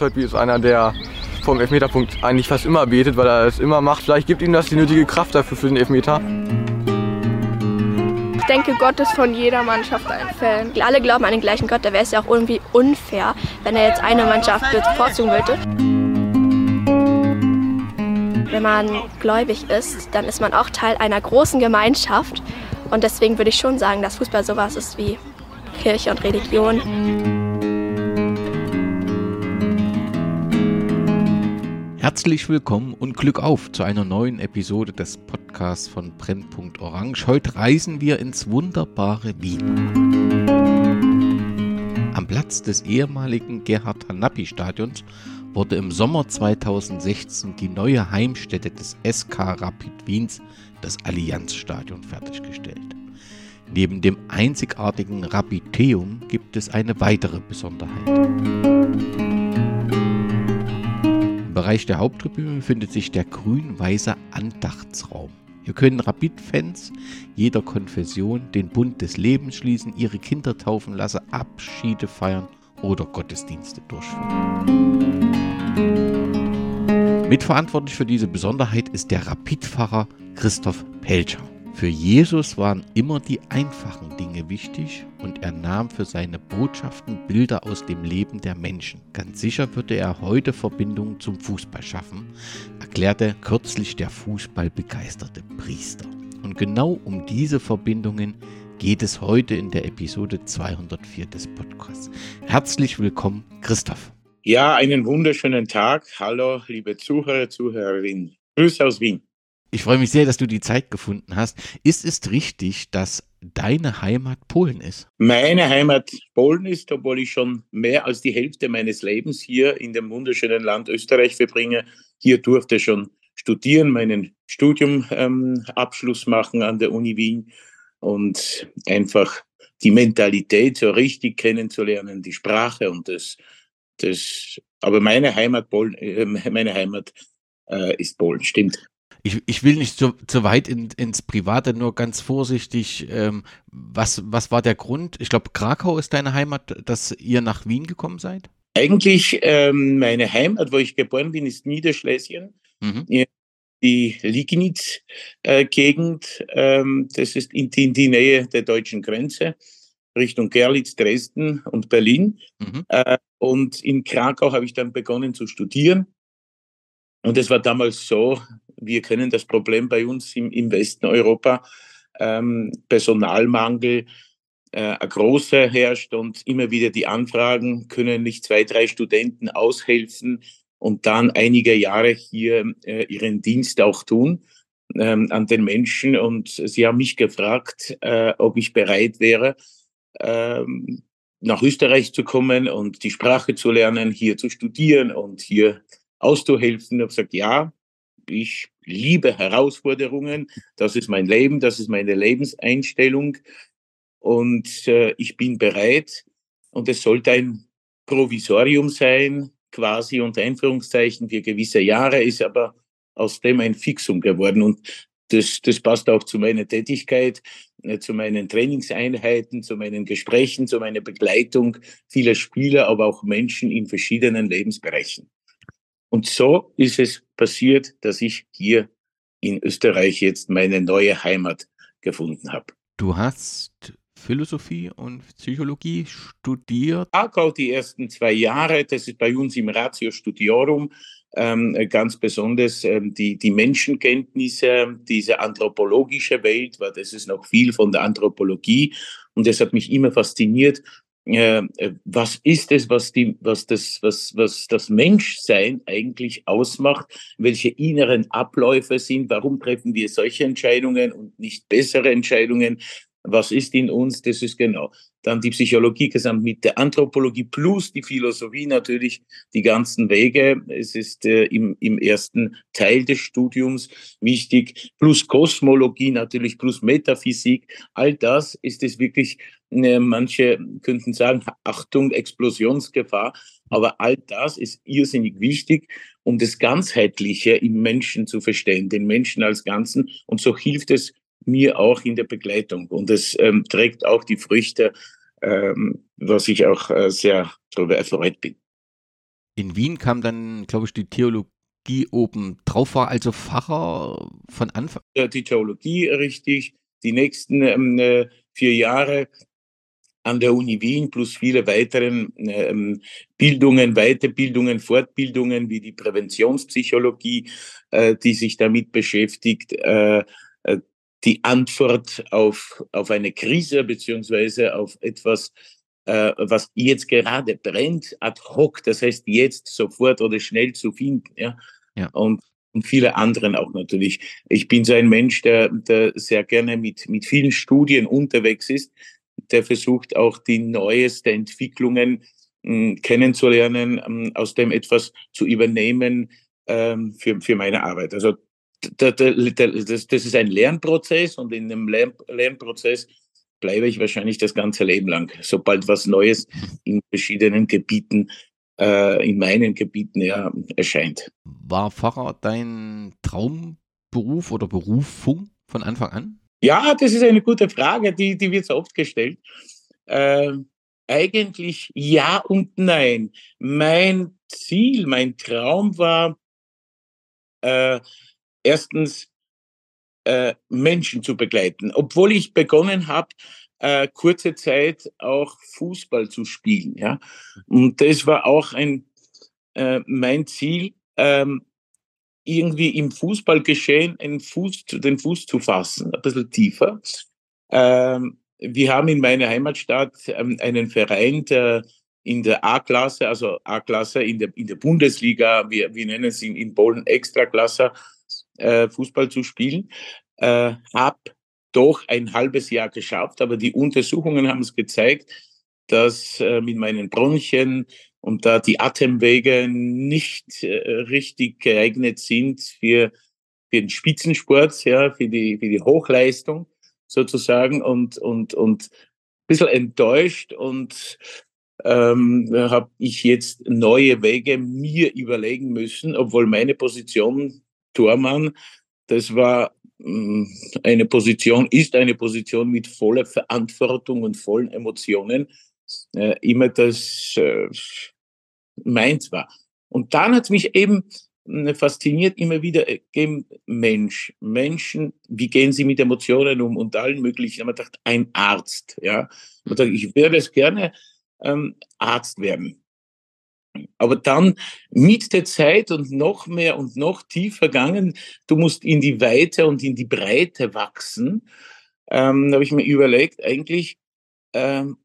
Holtby ist einer, der vom Elfmeterpunkt eigentlich fast immer betet, weil er es immer macht. Vielleicht gibt ihm das die nötige Kraft dafür für den Elfmeter. Ich denke, Gott ist von jeder Mannschaft ein Fan. Alle glauben an den gleichen Gott, da wäre es ja auch irgendwie unfair, wenn er jetzt eine Mannschaft bevorzugen wollte. Wenn man gläubig ist, dann ist man auch Teil einer großen Gemeinschaft. Und deswegen würde ich schon sagen, dass Fußball sowas ist wie Kirche und Religion. Herzlich willkommen und Glück auf zu einer neuen Episode des Podcasts von Brennpunkt Orange. Heute reisen wir ins wunderbare Wien. Am Platz des ehemaligen Gerhard Hanappi Stadions wurde im Sommer 2016 die neue Heimstätte des SK Rapid Wiens, das Allianzstadion, fertiggestellt. Neben dem einzigartigen Rapiteum gibt es eine weitere Besonderheit. Im Bereich der Haupttribüne befindet sich der grün-weiße Andachtsraum. Hier können Rapid-Fans jeder Konfession den Bund des Lebens schließen, ihre Kinder taufen lassen, Abschiede feiern oder Gottesdienste durchführen. Mitverantwortlich für diese Besonderheit ist der Rapidfahrer Christoph Pelcher. Für Jesus waren immer die einfachen Dinge wichtig und er nahm für seine Botschaften Bilder aus dem Leben der Menschen. Ganz sicher würde er heute Verbindungen zum Fußball schaffen, erklärte kürzlich der fußballbegeisterte Priester. Und genau um diese Verbindungen geht es heute in der Episode 204 des Podcasts. Herzlich willkommen, Christoph. Ja, einen wunderschönen Tag. Hallo, liebe Zuhörer, Zuhörerinnen. Grüße aus Wien. Ich freue mich sehr, dass du die Zeit gefunden hast. Ist es richtig, dass deine Heimat Polen ist? Meine Heimat Polen ist, obwohl ich schon mehr als die Hälfte meines Lebens hier in dem wunderschönen Land Österreich verbringe. Hier durfte schon studieren, meinen Studiumabschluss ähm, machen an der Uni Wien und einfach die Mentalität so richtig kennenzulernen, die Sprache und das das, aber meine Heimat, Polen, äh, meine Heimat äh, ist Polen, stimmt. Ich, ich will nicht zu, zu weit in, ins Private, nur ganz vorsichtig. Ähm, was, was war der Grund? Ich glaube, Krakau ist deine Heimat, dass ihr nach Wien gekommen seid? Eigentlich ähm, meine Heimat, wo ich geboren bin, ist Niederschlesien. Mhm. Die Liegnitz-Gegend, äh, ähm, das ist in die, in die Nähe der deutschen Grenze. Richtung Gerlitz, Dresden und Berlin. Mhm. Äh, und in Krakau habe ich dann begonnen zu studieren. Und es war damals so, wir kennen das Problem bei uns im, im Westen Europa, ähm, Personalmangel, äh, ein großer herrscht und immer wieder die Anfragen, können nicht zwei, drei Studenten aushelfen und dann einige Jahre hier äh, ihren Dienst auch tun ähm, an den Menschen. Und sie haben mich gefragt, äh, ob ich bereit wäre, ähm, nach Österreich zu kommen und die Sprache zu lernen, hier zu studieren und hier auszuhelfen. Ich habe gesagt, ja, ich liebe Herausforderungen, das ist mein Leben, das ist meine Lebenseinstellung. Und äh, ich bin bereit. Und es sollte ein Provisorium sein, quasi unter Einführungszeichen für gewisse Jahre, ist aber aus dem ein Fixum geworden. Und das, das passt auch zu meiner Tätigkeit, äh, zu meinen Trainingseinheiten, zu meinen Gesprächen, zu meiner Begleitung vieler Spieler, aber auch Menschen in verschiedenen Lebensbereichen. Und so ist es passiert, dass ich hier in Österreich jetzt meine neue Heimat gefunden habe. Du hast Philosophie und Psychologie studiert? Auch die ersten zwei Jahre, das ist bei uns im Ratio Studiorum, ähm, ganz besonders ähm, die, die Menschenkenntnisse, diese anthropologische Welt, weil das ist noch viel von der Anthropologie und das hat mich immer fasziniert. Äh, was ist es, was, die, was, das, was, was das Menschsein eigentlich ausmacht? Welche inneren Abläufe sind? Warum treffen wir solche Entscheidungen und nicht bessere Entscheidungen? Was ist in uns? Das ist genau. Dann die Psychologie gesamt mit der Anthropologie plus die Philosophie natürlich die ganzen Wege. Es ist äh, im, im ersten Teil des Studiums wichtig. Plus Kosmologie natürlich, plus Metaphysik. All das ist es wirklich, äh, manche könnten sagen, Achtung, Explosionsgefahr. Aber all das ist irrsinnig wichtig, um das Ganzheitliche im Menschen zu verstehen, den Menschen als Ganzen. Und so hilft es mir auch in der Begleitung. Und es ähm, trägt auch die Früchte, ähm, was ich auch äh, sehr darüber erfreut bin. In Wien kam dann, glaube ich, die Theologie oben drauf, war also Pfarrer von Anfang. Ja, die Theologie richtig. Die nächsten ähm, äh, vier Jahre an der Uni Wien plus viele weiteren ähm, Bildungen, Weiterbildungen, Fortbildungen wie die Präventionspsychologie, äh, die sich damit beschäftigt, äh, äh, die Antwort auf, auf eine Krise beziehungsweise auf etwas, äh, was jetzt gerade brennt, ad hoc, das heißt jetzt sofort oder schnell zu finden. Ja? ja. Und, und viele anderen auch natürlich. Ich bin so ein Mensch, der, der sehr gerne mit, mit vielen Studien unterwegs ist der versucht auch die neuesten Entwicklungen mh, hm, kennenzulernen, ähm, aus dem etwas zu übernehmen ähm, für, für meine Arbeit. Also da, da, das, das ist ein Lernprozess und in einem Lern, Lernprozess bleibe ich wahrscheinlich das ganze Leben lang, sobald was Neues in verschiedenen Gebieten, äh, in meinen Gebieten ja, erscheint. War Pfarrer dein Traumberuf oder Berufung von Anfang an? Ja, das ist eine gute Frage, die, die wird so oft gestellt. Ähm, eigentlich ja und nein. Mein Ziel, mein Traum war äh, erstens äh, Menschen zu begleiten, obwohl ich begonnen habe, äh, kurze Zeit auch Fußball zu spielen. Ja, und das war auch ein äh, mein Ziel, ähm, irgendwie im Fußballgeschehen einen Fuß, den Fuß zu fassen, ein bisschen tiefer. Ähm, wir haben in meiner Heimatstadt ähm, einen Verein, der in der A-Klasse, also A-Klasse in der, in der Bundesliga, wir, wir nennen es in, in Polen Extraklasse, äh, Fußball zu spielen. Äh, hab doch ein halbes Jahr geschafft, aber die Untersuchungen haben es gezeigt, dass äh, mit meinen Bronchien und da die Atemwege nicht äh, richtig geeignet sind für, für den Spitzensport, ja, für die, für die Hochleistung sozusagen und, und, und ein bisschen enttäuscht und ähm, habe ich jetzt neue Wege mir überlegen müssen, obwohl meine Position Tormann, das war mh, hm, eine Position, ist eine Position mit voller Verantwortung und vollen Emotionen. Äh, immer das äh, meins war. Und dann hat mich eben hm, fasziniert immer wieder eben äh, Mensch, Menschen, wie gehen sie mit Emotionen um und allen möglichen. Ich habe gedacht, ein Arzt, ja. Und ich würde es gerne ähm, Arzt werden. Aber dann mit der Zeit und noch mehr und noch tiefer gegangen, du musst in die Weite und in die Breite wachsen, ähm, habe ich mir überlegt, eigentlich, ähm,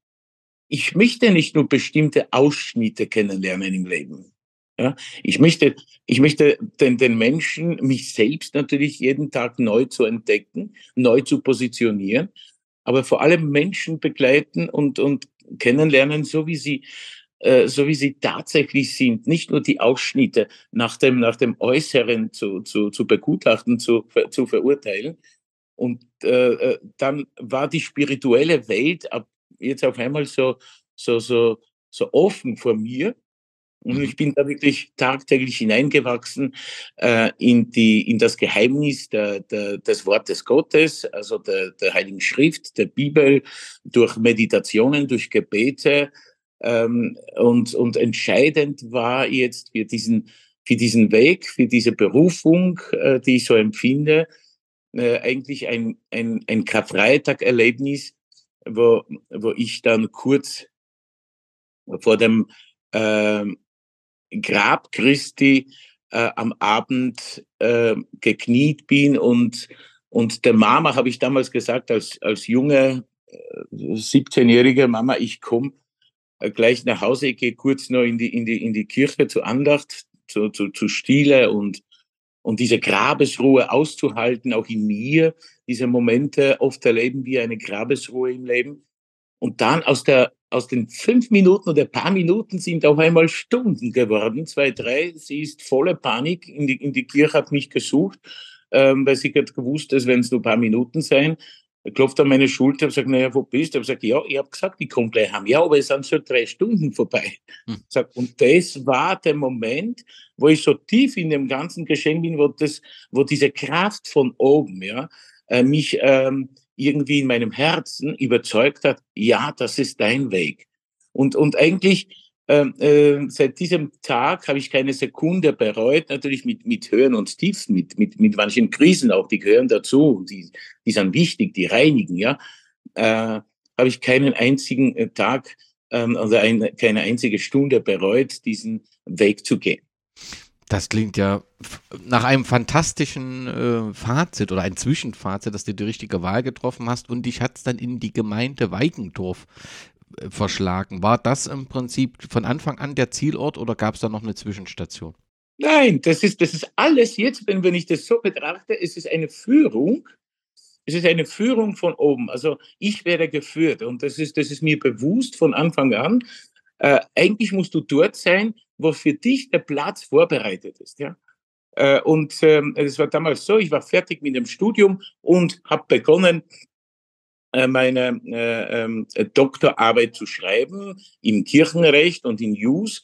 ich möchte nicht nur bestimmte Ausschnitte kennenlernen im Leben. Ja, ich möchte, ich möchte den, den Menschen, mich selbst natürlich jeden Tag neu zu entdecken, neu zu positionieren, aber vor allem Menschen begleiten und, und kennenlernen, so wie sie, äh, so wie sie tatsächlich sind, nicht nur die Ausschnitte nach dem, nach dem Äußeren zu, zu, zu begutachten, zu, zu verurteilen. Und äh, äh dann war die spirituelle Welt ab jetzt auf einmal so, so, so, so offen vor mir. Und mhm. ich bin da wirklich tagtäglich hineingewachsen äh, in, die, in das Geheimnis der, der, des Wortes Gottes, also der, der Heiligen Schrift, der Bibel, durch Meditationen, durch Gebete. Ähm, und, und entscheidend war jetzt für diesen, für diesen Weg, für diese Berufung, äh, die ich so empfinde, äh, eigentlich ein, ein, ein Karfreitag-Erlebnis, wo, wo ich dann kurz vor dem äh, Grab Christi äh, am Abend äh, gekniet bin und, und der Mama habe ich damals gesagt, als, als junge äh, 17-jährige Mama, ich komme äh, gleich nach Hause, ich gehe kurz noch in die, in die, in die Kirche zur Andacht, zu, zu, zu Stille und, und diese Grabesruhe auszuhalten, auch in mir, diese Momente, oft erleben wir eine Grabesruhe im Leben. Und dann aus, der, aus den fünf Minuten oder paar Minuten sind auf einmal Stunden geworden, zwei, drei. Sie ist voller Panik in die, in die Kirche, hat mich gesucht, ähm, weil sie hat gewusst, es werden nur paar Minuten sein. Er klopft an meine Schulter und sagt, naja, wo bist du? Ich habe gesagt, ja, ich habe gesagt, ich komme gleich heim. Ja, aber es sind schon drei Stunden vorbei. Hm. Sag, und das war der Moment, wo ich so tief in dem ganzen Geschenk bin, wo, das, wo diese Kraft von oben, ja, äh, mich ähm, irgendwie in meinem Herzen überzeugt hat, ja, das ist dein Weg. Und, und eigentlich äh, seit diesem Tag habe ich keine Sekunde bereut, natürlich mit, mit Höhen und Tiefen, mit, mit, mit manchen Krisen auch, die gehören dazu, die, die sind wichtig, die reinigen, ja. Äh, habe ich keinen einzigen äh, Tag ähm, also ein, keine einzige Stunde bereut, diesen Weg zu gehen. Das klingt ja nach einem fantastischen äh, Fazit oder ein Zwischenfazit, dass du die richtige Wahl getroffen hast und dich hat es dann in die Gemeinde Weikendorf äh, verschlagen. War das im Prinzip von Anfang an der Zielort oder gab es da noch eine Zwischenstation? Nein, das ist, das ist alles jetzt, wenn, wenn ich das so betrachte, es ist eine Führung, es ist eine Führung von oben. Also ich werde geführt und das ist, das ist mir bewusst von Anfang an. Äh, eigentlich musst du dort sein, wo für dich der Platz vorbereitet ist. Ja? Äh, und ähm, es war damals so, ich war fertig mit dem Studium und habe begonnen, äh, meine äh, ähm, Doktorarbeit zu schreiben im Kirchenrecht und in Jus.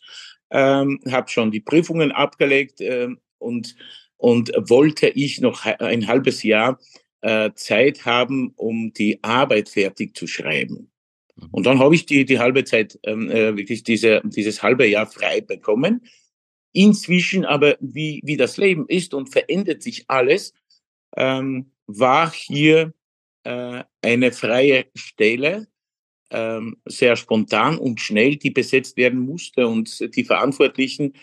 Ähm, habe schon die Prüfungen abgelegt äh, und, und wollte ich noch ein halbes Jahr äh, Zeit haben, um die Arbeit fertig zu schreiben. Mhm. Und dann habe ich die, die halbe Zeit, ähm, äh, wirklich diese, dieses halbe Jahr frei bekommen. Inzwischen aber, wie, wie das Leben ist und verändert sich alles, ähm, war hier äh, eine freie Stelle, ähm, sehr spontan und schnell, die besetzt werden musste. Und die Verantwortlichen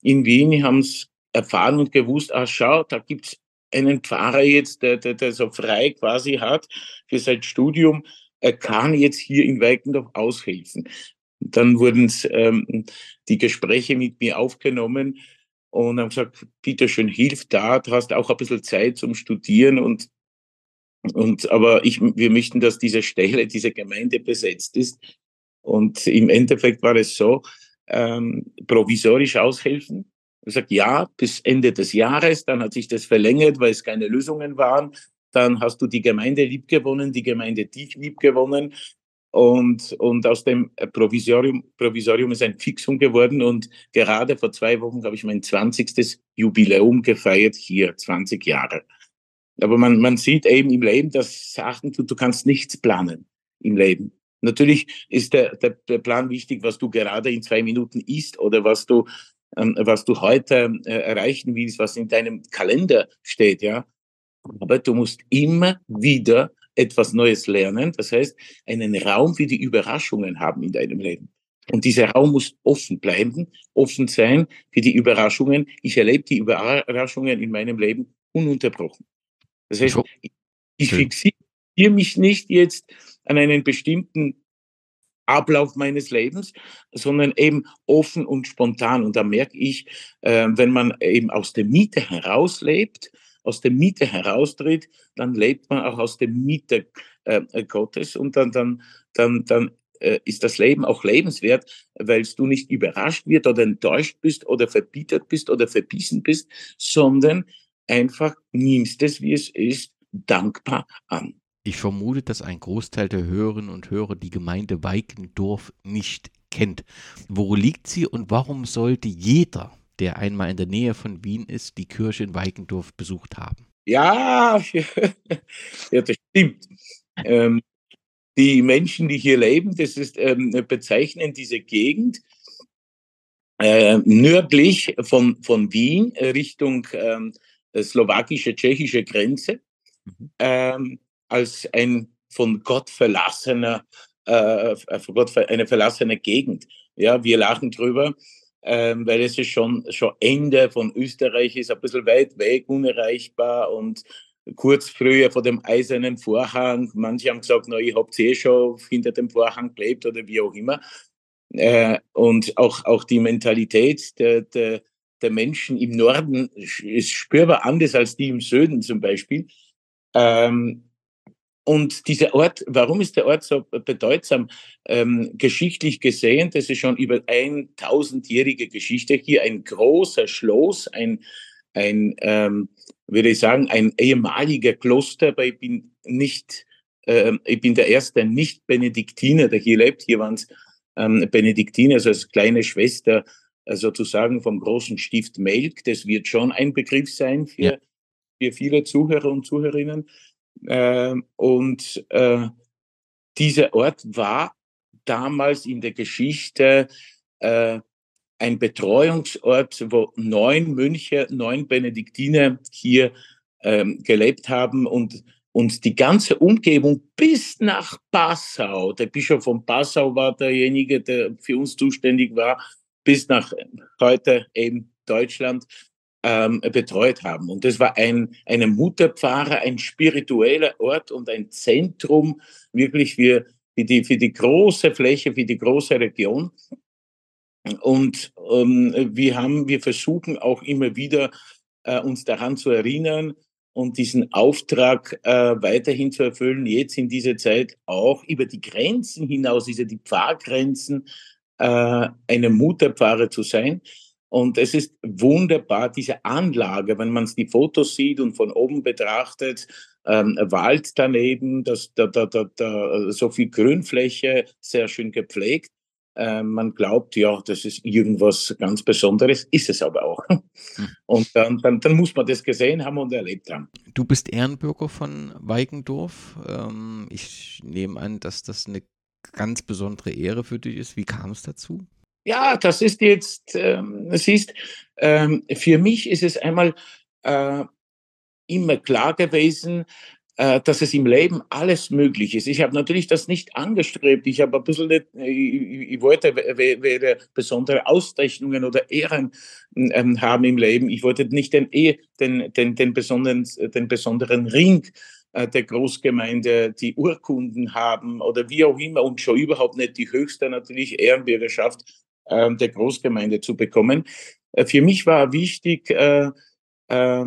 in Wien haben es erfahren und gewusst, ah schau, da gibt's einen Pfarrer jetzt, der, der, der so frei quasi hat für sein Studium, er kann jetzt hier in Weikendorf aushelfen. Dann wurden ähm, die Gespräche mit mir aufgenommen und haben gesagt, bitte schön, hilf da, du hast auch ein bisschen Zeit zum Studieren und und aber ich, wir möchten, dass diese Stelle, diese Gemeinde besetzt ist. Und im Endeffekt war es so, ähm, provisorisch aushelfen. Er sagt, ja, bis Ende des Jahres, dann hat sich das verlängert, weil es keine Lösungen waren. Dann hast du die Gemeinde liebgewonnen, die Gemeinde dich liebgewonnen. Und, und aus dem Provisorium, Provisorium ist ein Fixum geworden. Und gerade vor zwei Wochen habe ich mein 20. Jubiläum gefeiert, hier 20 Jahre. Aber man, man sieht eben im Leben, dass Sachen, du, du kannst nichts planen im Leben. Natürlich ist der, der, der Plan wichtig, was du gerade in zwei Minuten isst oder was du ähm, was du heute äh, erreichen willst, was in deinem Kalender steht, ja. Aber du musst immer wieder etwas Neues lernen. Das heißt, einen Raum für die Überraschungen haben in deinem Leben. Und dieser Raum muss offen bleiben, offen sein für die Überraschungen. Ich erlebe die Überraschungen in meinem Leben ununterbrochen. Das heißt, ich fixiere mich nicht jetzt an einen bestimmten Ablauf meines Lebens, sondern eben offen und spontan. Und da merke ich, äh, wenn man eben aus der Miete herauslebt, aus der Miete heraustritt, dann lebt man auch aus der Miete äh, Gottes. Und dann, dann, dann, dann äh, ist das Leben auch lebenswert, weil du nicht überrascht wird oder enttäuscht bist oder verbittert bist oder verbissen bist, sondern einfach nimmst es, wie es ist, dankbar an. Ich vermute, dass ein Großteil der Hörerinnen und Hörer die Gemeinde Weikendorf nicht kennt. Wo liegt sie und warum sollte jeder, der einmal in der Nähe von Wien ist, die Kirche in Weikendorf besucht haben? Ja, ja das stimmt. Ähm, die Menschen, die hier leben, das ist, ähm, bezeichnen diese Gegend äh, nördlich von, von Wien Richtung ähm, slowakische, tschechische Grenze. Mhm. Ähm, als ein von Gott verlassener, äh, von Gott eine verlassene Gegend. Ja, wir lachen drüber, ähm, weil es ist schon, schon Ende von Österreich ist, ein bisschen weit weg, unerreichbar und kurz früher vor dem eisernen Vorhang. Manche haben gesagt, na, ich hab's eh schon hinter dem Vorhang gelebt oder wie auch immer. Äh, und auch, auch die Mentalität der, der, der Menschen im Norden ist spürbar anders als die im Süden zum Beispiel. Ähm, und dieser Ort, warum ist der Ort so bedeutsam? Ähm, geschichtlich gesehen, das ist schon über 1000-jährige Geschichte hier, ein großer Schloss, ein, ein ähm, würde ich sagen, ein ehemaliger Kloster, aber ich bin nicht, äh, ich bin der erste Nicht-Benediktiner, der hier lebt. Hier waren es ähm, Benediktiner, also als kleine Schwester sozusagen vom großen Stift Melk. Das wird schon ein Begriff sein für, ja. für viele Zuhörer und Zuhörerinnen. Äh, und äh, dieser Ort war damals in der Geschichte äh, ein Betreuungsort, wo neun Mönche, neun Benediktiner hier ähm, gelebt haben und, und die ganze Umgebung bis nach Passau, der Bischof von Passau war derjenige, der für uns zuständig war, bis nach heute eben Deutschland ähm, betreut haben. Und das war ein, eine Mutterpfarre, ein spiritueller Ort und ein Zentrum wirklich für, für, die, für die große Fläche, für die große Region. Und ähm, wir haben, wir versuchen auch immer wieder äh, uns daran zu erinnern und diesen Auftrag äh, weiterhin zu erfüllen, jetzt in dieser Zeit auch über die Grenzen hinaus, diese die Pfarrgrenzen, eine Mutterpfarre zu sein. Und es ist wunderbar, diese Anlage, wenn man die Fotos sieht und von oben betrachtet, ähm, Wald daneben, das, da, da, da, da, so viel Grünfläche, sehr schön gepflegt. Äh, man glaubt, ja, das ist irgendwas ganz Besonderes, ist es aber auch. Hm. Und dann, dann, dann, muss man das gesehen haben und erlebt haben. Du bist Ehrenbürger von Weigendorf. Ähm, ich nehme an, dass das eine ganz besondere Ehre für dich ist. Wie kam es dazu? Ja, das ist jetzt, ähm, siehst, ähm, für mich ist es einmal äh, immer klar gewesen, äh, dass es im Leben alles möglich ist. Ich habe natürlich das nicht angestrebt. Ich habe ein bisschen, nicht, ich, ich wollte weder besondere Auszeichnungen oder Ehren ähm, haben im Leben. Ich wollte nicht den, den, den, den, besonderen, den besonderen Ring der Großgemeinde, die Urkunden haben oder wie auch immer und schon überhaupt nicht die höchste natürlich Ehrenbürgerschaft äh, der Großgemeinde zu bekommen. Äh, für mich war wichtig, äh, äh,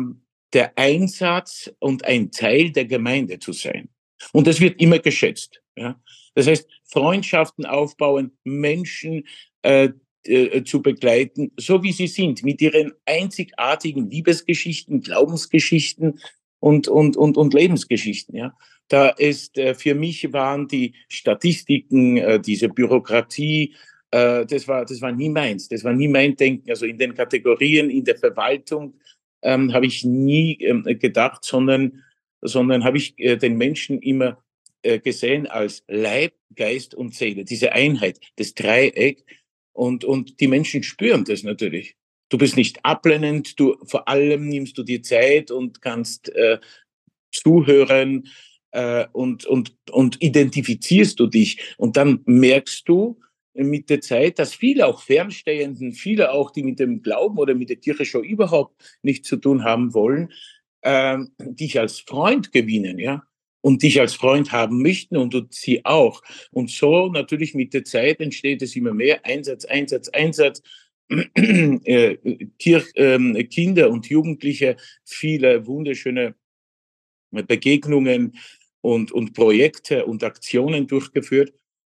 der Einsatz und ein Teil der Gemeinde zu sein. Und das wird immer geschätzt. Ja? Das heißt, Freundschaften aufbauen, Menschen äh, äh, zu begleiten, so wie sie sind, mit ihren einzigartigen Liebesgeschichten, Glaubensgeschichten und, und, und, und Lebensgeschichten. Ja? Da ist äh, für mich waren die Statistiken, äh, diese Bürokratie, äh, das, war, das war nie meins. Das war nie mein Denken. Also in den Kategorien, in der Verwaltung ähm, habe ich nie ähm, gedacht, sondern, sondern habe ich den Menschen immer gesehen als Leib, Geist und Seele, diese Einheit, das Dreieck. Und, und die Menschen spüren das natürlich. Du bist nicht ablehnend, du vor allem nimmst du dir Zeit und kannst äh, zuhören äh, und, und, und identifizierst du dich. Und dann merkst du, mit der Zeit, dass viele auch Fernstehenden, viele auch, die mit dem Glauben oder mit der Kirche schon überhaupt nichts zu tun haben wollen, äh, dich als Freund gewinnen, ja, und dich als Freund haben möchten und du sie auch. Und so natürlich mit der Zeit entsteht es immer mehr Einsatz, Einsatz, Einsatz. Äh, äh, Kinder und Jugendliche, viele wunderschöne Begegnungen und, und Projekte und Aktionen durchgeführt.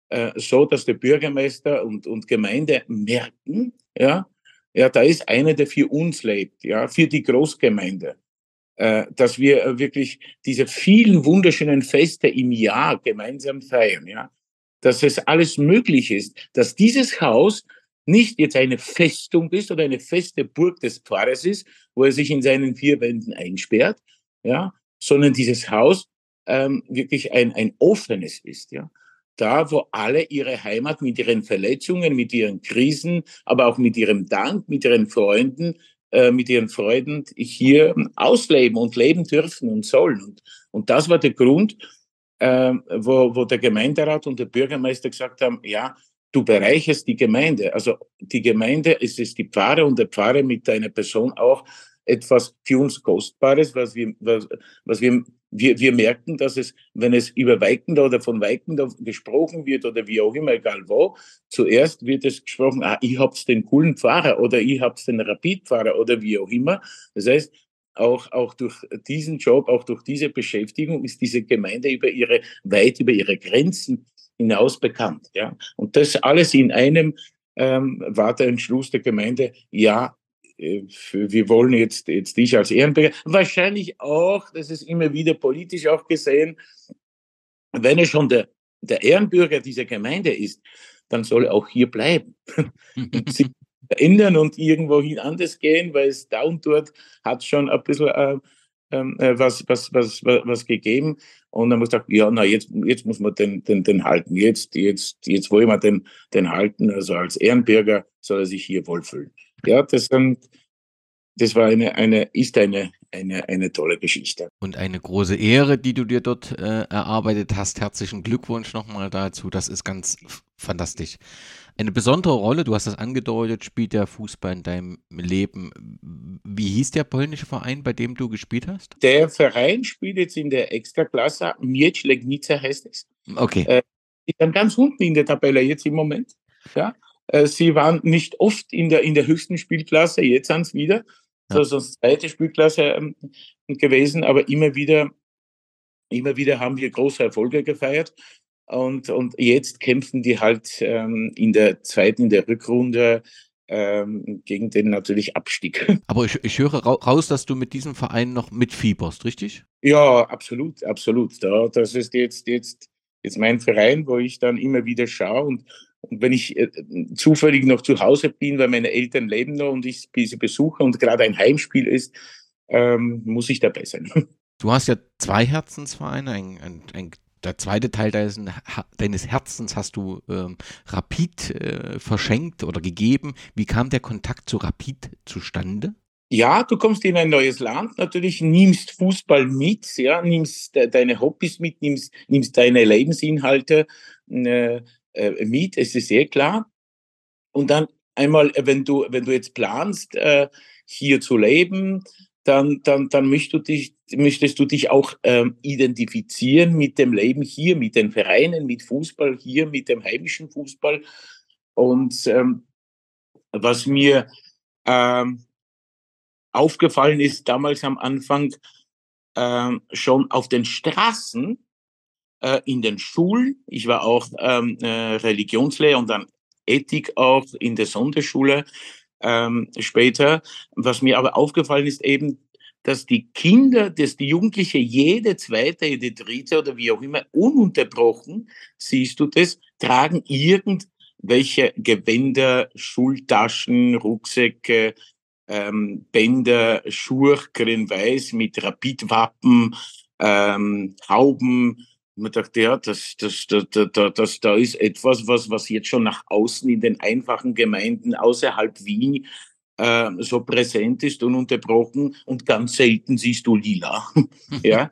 Äh, so, dass der Bürgermeister und, und Gemeinde merken, ja, ja, da ist einer, der für uns lebt, ja, für die Großgemeinde. Äh, dass wir wirklich diese vielen wunderschönen Feste im Jahr gemeinsam feiern, ja, dass es alles möglich ist, dass dieses Haus nicht jetzt eine Festung ist oder eine feste Burg des Pfarrers ist, wo er sich in seinen vier Wänden einsperrt, ja, sondern dieses Haus ähm, wirklich ein, ein offenes ist, ja da, wo alle ihre Heimat mit ihren Verletzungen, mit ihren Krisen, aber auch mit ihrem Dank, mit ihren Freunden, äh, mit ihren Freuden hier ausleben und leben dürfen und sollen. Und, und das war der Grund, äh, wo, wo der Gemeinderat und der Bürgermeister gesagt haben, ja, du bereicherst die Gemeinde. Also die Gemeinde es ist die Pfarre und der Pfarre mit deiner Person auch etwas für uns Kostbares, was wir, was, was wir wir, wir merken, dass es, wenn es über Weikender oder von Weikender gesprochen wird oder wie auch immer, egal wo, zuerst wird es gesprochen, ah, ich hab's den coolen Pfarrer oder ich hab's den Rapidpfarrer oder wie auch immer. Das heißt, auch, auch durch diesen Job, auch durch diese Beschäftigung ist diese Gemeinde über ihre, weit über ihre Grenzen hinaus bekannt. Ja? Und das alles in einem ähm, war der Entschluss der Gemeinde, ja, äh, wir wollen jetzt, jetzt dich als Ehrenbürger, wahrscheinlich auch, das ist immer wieder politisch auch gesehen, wenn er schon der, der Ehrenbürger dieser Gemeinde ist, dann soll er auch hier bleiben. sich ändern und irgendwohin anders gehen, weil es da und dort hat schon ein bisschen äh, äh, was, was, was, was, gegeben. Und dann muss ich sagen, ja, na, jetzt, jetzt muss man den, den, den halten. Jetzt, jetzt, jetzt wollen wir den, den halten. Also als Ehrenbürger soll er sich hier wohlfühlen. Ja, das, das war eine, eine, ist eine, eine, eine tolle Geschichte. Und eine große Ehre, die du dir dort äh, erarbeitet hast. Herzlichen Glückwunsch nochmal dazu. Das ist ganz fantastisch. Eine besondere Rolle, du hast das angedeutet, spielt der Fußball in deinem Leben. Wie hieß der polnische Verein, bei dem du gespielt hast? Der Verein spielt jetzt in der Extraklasse. Miecz Legnica heißt es. Okay. Äh, die sind ganz unten in der Tabelle jetzt im Moment. Ja. Äh, sie waren nicht oft in der, in der höchsten Spielklasse, jetzt sind es wieder. Ja. Das ist zweite Spielklasse ähm, gewesen, aber immer wieder, immer wieder haben wir große Erfolge gefeiert. Und, und jetzt kämpfen die halt ähm, in der zweiten, in der Rückrunde ähm, gegen den natürlich Abstieg. Aber ich, ich höre raus, dass du mit diesem Verein noch mitfieberst, richtig? Ja, absolut, absolut. Da, das ist jetzt, jetzt, jetzt mein Verein, wo ich dann immer wieder schaue und, und wenn ich äh, zufällig noch zu Hause bin, weil meine Eltern leben noch und ich sie besuche und gerade ein Heimspiel ist, ähm, muss ich dabei sein. Du hast ja zwei Herzensvereine, ein, ein, ein der zweite Teil deines, Herzens hast du ähm, Rapid äh, verschenkt oder gegeben. Wie kam der Kontakt zu Rapid zustande? Ja, du kommst in ein neues Land, natürlich nimmst Fußball mit, ja, nimmst de deine Hobbys mit, nimmst, nimmst deine Lebensinhalte äh, äh, mit, es ist sehr klar. Und dann einmal, wenn du, wenn du jetzt planst, äh, hier zu leben, dann, dann, dann möchtest, du dich, möchtest du dich auch ähm, identifizieren mit dem Leben hier, mit den Vereinen, mit Fußball hier, mit dem heimischen Fußball. Und ähm, was mir ähm, aufgefallen ist damals am Anfang, ähm, schon auf den Straßen, äh, in den Schulen, ich war auch ähm, äh, Religionslehrer und dann Ethik auch in der Sonderschule, ähm, später. Was mir aber aufgefallen ist eben, dass die Kinder, dass die Jugendliche jede zweite, jede dritte oder wie auch immer ununterbrochen, siehst du das, tragen irgendwelche Gewänder, Schultaschen, Rucksäcke, ähm, Bänder, Schurch, weiß mit Rapidwappen, ähm, Hauben, man dachte, ja, das, das, das, das, das, da ist etwas, was, was jetzt schon nach außen in den einfachen Gemeinden außerhalb Wien äh, so präsent ist, ununterbrochen und ganz selten siehst du lila. ja.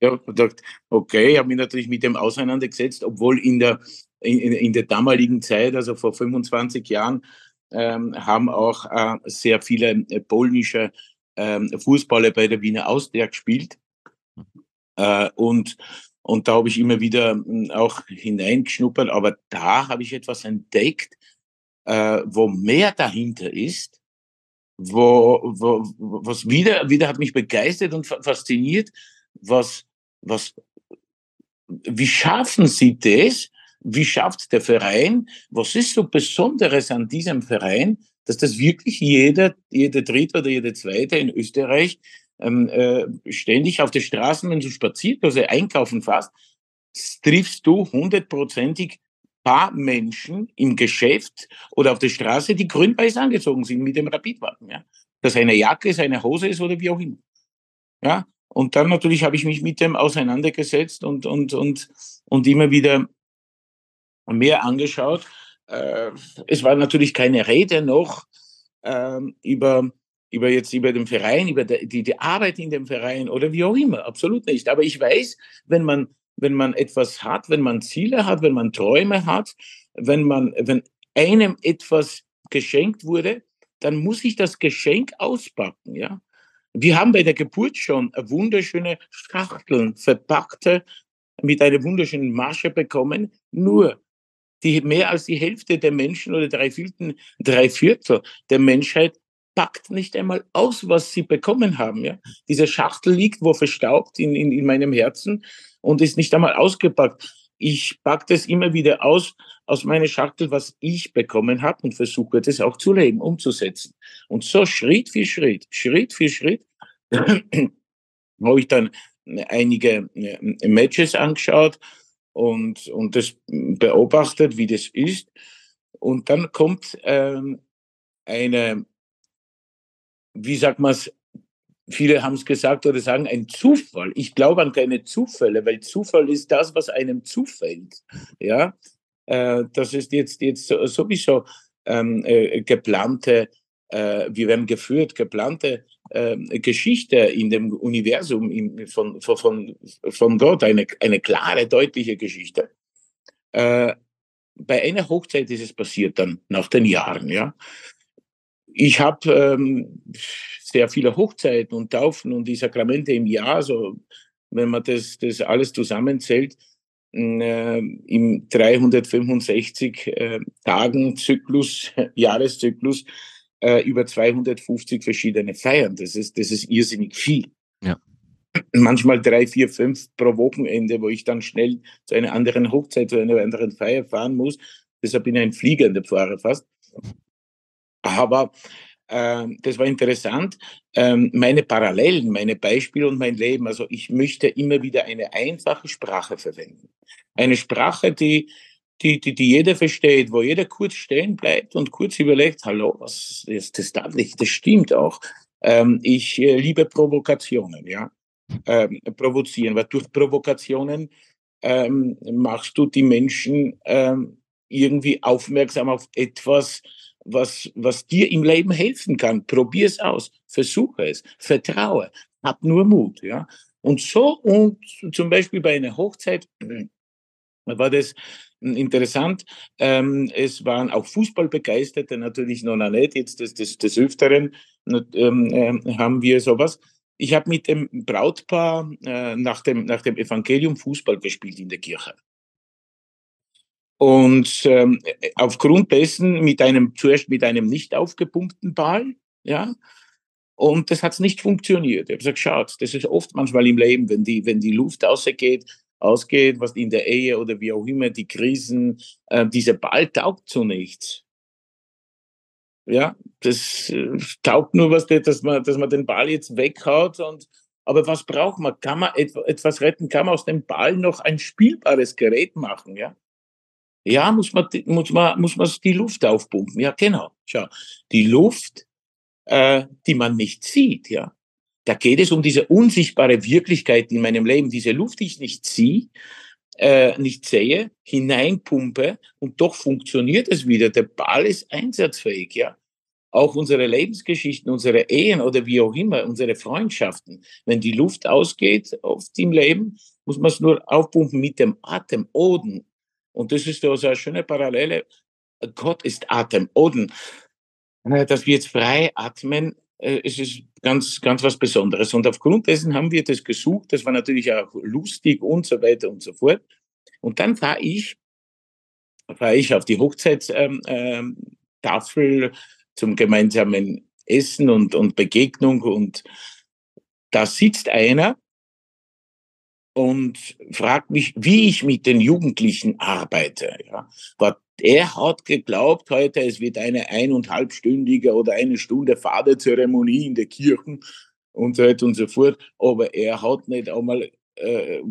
ja, dachte, okay, ich habe mich natürlich mit dem auseinandergesetzt, obwohl in der, in, in der damaligen Zeit, also vor 25 Jahren, ähm, haben auch äh, sehr viele äh, polnische ähm, Fußballer bei der Wiener Austria gespielt. Äh, und, und da habe ich immer wieder hm, auch hineingeschnuppert, aber da habe ich etwas entdeckt, äh, wo mehr dahinter ist, wo, wo, was wieder, wieder hat mich begeistert und fasziniert, was, was, wie schaffen sie das? Wie schafft der Verein? Was ist so Besonderes an diesem Verein, dass das wirklich jeder, jeder Dritte oder jeder Zweite in Österreich ähm, äh, ständig auf der Straße, wenn du spaziert, also einkaufen fährst, triffst du hundertprozentig paar Menschen im Geschäft oder auf der Straße, die grün-weiß angezogen sind mit dem Rapidwappen. Ja? Dass eine Jacke, seine Hose ist oder wie auch immer. Ja? Und dann natürlich habe ich mich mit dem auseinandergesetzt und, und, und, und immer wieder mehr angeschaut. Äh, es war natürlich keine Rede noch äh, über über jetzt über den Verein, über die, die Arbeit in dem Verein oder wie auch immer, absolut nicht. Aber ich weiß, wenn man, wenn man etwas hat, wenn man Ziele hat, wenn man Träume hat, wenn man, wenn einem etwas geschenkt wurde, dann muss ich das Geschenk auspacken, ja. Wir haben bei der Geburt schon wunderschöne Schachteln, verpackte, mit einer wunderschönen Masche bekommen. Nur die mehr als die Hälfte der Menschen oder drei Viertel, drei Viertel der Menschheit packt nicht einmal aus, was sie bekommen haben. Ja? Diese Schachtel liegt wo verstaubt in, in, in meinem Herzen und ist nicht einmal ausgepackt. Ich packe das immer wieder aus, aus meiner Schachtel, was ich bekommen habe und versuche das auch zu leben, umzusetzen. Und so Schritt für Schritt, Schritt für Schritt, habe ich dann einige äh, Matches angeschaut und, und das beobachtet, wie das ist. Und dann kommt ähm, eine wie sagt man es, viele haben es gesagt oder sagen, ein Zufall. Ich glaube an keine Zufälle, weil Zufall ist das, was einem zufällt. Ja, äh, das ist jetzt, jetzt sowieso ähm, äh, geplante, äh, wir werden geführt, geplante äh, Geschichte in dem Universum in, von, von, von Gott, eine, eine klare, deutliche Geschichte. Äh, bei einer Hochzeit ist es passiert dann nach den Jahren, ja. Ich habe ähm, sehr viele Hochzeiten und Taufen und die Sakramente im Jahr, so wenn man das, das alles zusammenzählt, äh, im 365 äh, Tagen Zyklus, Jahreszyklus, äh, über 250 verschiedene Feiern. Das ist, das ist irrsinnig viel. Ja. Manchmal drei, vier, fünf pro Wochenende, wo ich dann schnell zu einer anderen Hochzeit, zu einer anderen Feier fahren muss. Deshalb bin ich ein fliegender Pfarrer fast. Aber ähm, das war interessant. Ähm, meine Parallelen, meine Beispiele und mein Leben. Also ich möchte immer wieder eine einfache Sprache verwenden. Eine Sprache, die, die, die, die jeder versteht, wo jeder kurz stehen bleibt und kurz überlegt, hallo, was ist das da nicht? Das stimmt auch. Ähm, ich äh, liebe Provokationen, ja. Ähm, provozieren, weil durch Provokationen ähm, machst du die Menschen ähm, irgendwie aufmerksam auf etwas, was, was dir im Leben helfen kann. Probier es aus, versuche es, vertraue, hab nur Mut. Ja? Und so, und zum Beispiel bei einer Hochzeit war das interessant. Ähm, es waren auch Fußballbegeisterte, natürlich noch nicht, jetzt des, des, des Öfteren ähm, äh, haben wir sowas. Ich habe mit dem Brautpaar äh, nach, dem, nach dem Evangelium Fußball gespielt in der Kirche. Und ähm, aufgrund dessen mit einem, zuerst mit einem nicht aufgepumpten Ball, ja, und das hat nicht funktioniert. Ich habe gesagt, schaut, das ist oft manchmal im Leben, wenn die, wenn die Luft ausgeht, ausgeht, was in der Ehe oder wie auch immer, die Krisen, äh, dieser Ball taugt zu nichts. Ja, das äh, taugt nur was, dass man, dass man den Ball jetzt weghaut und aber was braucht man? Kann man etwas retten? Kann man aus dem Ball noch ein spielbares Gerät machen? Ja, ja, muss man, muss man, muss man die Luft aufpumpen. Ja, genau. Schau, die Luft, äh, die man nicht sieht, ja. Da geht es um diese unsichtbare Wirklichkeit in meinem Leben, diese Luft, die ich nicht sehe, äh, nicht sehe, hineinpumpe und doch funktioniert es wieder. Der Ball ist einsatzfähig, ja. Auch unsere Lebensgeschichten, unsere Ehen oder wie auch immer, unsere Freundschaften. Wenn die Luft ausgeht oft im Leben, muss man es nur aufpumpen mit dem Atem, Oden, und das ist also eine schöne Parallele. Gott ist Atem, Oden. Dass wir jetzt frei atmen, äh, es ist ganz, ganz was Besonderes. Und aufgrund dessen haben wir das gesucht. Das war natürlich auch lustig und so weiter und so fort. Und dann fahre ich, fahre ich auf die Hochzeitstafel ähm, ähm, zum gemeinsamen Essen und, und Begegnung. Und da sitzt einer, und fragt mich, wie ich mit den Jugendlichen arbeite. Ja. Er hat geglaubt heute, es wird eine eineinhalbstündige oder eine Stunde Vaterzeremonie in der Kirche und so weiter und so fort. Aber er hat nicht einmal äh,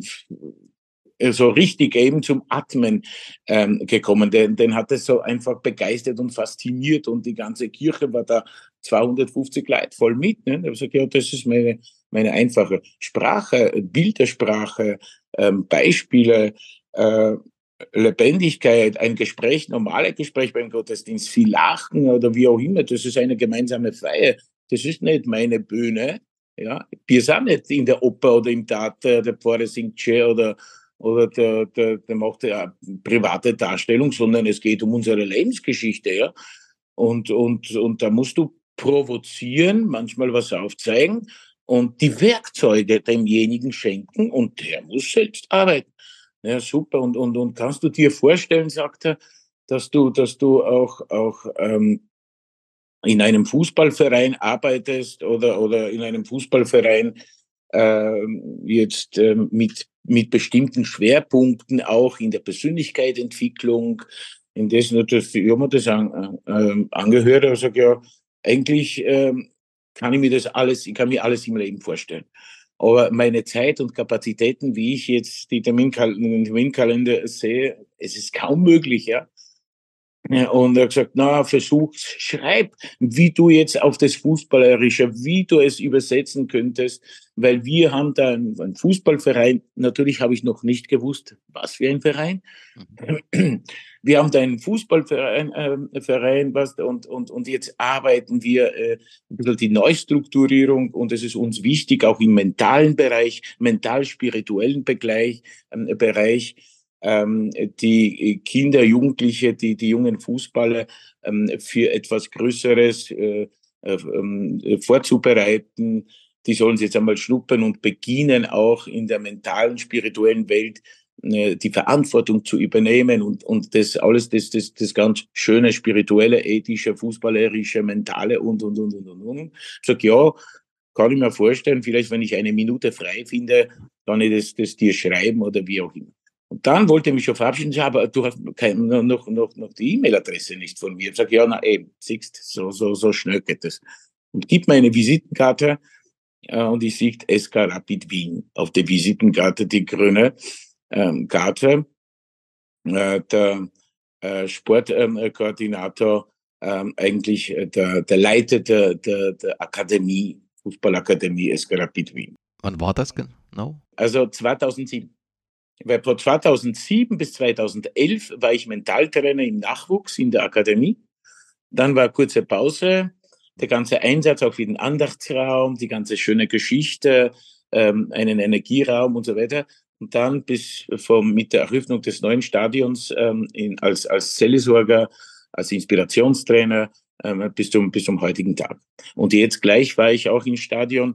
so richtig eben zum Atmen ähm, gekommen. Den, den hat es so einfach begeistert und fasziniert und die ganze Kirche war da 250 Leute voll mit. Ne? Ich habe gesagt, ja, das ist meine, meine einfache Sprache, Bildersprache, ähm, Beispiele, äh, Lebendigkeit, ein Gespräch, normale Gespräch beim Gottesdienst, viel Lachen oder wie auch immer, das ist eine gemeinsame Feier. Das ist nicht meine Bühne. Ja, wir sind nicht in der Oper oder im Theater, der Pfarrer singt schön oder, oder der, der, der macht eine private Darstellung, sondern es geht um unsere Lebensgeschichte. Ja? Und, und, und da musst du provozieren, manchmal was aufzeigen und die Werkzeuge demjenigen schenken und der muss selbst arbeiten. Ja, super. Und, und, und kannst du dir vorstellen, sagt er, dass du, dass du auch, auch ähm, in einem Fußballverein arbeitest oder, oder in einem Fußballverein äh, jetzt äh, mit, mit bestimmten Schwerpunkten auch in der Persönlichkeitsentwicklung, in dessen ich habe mir das an, äh, angehört, also ja, eigentlich ähm, kann ich mir das alles, ich kann mir alles im Leben vorstellen. Aber meine Zeit und Kapazitäten, wie ich jetzt die Terminkal den Terminkalender sehe, es ist kaum möglich, ja. Und er hat gesagt, na, versuch, schreib, wie du jetzt auf das Fußballerische, wie du es übersetzen könntest, weil wir haben da einen, Fußballverein. Natürlich habe ich noch nicht gewusst, was für ein Verein. Mhm. Wir haben da einen Fußballverein äh, Verein, was, und, und, und jetzt arbeiten wir äh, ein bisschen die Neustrukturierung und es ist uns wichtig, auch im mentalen Bereich, mental-spirituellen Bereich, äh, Bereich ähm, die Kinder, Jugendliche, die, die jungen Fußballer ähm, für etwas Größeres äh, äh, äh, vorzubereiten. Die sollen sich jetzt einmal schnuppern und beginnen auch in der mentalen, spirituellen Welt die Verantwortung zu übernehmen und, und das alles, das, das, das ganz schöne, spirituelle, ethische, fußballerische, mentale und, und, und, und, und, und. Ich sag, ja, kann ich mir vorstellen, vielleicht wenn ich eine Minute frei finde, kann ich das, das dir schreiben oder wie auch immer. Und dann wollte er mich schon verabschieden, aber du hast kein, noch, noch, noch die E-Mail-Adresse nicht von mir. Ich sage, ja, na eben, siehst, so, so, so schnell geht das. Und gib mir eine Visitenkarte äh, und ich sehe SK Rapid Wien auf der Visitenkarte, die grüne ähm, Karte. Äh, der äh, Sportkoordinator, ähm, eigentlich äh, der, der Leiter der, der, der Akademie, Fußballakademie SK Rapid Wien. Wann war das genau? Also 2007. Weil von 2007 bis 2011 war ich Mentaltrainer im Nachwuchs in der Akademie. Dann war kurze Pause, der ganze Einsatz auch für den Andachtsraum, die ganze schöne Geschichte, ähm, einen Energieraum und so weiter und dann bis vom, mit der Eröffnung des neuen Stadions ähm, in, als, als Seelsorger, als Inspirationstrainer ähm, bis, zum, bis zum heutigen Tag. Und jetzt gleich war ich auch im Stadion.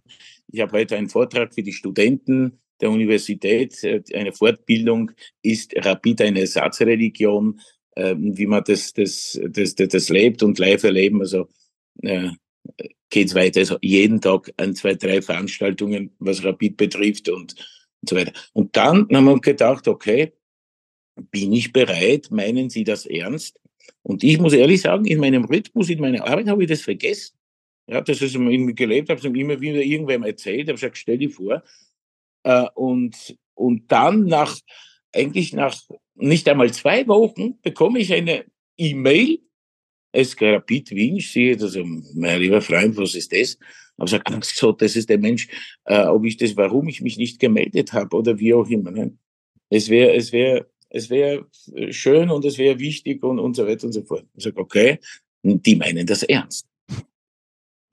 Ich habe heute einen Vortrag für die Studenten der Universität. Äh, eine Fortbildung ist Rapid eine Ersatzreligion, äh, wie man das, das, das, das, das lebt und live erleben. Also äh, geht es weiter. Also jeden Tag ein, zwei, drei Veranstaltungen, was Rapid betrifft und und so weiter. Und dann haben wir gedacht, okay, bin ich bereit? Meinen Sie das ernst? Und ich muss ehrlich sagen, in meinem Rhythmus, in meiner Arbeit habe ich das vergessen. Ja, das ist mir gelebt, habe es immer wieder irgendwem erzählt, habe gesagt, stell dir vor. Äh, und, und dann nach, eigentlich nach nicht einmal zwei Wochen bekomme ich eine E-Mail, es Rapid Wien, sehe das, mein lieber Freund, was ist das? habe gesagt, Angst so, das ist der Mensch, äh, ob ich das, warum ich mich nicht gemeldet habe oder wie auch immer. Ne? Es wäre, es wäre, es wäre schön und es wäre wichtig und, und so weiter und so fort. Ich sage, okay, die meinen das ernst.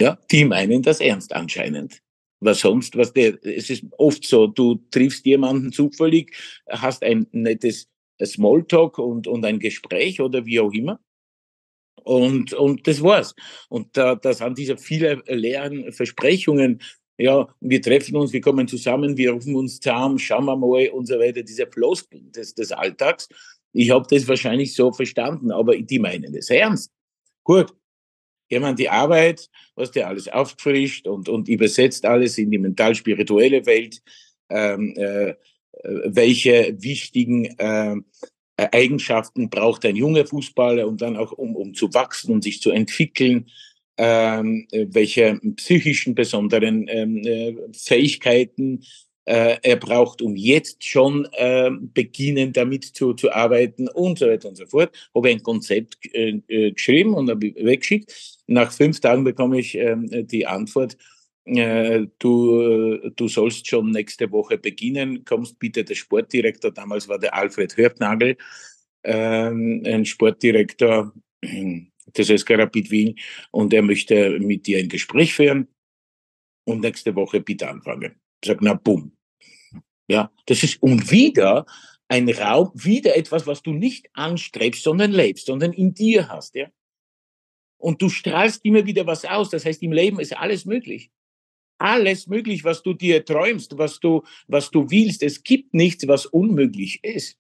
Ja, die meinen das ernst anscheinend. Was sonst, was der, es ist oft so, du triffst jemanden zufällig, hast ein nettes Smalltalk und, und ein Gespräch oder wie auch immer. Und, und das war's. Und da, da sind diese viele leeren Versprechungen, ja, wir treffen uns, wir kommen zusammen, wir rufen uns zusammen, schauen wir mal und so weiter, diese Floskeln des, des Alltags. Ich habe das wahrscheinlich so verstanden, aber die meinen das ernst. Gut, gehen wir an die Arbeit, was der alles auffrischt und, und übersetzt alles in die mental-spirituelle Welt, ähm, äh, welche wichtigen äh, äh, Eigenschaften braucht ein junger Fußballer, um dann auch um, um zu wachsen und sich zu entwickeln, ähm, äh, welche psychischen besonderen ähm, äh, Fähigkeiten äh, er braucht, um jetzt schon äh, beginnen damit zu, zu arbeiten und so weiter und so fort. Habe ein Konzept äh, äh geschrieben und habe weggeschickt. Nach fünf Tagen bekomme ich äh, die Antwort, äh, du, du sollst schon nächste Woche beginnen, kommst bitte der Sportdirektor, damals war der Alfred Hörtnagel, ähm, ein Sportdirektor des SK Rapid Wien und er möchte mit dir ein Gespräch führen und nächste Woche bitte anfangen. Sage, na bumm. Ja, das ist und wieder ein Raum, wieder etwas, was du nicht anstrebst, sondern lebst, sondern in dir hast, ja. Und du strahlst immer wieder was aus. Das heißt, im Leben ist alles möglich alles möglich, was du dir träumst, was du, was du willst. Es gibt nichts, was unmöglich ist.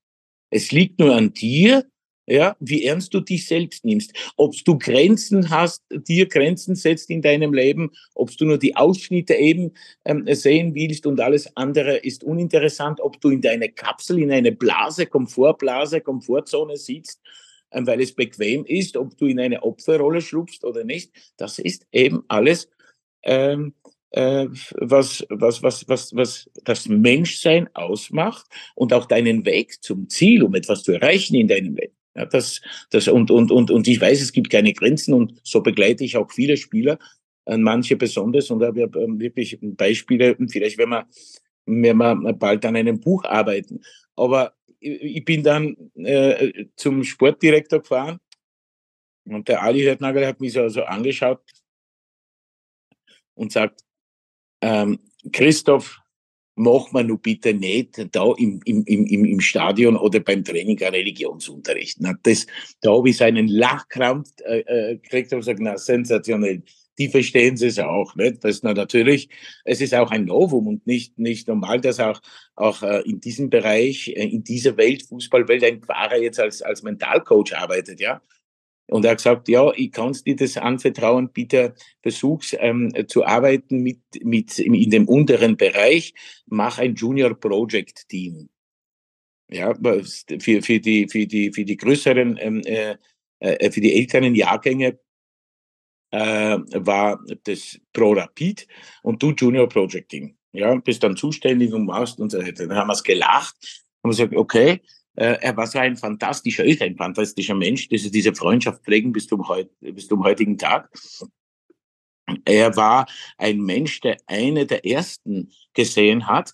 Es liegt nur an dir, ja, wie ernst du dich selbst nimmst. Ob du Grenzen hast, dir Grenzen setzt in deinem Leben, ob du nur die Ausschnitte eben ähm, sehen willst und alles andere ist uninteressant, ob du in deine Kapsel, in eine Blase, Komfortblase, Komfortzone sitzt, ähm, weil es bequem ist, ob du in eine Opferrolle schlupfst oder nicht, das ist eben alles ähm, äh, was, was, was, was, was das Menschsein ausmacht und auch deinen Weg zum Ziel, um etwas zu erreichen in deinem Leben. Ja, das, das, und, und, und, und ich weiß, es gibt keine Grenzen und so begleite ich auch viele Spieler, äh, manche besonders und habe ähm, wirklich Beispiele, vielleicht wenn wir, wenn wir bald an einem Buch arbeiten. Aber ich bin dann äh, zum Sportdirektor gefahren und der Ali Hörtnagel hat mich so, so angeschaut und sagt, ähm, Christoph, mach mal nur bitte nicht da im, im, im, im Stadion oder beim Training ein Religionsunterricht. Na, das, da habe ich seinen Lachkrampf äh, äh, gekriegt und gesagt, na, sensationell. Die verstehen es auch, nicht? Das ist natürlich, es ist auch ein Novum und nicht, nicht normal, dass auch, auch äh, in diesem Bereich, äh, in dieser Welt, Fußballwelt, ein Pfarrer jetzt als, als Mentalcoach arbeitet, ja. Und er hat gesagt, ja, ich kann dir das anvertrauen, bitte versuch's ähm, zu arbeiten mit, mit in dem unteren Bereich, mach ein Junior Project Team. Ja, für, für, die, für, die, für die größeren, ähm, äh, äh, für die älteren Jahrgänge äh, war das Pro Rapid und du Junior Project Team. Ja, bist dann zuständig und machst und so weiter. Dann haben wir es gelacht und gesagt, okay, er war so ein fantastischer, ist ein fantastischer Mensch, dass diese Freundschaft pflegen bis zum, heut, bis zum heutigen Tag. Er war ein Mensch, der eine der ersten gesehen hat,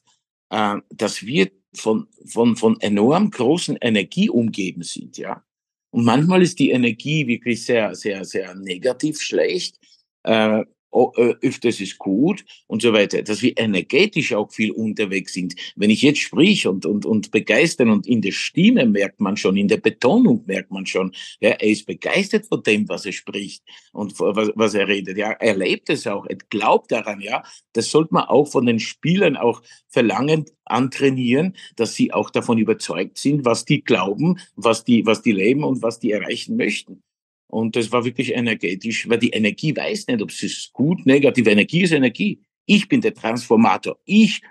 äh, dass wir von, von, von enorm großen Energie umgeben sind, ja. Und manchmal ist die Energie wirklich sehr, sehr, sehr negativ schlecht. Äh, äh, öfters ist gut und so weiter, dass wir energetisch auch viel unterwegs sind. Wenn ich jetzt sprich und, und, und begeistern und in der Stimme merkt man schon, in der Betonung merkt man schon, ja, er ist begeistert von dem, was er spricht und was, was er redet. Ja, er lebt es auch, er glaubt daran, ja. Das sollte man auch von den Spielern auch verlangen, antrainieren, dass sie auch davon überzeugt sind, was die glauben, was die, was die leben und was die erreichen möchten. Und das war wirklich energetisch, weil die Energie weiß nicht, ob es ist gut, negativ. Energie ist Energie. Ich bin der Transformator. Ich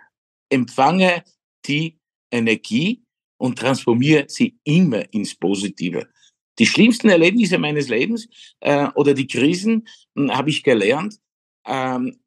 empfange die Energie und transformiere sie immer ins Positive. Die schlimmsten Erlebnisse meines Lebens äh, oder die Krisen hm, habe ich gelernt, ähm,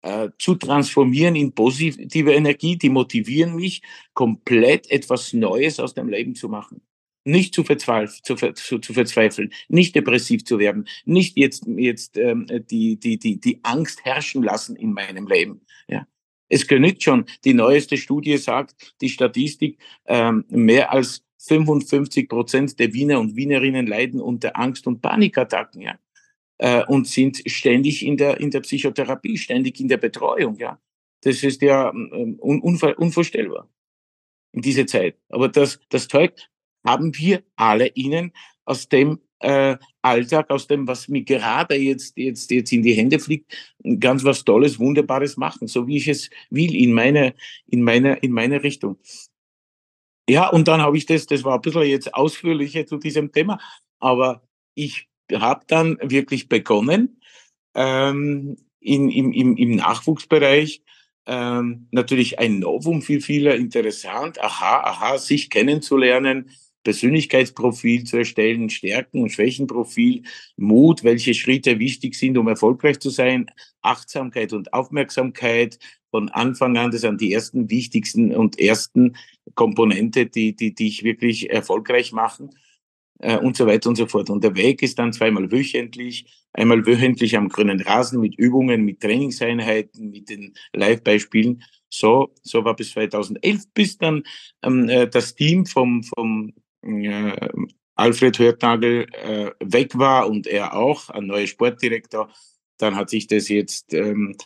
äh, zu transformieren in positive Energie. Die motivieren mich, komplett etwas Neues aus dem Leben zu machen nicht zu, verzweifeln, zu, zu, zu verzweifeln, nicht depressiv zu werden, nicht jetzt, jetzt ähm, die, die, die, die Angst herrschen lassen in meinem Leben. Ja. Es genügt schon. Die neueste Studie sagt, die Statistik, ähm, mehr als 55 Prozent der Wiener und Wienerinnen leiden unter Angst- und Panikattacken, ja. Äh, und sind ständig in der, in der Psychotherapie, ständig in der Betreuung, ja. Das ist ja ähm, un, unvorstellbar in dieser Zeit. Aber das, das zeugt haben wir alle ihnen aus dem äh, Alltag, aus dem, was mir gerade jetzt, jetzt, jetzt in die Hände fliegt, ganz was Tolles, Wunderbares machen, so wie ich es will, in meine, in meine, in meine Richtung. Ja, und dann habe ich das, das war ein bisschen jetzt ausführlicher zu diesem Thema, aber ich habe dann wirklich begonnen, ähm, in, im, im, im Nachwuchsbereich ähm, natürlich ein Novum für viele interessant, aha, aha, sich kennenzulernen, Persönlichkeitsprofil zu erstellen, Stärken- und Schwächenprofil, Mut, welche Schritte wichtig sind, um erfolgreich zu sein, Achtsamkeit und Aufmerksamkeit, von Anfang an, das sind die ersten wichtigsten und ersten Komponente, die, die, die ich wirklich erfolgreich machen äh, und so weiter und so fort. Und der Weg ist dann zweimal wöchentlich, einmal wöchentlich am grünen Rasen mit Übungen, mit Trainingseinheiten, mit den Live-Beispielen. So, so war bis 2011, bis dann ähm, äh, das Team vom, vom äh, Alfred Hörtnagel äh, weg war und er auch, ein neuer Sportdirektor, dann hat sich das jetzt ähm,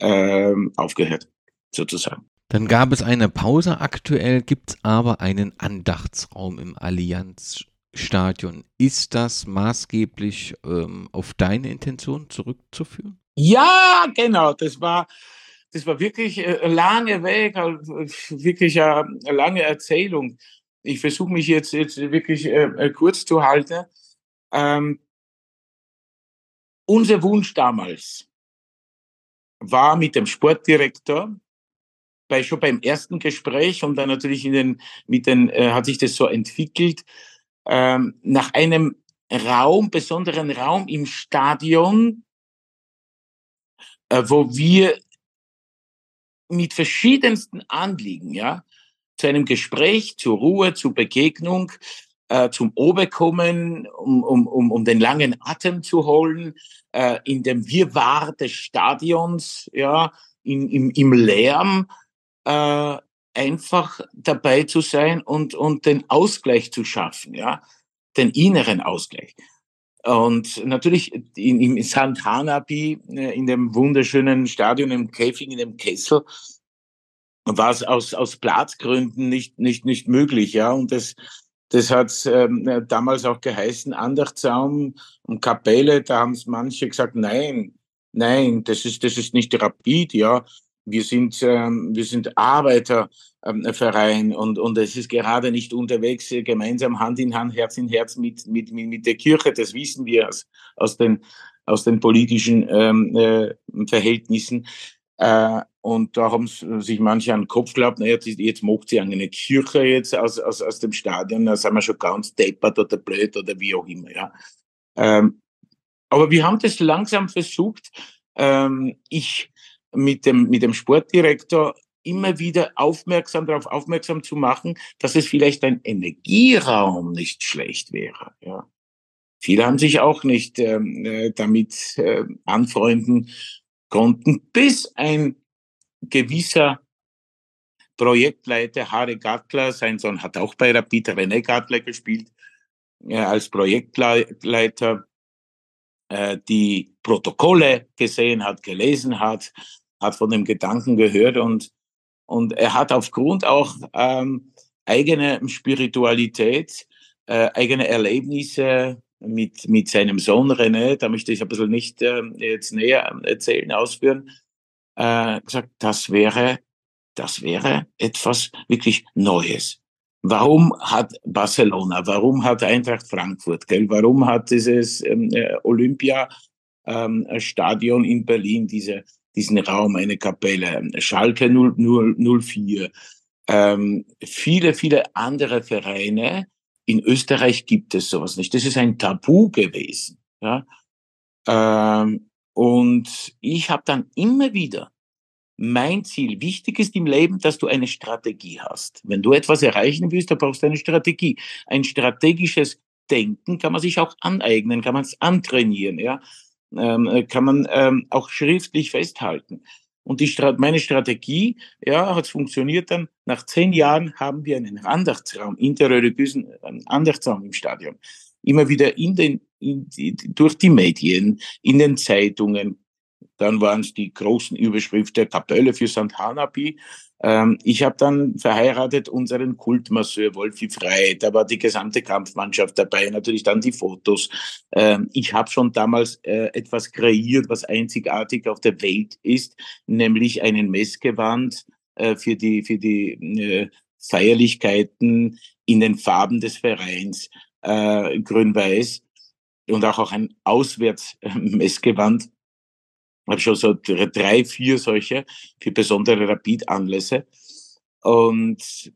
ähm, aufgehört, sozusagen. Dann gab es eine Pause. Aktuell gibt es aber einen Andachtsraum im Allianzstadion. Ist das maßgeblich ähm, auf deine Intention zurückzuführen? Ja, genau. Das war, das war wirklich ein äh, langer Weg, wirklich eine lange Erzählung ich versuche mich jetzt, jetzt wirklich äh, äh, kurz zu halten. Ähm, unser Wunsch damals war mit dem Sportdirektor, bei, schon beim ersten Gespräch und dann natürlich in den, mit den, äh, hat sich das so entwickelt, ähm, nach einem Raum, besonderen Raum im Stadion, äh, wo wir mit verschiedensten Anliegen, ja, zu einem Gespräch, zur Ruhe, zur Begegnung, äh, zum Oberkommen, um, um, um, um den langen Atem zu holen, äh, in dem Wirrwarr des Stadions, ja, in, im, im Lärm, äh, einfach dabei zu sein und, und den Ausgleich zu schaffen, ja, den inneren Ausgleich. Und natürlich in, in St. Hanapi, äh, in dem wunderschönen Stadion im Käfig, in dem Kessel, war es aus, aus Platzgründen nicht, nicht, nicht möglich, ja. Und das, das hat ähm, damals auch geheißen, Andachtsraum und Kapelle, da haben es manche gesagt, nein, nein, das ist, das ist nicht Rapid, ja. Wir sind, ähm, wir sind Arbeiterverein ähm, und, und es ist gerade nicht unterwegs, äh, gemeinsam Hand in Hand, Herz in Herz mit, mit, mit der Kirche. Das wissen wir aus, aus, den, aus den politischen ähm, äh, Verhältnissen. Äh, und da haben sich manche an den Kopf geglaubt, naja, jetzt, jetzt macht sie eine Kirche jetzt aus, aus, aus dem Stadion, da sind wir schon ganz deppert oder blöd oder wie auch immer. Ja. Ähm, aber wir haben das langsam versucht. Ähm, ich mit dem, mit dem Sportdirektor immer wieder aufmerksam darauf aufmerksam zu machen, dass es vielleicht ein Energieraum nicht schlecht wäre. Ja. Viele haben sich auch nicht ähm, äh, damit äh, anfreunden konnten, bis ein gewisser Projektleiter Harry Gartler, sein Sohn hat auch bei Rapid René Gartler gespielt, äh, als Projektleiter äh, die Protokolle gesehen hat, gelesen hat, hat von dem Gedanken gehört und, und er hat aufgrund auch ähm, eigener Spiritualität, äh, eigene Erlebnisse mit, mit seinem Sohn René, da möchte ich ein bisschen nicht äh, jetzt näher erzählen, ausführen, äh, gesagt, das wäre, das wäre etwas wirklich Neues. Warum hat Barcelona, warum hat Eintracht Frankfurt, gell? warum hat dieses ähm, äh, Olympiastadion ähm, in Berlin diese, diesen Raum, eine Kapelle, Schalke 004, ähm, viele, viele andere Vereine. In Österreich gibt es sowas nicht. Das ist ein Tabu gewesen. Ja? Ähm, und ich habe dann immer wieder mein Ziel. Wichtig ist im Leben, dass du eine Strategie hast. Wenn du etwas erreichen willst, dann brauchst du eine Strategie. Ein strategisches Denken kann man sich auch aneignen, kann man es antrainieren, ja, ähm, äh, kann man ähm, auch schriftlich festhalten. Und die Strat meine Strategie, ja, hat funktioniert dann. Nach zehn Jahren haben wir einen Andachtsraum, interreligiösen Andachtsraum im Stadion. Immer wieder in den, durch die Medien, in den Zeitungen, dann waren es die großen Überschriften Kapelle für St. Hanapi. Ähm, ich habe dann verheiratet unseren Kultmasseur Wolfi Frey. Da war die gesamte Kampfmannschaft dabei, natürlich dann die Fotos. Ähm, ich habe schon damals äh, etwas kreiert, was einzigartig auf der Welt ist, nämlich einen Messgewand äh, für die, für die äh, Feierlichkeiten in den Farben des Vereins, äh, grün-weiß und auch, auch ein Auswärtsmessgewand habe schon so drei, vier solche für besondere Rapid-Anlässe. Und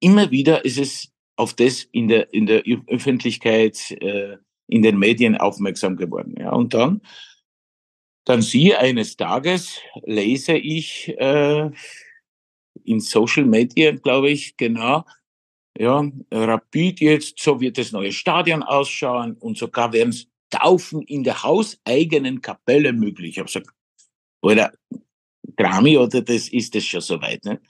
immer wieder ist es auf das in der, in der Öffentlichkeit, äh, in den Medien aufmerksam geworden. Ja. Und dann, dann siehe eines Tages, lese ich äh, in Social Media, glaube ich, genau, ja, Rapid jetzt, so wird das neue Stadion ausschauen und sogar werden es Taufen in der hauseigenen Kapelle möglich. Ich habe gesagt, oder Drami oder das ist es schon soweit. Ne?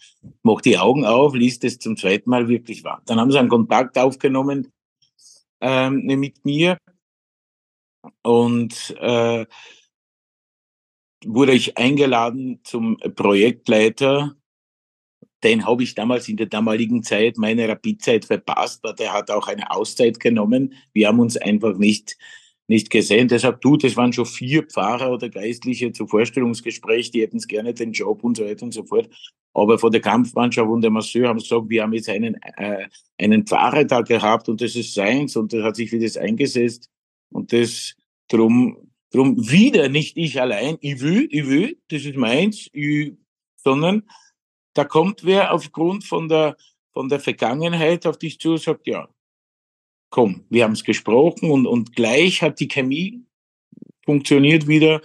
Mach die Augen auf, liest es zum zweiten Mal wirklich wahr. Dann haben sie einen Kontakt aufgenommen ähm, mit mir und äh, wurde ich eingeladen zum Projektleiter. Den habe ich damals in der damaligen Zeit, meine Rapidzeit verpasst, weil der hat auch eine Auszeit genommen. Wir haben uns einfach nicht nicht gesehen. Deshalb du, das waren schon vier Pfarrer oder Geistliche zu Vorstellungsgespräch, die hätten es gerne den Job und so weiter und so fort. Aber vor der Kampfmannschaft und der Masseur haben gesagt, wir haben jetzt einen, äh, einen Pfarrer da gehabt und das ist seins und das hat sich für das eingesetzt und das drum, drum wieder nicht ich allein, ich will, ich will, das ist meins, ich, sondern da kommt wer aufgrund von der, von der Vergangenheit auf dich zu und sagt, ja, komm, wir haben es gesprochen und, und gleich hat die Chemie funktioniert wieder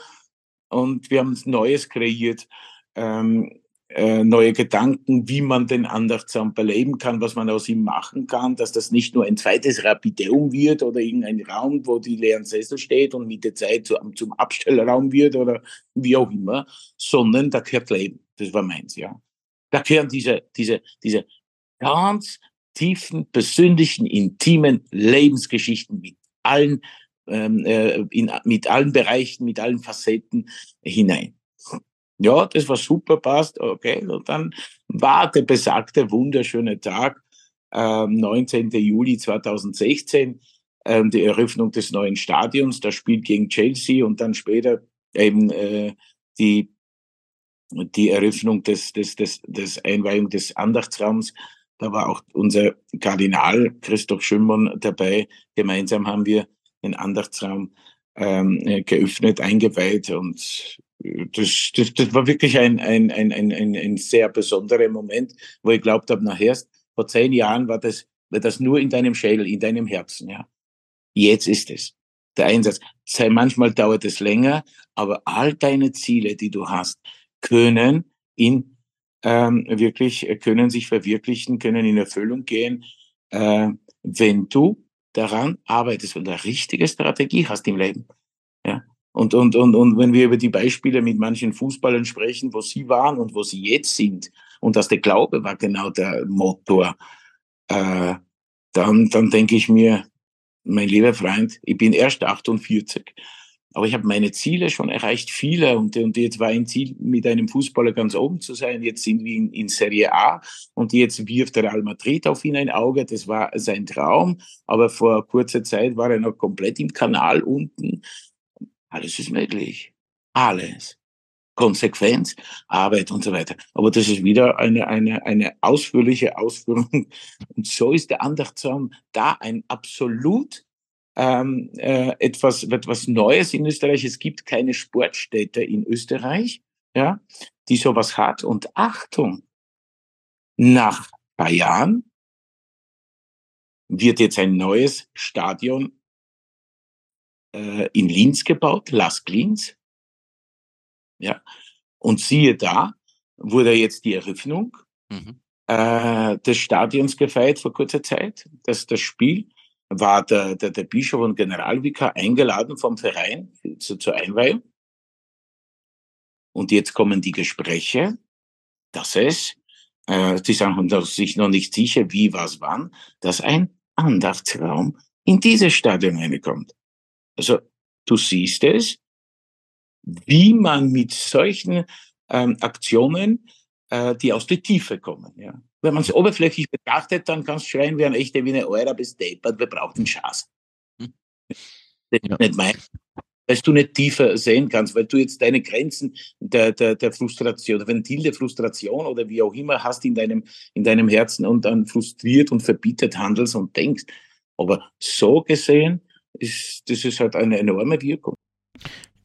und wir haben Neues kreiert, ähm, äh, neue Gedanken, wie man den Andachtsam beleben kann, was man aus ihm machen kann, dass das nicht nur ein zweites Rapideum wird oder irgendein Raum, wo die leeren Sessel steht und mit der Zeit zum, zum Abstellraum wird oder wie auch immer, sondern da gehört Leben. Das war meins, ja. Da gehören diese, diese, diese ganz tiefen, persönlichen, intimen Lebensgeschichten mit allen, ähm, äh, in, mit allen Bereichen, mit allen Facetten hinein. Ja, das war super, passt, okay. Und dann war der besagte wunderschöne Tag, ähm, 19. Juli 2016, ähm, die Eröffnung des neuen Stadions, das Spiel gegen Chelsea und dann später eben äh, die, die Eröffnung des, des, des, des Einweihung des Andachtsraums. Da war auch unser Kardinal Christoph Schimmern dabei. Gemeinsam haben wir den Andachtsraum ähm, geöffnet, eingeweiht und das, das, das war wirklich ein, ein, ein, ein, ein sehr besonderer Moment, wo ich glaubt habe, nachher, vor zehn Jahren war das, war das nur in deinem Schädel, in deinem Herzen. Ja. Jetzt ist es der Einsatz. Sei, manchmal dauert es länger, aber all deine Ziele, die du hast, können in ähm, wirklich können sich verwirklichen, können in Erfüllung gehen, äh, wenn du daran arbeitest und eine richtige Strategie hast im Leben. Ja. Und, und, und, und wenn wir über die Beispiele mit manchen Fußballern sprechen, wo sie waren und wo sie jetzt sind, und dass der Glaube war genau der Motor, äh, dann, dann denke ich mir, mein lieber Freund, ich bin erst 48, aber ich habe meine Ziele schon erreicht, viele. Und, und jetzt war ein Ziel, mit einem Fußballer ganz oben zu sein. Jetzt sind wir in, in Serie A und jetzt wirft der Real Madrid auf ihn ein Auge. Das war sein Traum. Aber vor kurzer Zeit war er noch komplett im Kanal unten. Alles ist möglich. Alles. Konsequenz, Arbeit und so weiter. Aber das ist wieder eine, eine, eine ausführliche Ausführung. Und so ist der Andachtsraum da ein absolut ähm, äh, etwas, etwas Neues in Österreich. Es gibt keine Sportstätte in Österreich, ja, die sowas hat. Und Achtung, nach paar Jahren wird jetzt ein neues Stadion äh, in Linz gebaut, Las Linz. Ja. Und siehe da, wurde jetzt die Eröffnung mhm. äh, des Stadions gefeiert vor kurzer Zeit. Das, das Spiel war der, der, der Bischof und Generalvikar eingeladen vom Verein zu, zur Einweihung. Und jetzt kommen die Gespräche, dass es, äh, die sagen sich noch nicht sicher, wie, was, wann, dass ein Andachtsraum in dieses Stadion reinkommt. Also du siehst es, wie man mit solchen ähm, Aktionen, äh, die aus der Tiefe kommen. Ja. Wenn man es oberflächlich betrachtet, dann kannst du schreien, wir haben echte wie eine Eura bis deppert, wir brauchen Schaß. Hm. Das ist ja. nicht mein, weil du nicht tiefer sehen kannst, weil du jetzt deine Grenzen der, der, der Frustration, der Ventil der Frustration oder wie auch immer hast in deinem, in deinem Herzen und dann frustriert und verbittert handelst und denkst. Aber so gesehen ist, das ist halt eine enorme Wirkung.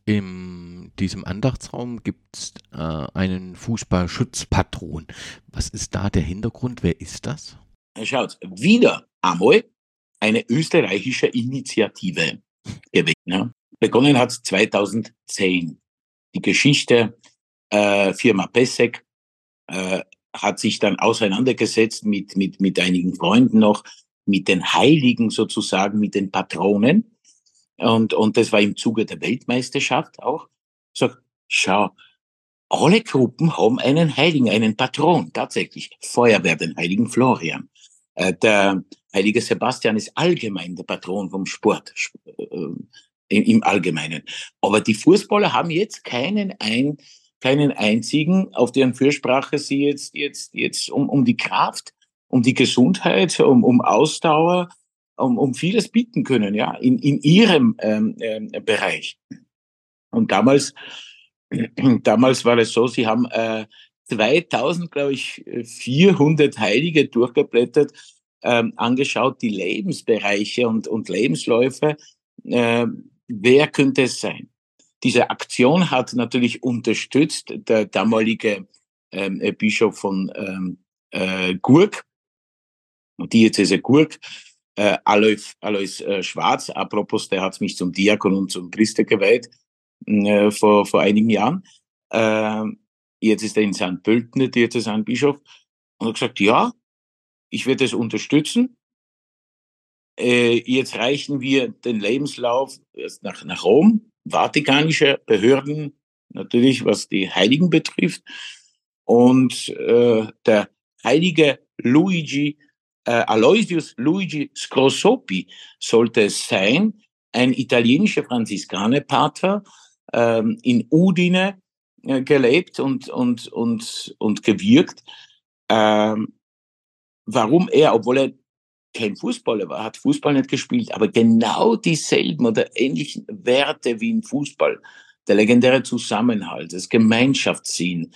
In diesem Andachtsraum gibt es äh, einen Fußballschutzpatron. Was ist da der Hintergrund? Wer ist das? Schaut, wieder einmal eine österreichische Initiative gewesen. Ne? Begonnen hat 2010. Die Geschichte äh, Firma Pessek äh, hat sich dann auseinandergesetzt mit, mit, mit einigen Freunden noch, mit den Heiligen sozusagen, mit den Patronen und, und das war im Zuge der Weltmeisterschaft auch. Sag, schau, alle Gruppen haben einen Heiligen, einen Patron, tatsächlich. Feuerwehr, den heiligen Florian. Äh, der heilige Sebastian ist allgemein der Patron vom Sport, äh, im, Allgemeinen. Aber die Fußballer haben jetzt keinen ein, keinen einzigen, auf deren Fürsprache sie jetzt, jetzt, jetzt um, um die Kraft, um die Gesundheit, um, um Ausdauer, um, um vieles bieten können, ja, in, in ihrem ähm, äh, Bereich. Und damals, damals war es so, sie haben äh, 2000, glaube ich, 400 Heilige durchgeblättert, ähm, angeschaut, die Lebensbereiche und, und Lebensläufe. Äh, wer könnte es sein? Diese Aktion hat natürlich unterstützt der damalige ähm, Bischof von ähm, äh, Gurk, Diözese Gurk, äh, Alois, Alois äh, Schwarz, apropos, der hat mich zum Diakon und zum Priester geweiht äh, vor, vor einigen Jahren. Äh, jetzt ist er in St. Pölten der Diözesanbischof und hat gesagt, ja, ich werde es unterstützen. Äh, jetzt reichen wir den Lebenslauf erst nach, nach Rom, vatikanische Behörden, natürlich was die Heiligen betrifft. Und äh, der heilige Luigi, äh, Aloysius Luigi Scrosopi sollte es sein, ein italienischer Franziskanerpater ähm, in Udine äh, gelebt und, und, und, und gewirkt. Ähm, warum er, obwohl er kein Fußballer war, hat Fußball nicht gespielt, aber genau dieselben oder ähnlichen Werte wie im Fußball. Der legendäre Zusammenhalt, das Gemeinschaftssinn,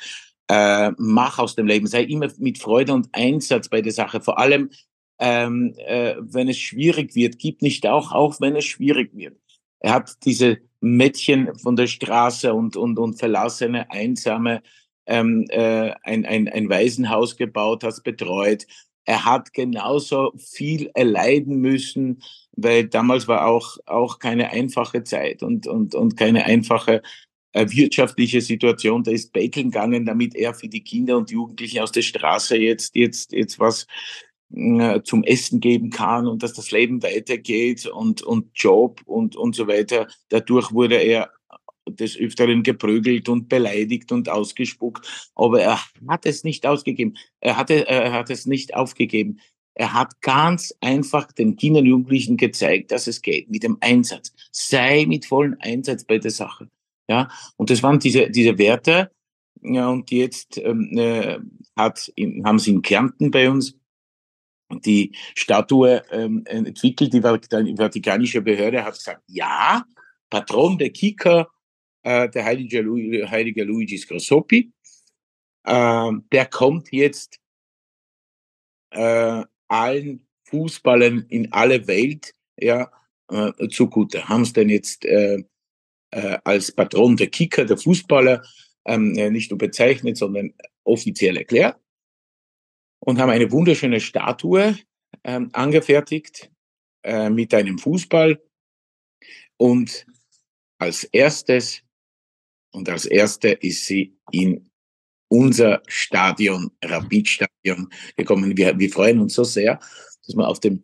äh, mach aus dem Leben, sei immer mit Freude und Einsatz bei der Sache, vor allem ähm, äh, wenn es schwierig wird, gib nicht auch auf, wenn es schwierig wird. Er hat diese Mädchen von der Straße und, und, und verlassene, einsame, ähm, äh, ein, ein, ein Waisenhaus gebaut, hat betreut er hat genauso viel erleiden müssen, weil damals war auch, auch keine einfache Zeit und, und, und keine einfache äh, wirtschaftliche Situation. Da ist betteln gegangen, damit er für die Kinder und Jugendlichen aus der Straße jetzt, jetzt, jetzt was zum Essen geben kann und dass das Leben weitergeht und, und Job und, und so weiter. Dadurch wurde er des Öfteren geprügelt und beleidigt und ausgespuckt, aber er hat es nicht ausgegeben. Er, hatte, er hat es nicht aufgegeben. Er hat ganz einfach den Kindern und Jugendlichen gezeigt, dass es geht mit dem Einsatz. Sei mit vollem Einsatz bei der Sache. Ja, und das waren diese, diese Werte. Ja, und jetzt ähm, äh, hat, haben sie in Kärnten bei uns die Statue ähm, entwickelt. Die Vatikanische Behörde hat gesagt, ja, Patron der Kicker äh, der heilige, Lu heilige Luigi Scrosoppi. Äh, der kommt jetzt äh, allen Fußballern in alle Welt ja, äh, zugute. Haben es denn jetzt äh, äh, als Patron der Kicker, der Fußballer, ähm, nicht nur bezeichnet, sondern offiziell erklärt und haben eine wunderschöne Statue ähm, angefertigt äh, mit einem Fußball und als erstes und als erste ist sie in unser Stadion, Rapid-Stadion gekommen. Wir, wir freuen uns so sehr, dass man auf dem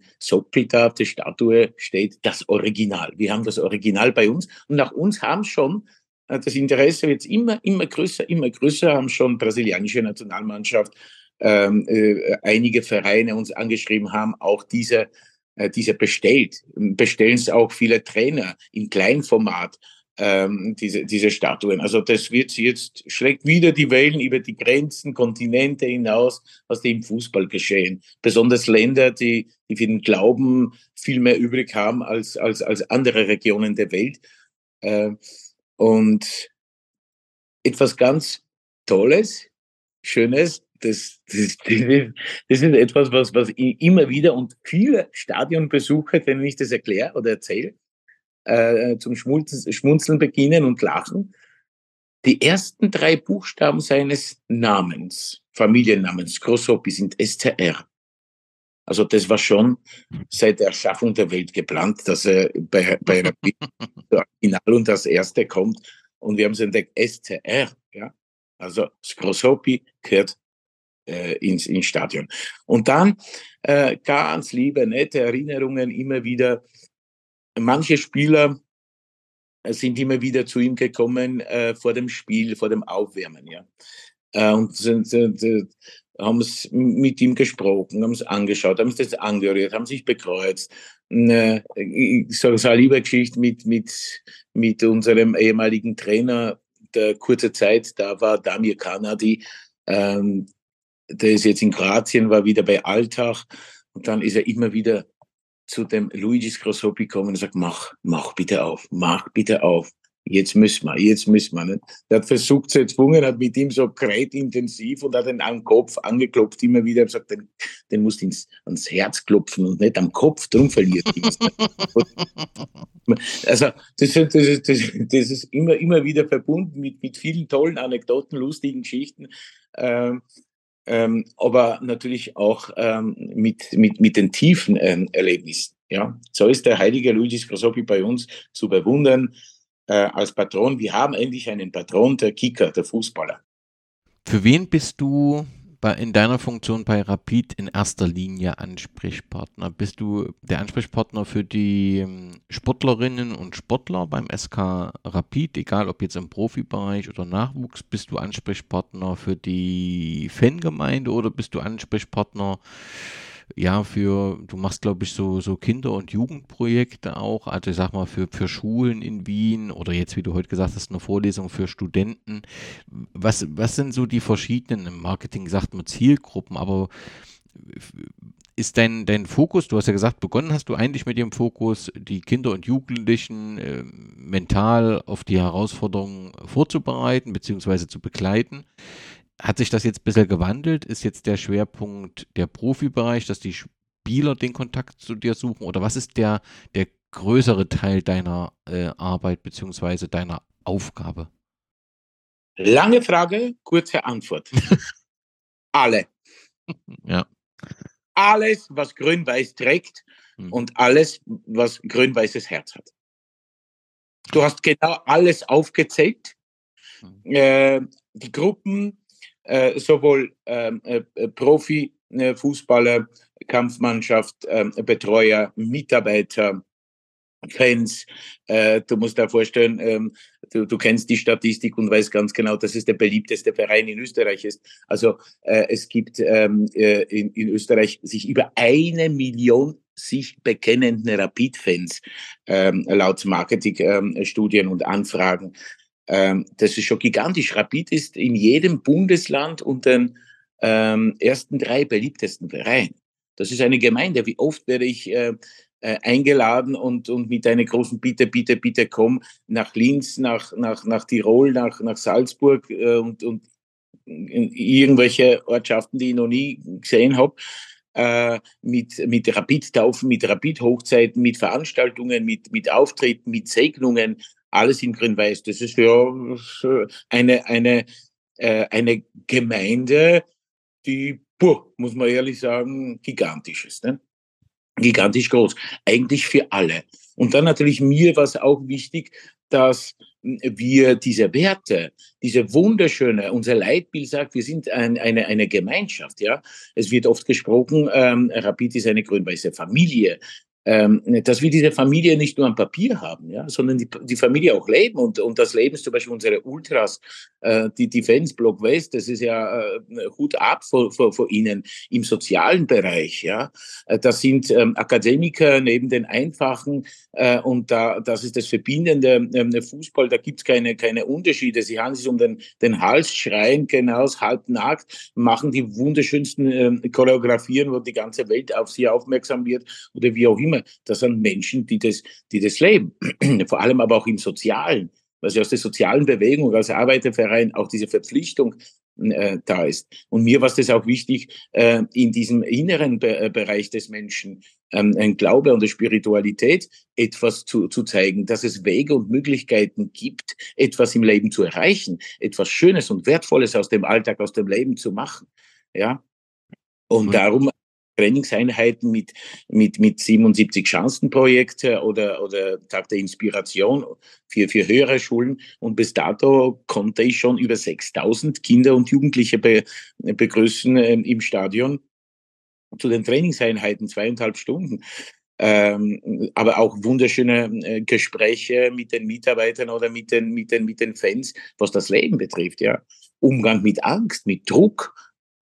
da, auf der Statue steht, das Original. Wir haben das Original bei uns und nach uns haben schon äh, das Interesse wird immer, immer größer, immer größer, haben schon brasilianische Nationalmannschaft, ähm, äh, einige Vereine uns angeschrieben haben, auch diese, äh, diese bestellt. Bestellen es auch viele Trainer im Kleinformat ähm, diese, diese Statuen. Also das wird jetzt, schlägt wieder die Wellen über die Grenzen, Kontinente hinaus, was dem Fußball geschehen. Besonders Länder, die, die für den Glauben viel mehr übrig haben als, als, als andere Regionen der Welt. Äh, und etwas ganz Tolles, Schönes, das, das, das ist etwas, was, was ich immer wieder und viele Stadionbesucher, denen ich das erkläre oder erzähle, äh, zum Schmunzeln beginnen und lachen. Die ersten drei Buchstaben seines Namens, Familiennamens, Crossopi, sind STR. Also das war schon seit der Erschaffung der Welt geplant, dass er bei, bei Original und das erste kommt. Und wir haben es entdeckt, STR. Ja? Also Scrosopi gehört äh, ins, ins Stadion. Und dann äh, ganz liebe, nette Erinnerungen immer wieder manche Spieler äh, sind immer wieder zu ihm gekommen äh, vor dem Spiel, vor dem Aufwärmen, ja. Äh, und sind, sind, äh, haben es mit ihm gesprochen, haben es angeschaut, haben es das angerührt, haben sich bekreuzt. Äh, ich sage so eine liebe Geschichte mit, mit, mit unserem ehemaligen Trainer, der kurze Zeit da war, Damir Kanadi. Ähm, der ist jetzt in Kroatien, war wieder bei Alltag und dann ist er immer wieder zu dem Luigi Scrosoppi kommen und sagt, mach, mach bitte auf, mach bitte auf. Jetzt müssen wir, jetzt müssen wir. Nicht? Der hat versucht zu erzwungen, hat mit ihm so intensiv und hat ihn am Kopf angeklopft, immer wieder, gesagt, den, den musst du ins, ans Herz klopfen und nicht am Kopf, drum verliert Also, das, das, das, das, ist immer, immer wieder verbunden mit, mit vielen tollen Anekdoten, lustigen Geschichten. Ähm, ähm, aber natürlich auch ähm, mit, mit, mit den tiefen ähm, Erlebnissen. Ja? So ist der heilige Luigi Scrosoppi bei uns zu bewundern äh, als Patron. Wir haben endlich einen Patron, der Kicker, der Fußballer. Für wen bist du bei, in deiner Funktion bei Rapid in erster Linie Ansprechpartner? Bist du der Ansprechpartner für die ähm, Sportlerinnen und Sportler beim SK Rapid, egal ob jetzt im Profibereich oder Nachwuchs? Bist du Ansprechpartner für die Fangemeinde oder bist du Ansprechpartner ja, für, du machst, glaube ich, so, so Kinder- und Jugendprojekte auch, also ich sag mal, für, für Schulen in Wien oder jetzt, wie du heute gesagt hast, eine Vorlesung für Studenten. Was, was sind so die verschiedenen, im Marketing sagt man Zielgruppen, aber ist dein, dein Fokus, du hast ja gesagt, begonnen hast du eigentlich mit dem Fokus, die Kinder und Jugendlichen äh, mental auf die Herausforderungen vorzubereiten bzw. zu begleiten. Hat sich das jetzt ein bisschen gewandelt? Ist jetzt der Schwerpunkt der Profibereich, dass die Spieler den Kontakt zu dir suchen? Oder was ist der, der größere Teil deiner äh, Arbeit bzw. deiner Aufgabe? Lange Frage, kurze Antwort. Alle. Ja. Alles, was grün-weiß trägt hm. und alles, was grün-weißes Herz hat. Du hast genau alles aufgezählt. Hm. Äh, die Gruppen, äh, sowohl ähm, äh, äh, Fußballer, Kampfmannschaft, ähm, Betreuer, Mitarbeiter, Fans. Äh, du musst dir vorstellen, ähm, du, du, kennst die Statistik und weißt ganz genau, dass es der beliebteste Verein in Österreich ist. Also äh, es gibt äh, in, in, Österreich sich über eine Million sich bekennenden Rapid-Fans ähm, laut Marketingstudien und Anfragen. Ähm, das ist schon gigantisch. Rapid ist in jedem Bundesland unter den ähm, ersten drei beliebtesten Vereinen. Das ist eine Gemeinde. Wie oft werde ich äh, äh, eingeladen und, und mit einer großen Bitte, bitte, bitte komm nach Linz, nach, nach, nach Tirol, nach, nach Salzburg äh, und, und irgendwelche Ortschaften, die ich noch nie gesehen habe. Äh, mit, mit Rapid-Taufen, mit Rapid-Hochzeiten, mit Veranstaltungen, mit, mit Auftritten, mit Segnungen, alles in Grün-Weiß. Das ist ja eine, eine, äh, eine Gemeinde, die, puh, muss man ehrlich sagen, gigantisch ist. Ne? Gigantisch groß. Eigentlich für alle. Und dann natürlich mir war es auch wichtig, dass wir diese Werte, diese wunderschöne, unser Leitbild sagt, wir sind ein, eine, eine Gemeinschaft, ja. Es wird oft gesprochen, ähm, Rapid ist eine grün-weiße Familie ähm, dass wir diese Familie nicht nur am Papier haben, ja, sondern die, die Familie auch leben und, und das Leben ist zum Beispiel unsere Ultras, äh, die Defense Block West, das ist ja äh, Hut ab vor, vor, vor ihnen im sozialen Bereich, ja. Äh, das sind ähm, Akademiker neben den einfachen äh, und da, das ist das verbindende ähm, Fußball, da gibt's keine, keine Unterschiede. Sie haben sich um den, den Hals, schreien genau halbnackt, machen die wunderschönsten äh, Choreografien, wo die ganze Welt auf sie aufmerksam wird oder wie auch immer immer, das sind Menschen, die das, die das leben. Vor allem aber auch im Sozialen, was ja aus der sozialen Bewegung, als Arbeiterverein auch diese Verpflichtung äh, da ist. Und mir war es das auch wichtig, äh, in diesem inneren Be äh, Bereich des Menschen, ähm, ein Glaube und eine Spiritualität, etwas zu, zu zeigen, dass es Wege und Möglichkeiten gibt, etwas im Leben zu erreichen, etwas Schönes und Wertvolles aus dem Alltag, aus dem Leben zu machen. Ja. Und darum Trainingseinheiten mit, mit, mit 77 Chancenprojekte oder, oder Tag der Inspiration für, für höhere Schulen. Und bis dato konnte ich schon über 6000 Kinder und Jugendliche be, begrüßen äh, im Stadion zu den Trainingseinheiten, zweieinhalb Stunden. Ähm, aber auch wunderschöne äh, Gespräche mit den Mitarbeitern oder mit den, mit, den, mit den Fans, was das Leben betrifft. Ja. Umgang mit Angst, mit Druck,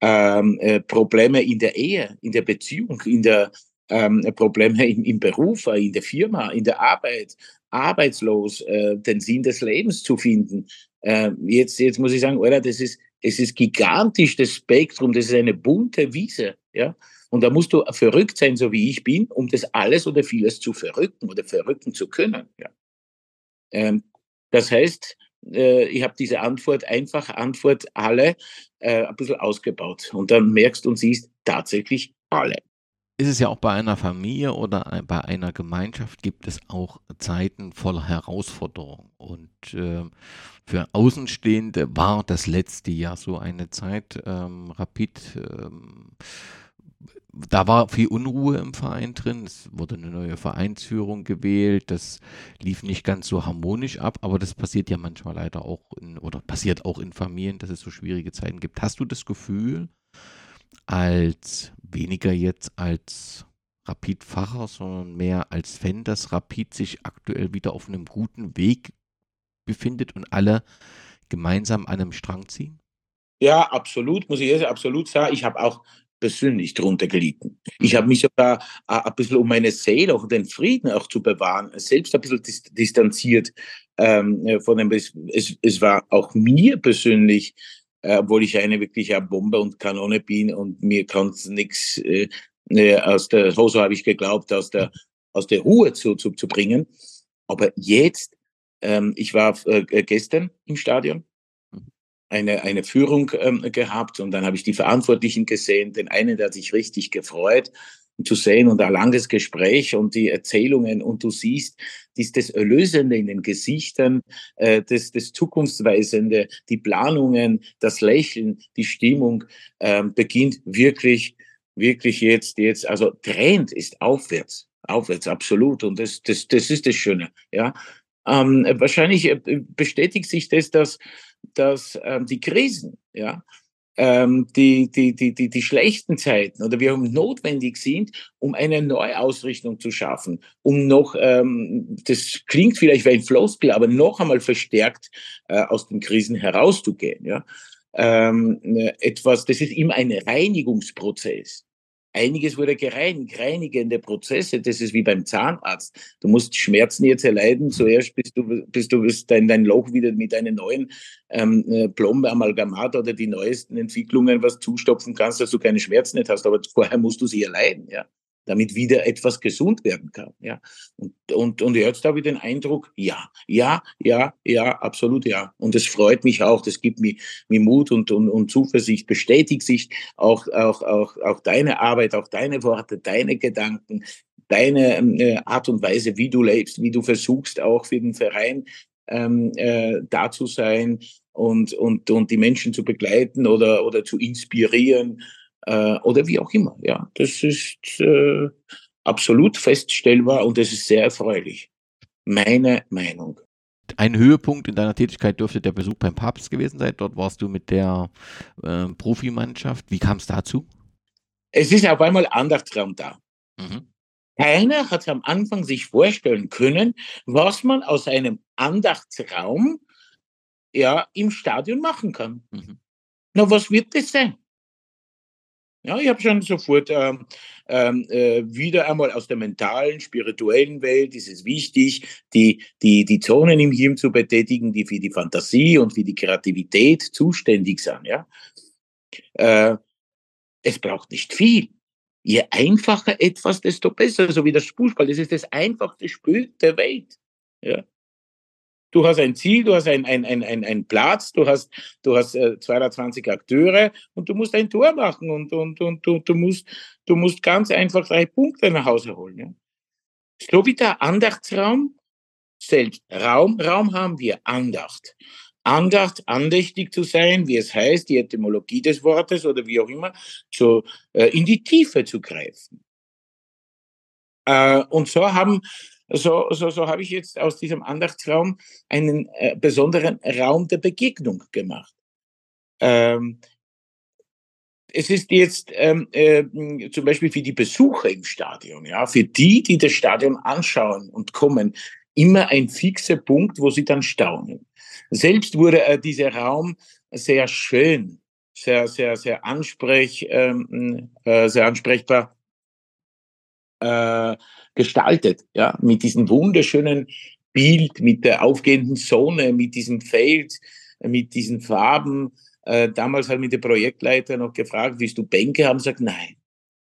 ähm, äh, Probleme in der Ehe, in der Beziehung, in der ähm, Probleme im, im, Beruf, äh, in der Firma, in der Arbeit, arbeitslos, äh, den Sinn des Lebens zu finden. Äh, jetzt, jetzt muss ich sagen, oder das ist, es ist gigantisch, das Spektrum, das ist eine bunte Wiese, ja. Und da musst du verrückt sein, so wie ich bin, um das alles oder vieles zu verrücken oder verrücken zu können. Ja. Ähm, das heißt, ich habe diese Antwort, einfache Antwort, alle, äh, ein bisschen ausgebaut. Und dann merkst und siehst tatsächlich alle. Ist es ja auch bei einer Familie oder bei einer Gemeinschaft gibt es auch Zeiten voller Herausforderungen. Und äh, für Außenstehende war das letzte Jahr so eine Zeit. Ähm, Rapid ähm, da war viel Unruhe im Verein drin. Es wurde eine neue Vereinsführung gewählt. Das lief nicht ganz so harmonisch ab, aber das passiert ja manchmal leider auch in, oder passiert auch in Familien, dass es so schwierige Zeiten gibt. Hast du das Gefühl, als weniger jetzt als Rapid-Facher, sondern mehr als Fan, dass Rapid sich aktuell wieder auf einem guten Weg befindet und alle gemeinsam an einem Strang ziehen? Ja, absolut, muss ich jetzt absolut sagen. Ich habe auch persönlich darunter gelitten. Ich habe mich sogar äh, ein bisschen um meine Seele, auch den Frieden auch zu bewahren, selbst ein bisschen dis distanziert ähm, äh, von dem. Es, es, war auch mir persönlich, äh, obwohl ich eine wirkliche Bombe und Kanone bin und mir kann nichts äh, äh, aus der, so habe ich geglaubt, aus der, aus der Ruhe zu, zu, zu bringen. Aber jetzt, ähm, ich war äh, gestern im Stadion eine, eine Führung ähm, gehabt und dann habe ich die Verantwortlichen gesehen. Den einen, der hat sich richtig gefreut zu sehen und ein langes Gespräch und die Erzählungen und du siehst, dies das Erlösende in den Gesichtern, äh, das, das Zukunftsweisende, die Planungen, das Lächeln, die Stimmung äh, beginnt wirklich, wirklich jetzt, jetzt, also Trend ist aufwärts, aufwärts, absolut und das, das, das ist das Schöne, ja. Ähm, wahrscheinlich äh, bestätigt sich das, dass dass ähm, die Krisen, ja, ähm, die, die, die, die, die schlechten Zeiten oder wir notwendig sind, um eine Neuausrichtung zu schaffen, um noch, ähm, das klingt vielleicht wie ein Floskel, aber noch einmal verstärkt äh, aus den Krisen herauszugehen. Ja? Ähm, äh, etwas, das ist immer ein Reinigungsprozess. Einiges wurde gereinigt, reinigende Prozesse, das ist wie beim Zahnarzt. Du musst Schmerzen jetzt erleiden, zuerst bis du, bis du dein, dein Loch wieder mit einer neuen ähm, äh, Plombe, Amalgamat oder die neuesten Entwicklungen was zustopfen kannst, dass du keine Schmerzen nicht hast, aber vorher musst du sie erleiden, ja damit wieder etwas gesund werden kann. Ja? Und, und, und jetzt habe ich den Eindruck, ja, ja, ja, ja, absolut ja. Und es freut mich auch, das gibt mir, mir Mut und, und, und Zuversicht, bestätigt sich auch, auch, auch, auch deine Arbeit, auch deine Worte, deine Gedanken, deine äh, Art und Weise, wie du lebst, wie du versuchst, auch für den Verein ähm, äh, da zu sein und, und, und die Menschen zu begleiten oder, oder zu inspirieren äh, oder wie auch immer. Ja, das ist äh, absolut feststellbar und das ist sehr erfreulich. Meine Meinung. Ein Höhepunkt in deiner Tätigkeit dürfte der Besuch beim Papst gewesen sein. Dort warst du mit der äh, Profimannschaft. Wie kam es dazu? Es ist auf einmal Andachtsraum da. Mhm. Keiner hat am Anfang sich vorstellen können, was man aus einem Andachtsraum ja, im Stadion machen kann. Mhm. Na, was wird das sein? Ja, ich habe schon sofort ähm, ähm, äh, wieder einmal aus der mentalen, spirituellen Welt ist es wichtig, die, die, die Zonen im Hirn zu betätigen, die für die Fantasie und für die Kreativität zuständig sind. Ja? Äh, es braucht nicht viel. Je einfacher etwas, desto besser. So wie das Fußball, das ist das einfachste Spiel der Welt. Ja? Du hast ein Ziel, du hast ein, ein, ein, ein, Platz, du hast, du hast äh, 220 Akteure und du musst ein Tor machen und, und, und, und du, musst, du musst ganz einfach drei Punkte nach Hause holen. Ja? So wie der Andachtsraum selbst. Raum, Raum haben wir Andacht. Andacht, andächtig zu sein, wie es heißt, die Etymologie des Wortes oder wie auch immer, so äh, in die Tiefe zu greifen. Äh, und so haben so, so, so habe ich jetzt aus diesem Andachtsraum einen äh, besonderen Raum der Begegnung gemacht. Ähm, es ist jetzt ähm, äh, zum Beispiel für die Besucher im Stadion, ja, für die, die das Stadion anschauen und kommen, immer ein fixer Punkt, wo sie dann staunen. Selbst wurde äh, dieser Raum sehr schön, sehr, sehr, sehr, ansprech, ähm, äh, sehr ansprechbar äh, gestaltet, ja, mit diesem wunderschönen Bild, mit der aufgehenden Sonne, mit diesem Feld, mit diesen Farben. Äh, damals hat mich der Projektleiter noch gefragt, willst du Bänke haben? Sagt, nein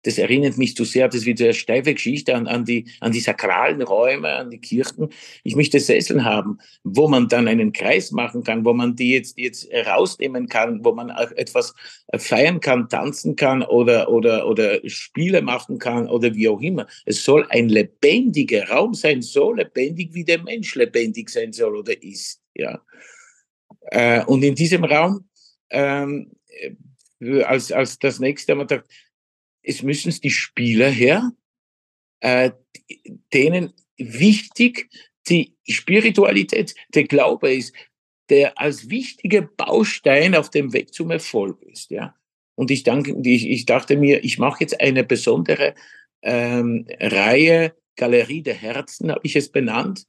das erinnert mich zu sehr, das wird eine steife Geschichte an, an, die, an die sakralen Räume, an die Kirchen. Ich möchte Sessel haben, wo man dann einen Kreis machen kann, wo man die jetzt, jetzt rausnehmen kann, wo man auch etwas feiern kann, tanzen kann oder, oder, oder Spiele machen kann oder wie auch immer. Es soll ein lebendiger Raum sein, so lebendig wie der Mensch lebendig sein soll oder ist. Ja. Äh, und in diesem Raum, ähm, äh, als, als das nächste, man sagt, es müssen die Spieler her, äh, denen wichtig die Spiritualität, der Glaube ist, der als wichtiger Baustein auf dem Weg zum Erfolg ist. Ja? Und ich, danke, ich, ich dachte mir, ich mache jetzt eine besondere ähm, Reihe, Galerie der Herzen habe ich es benannt.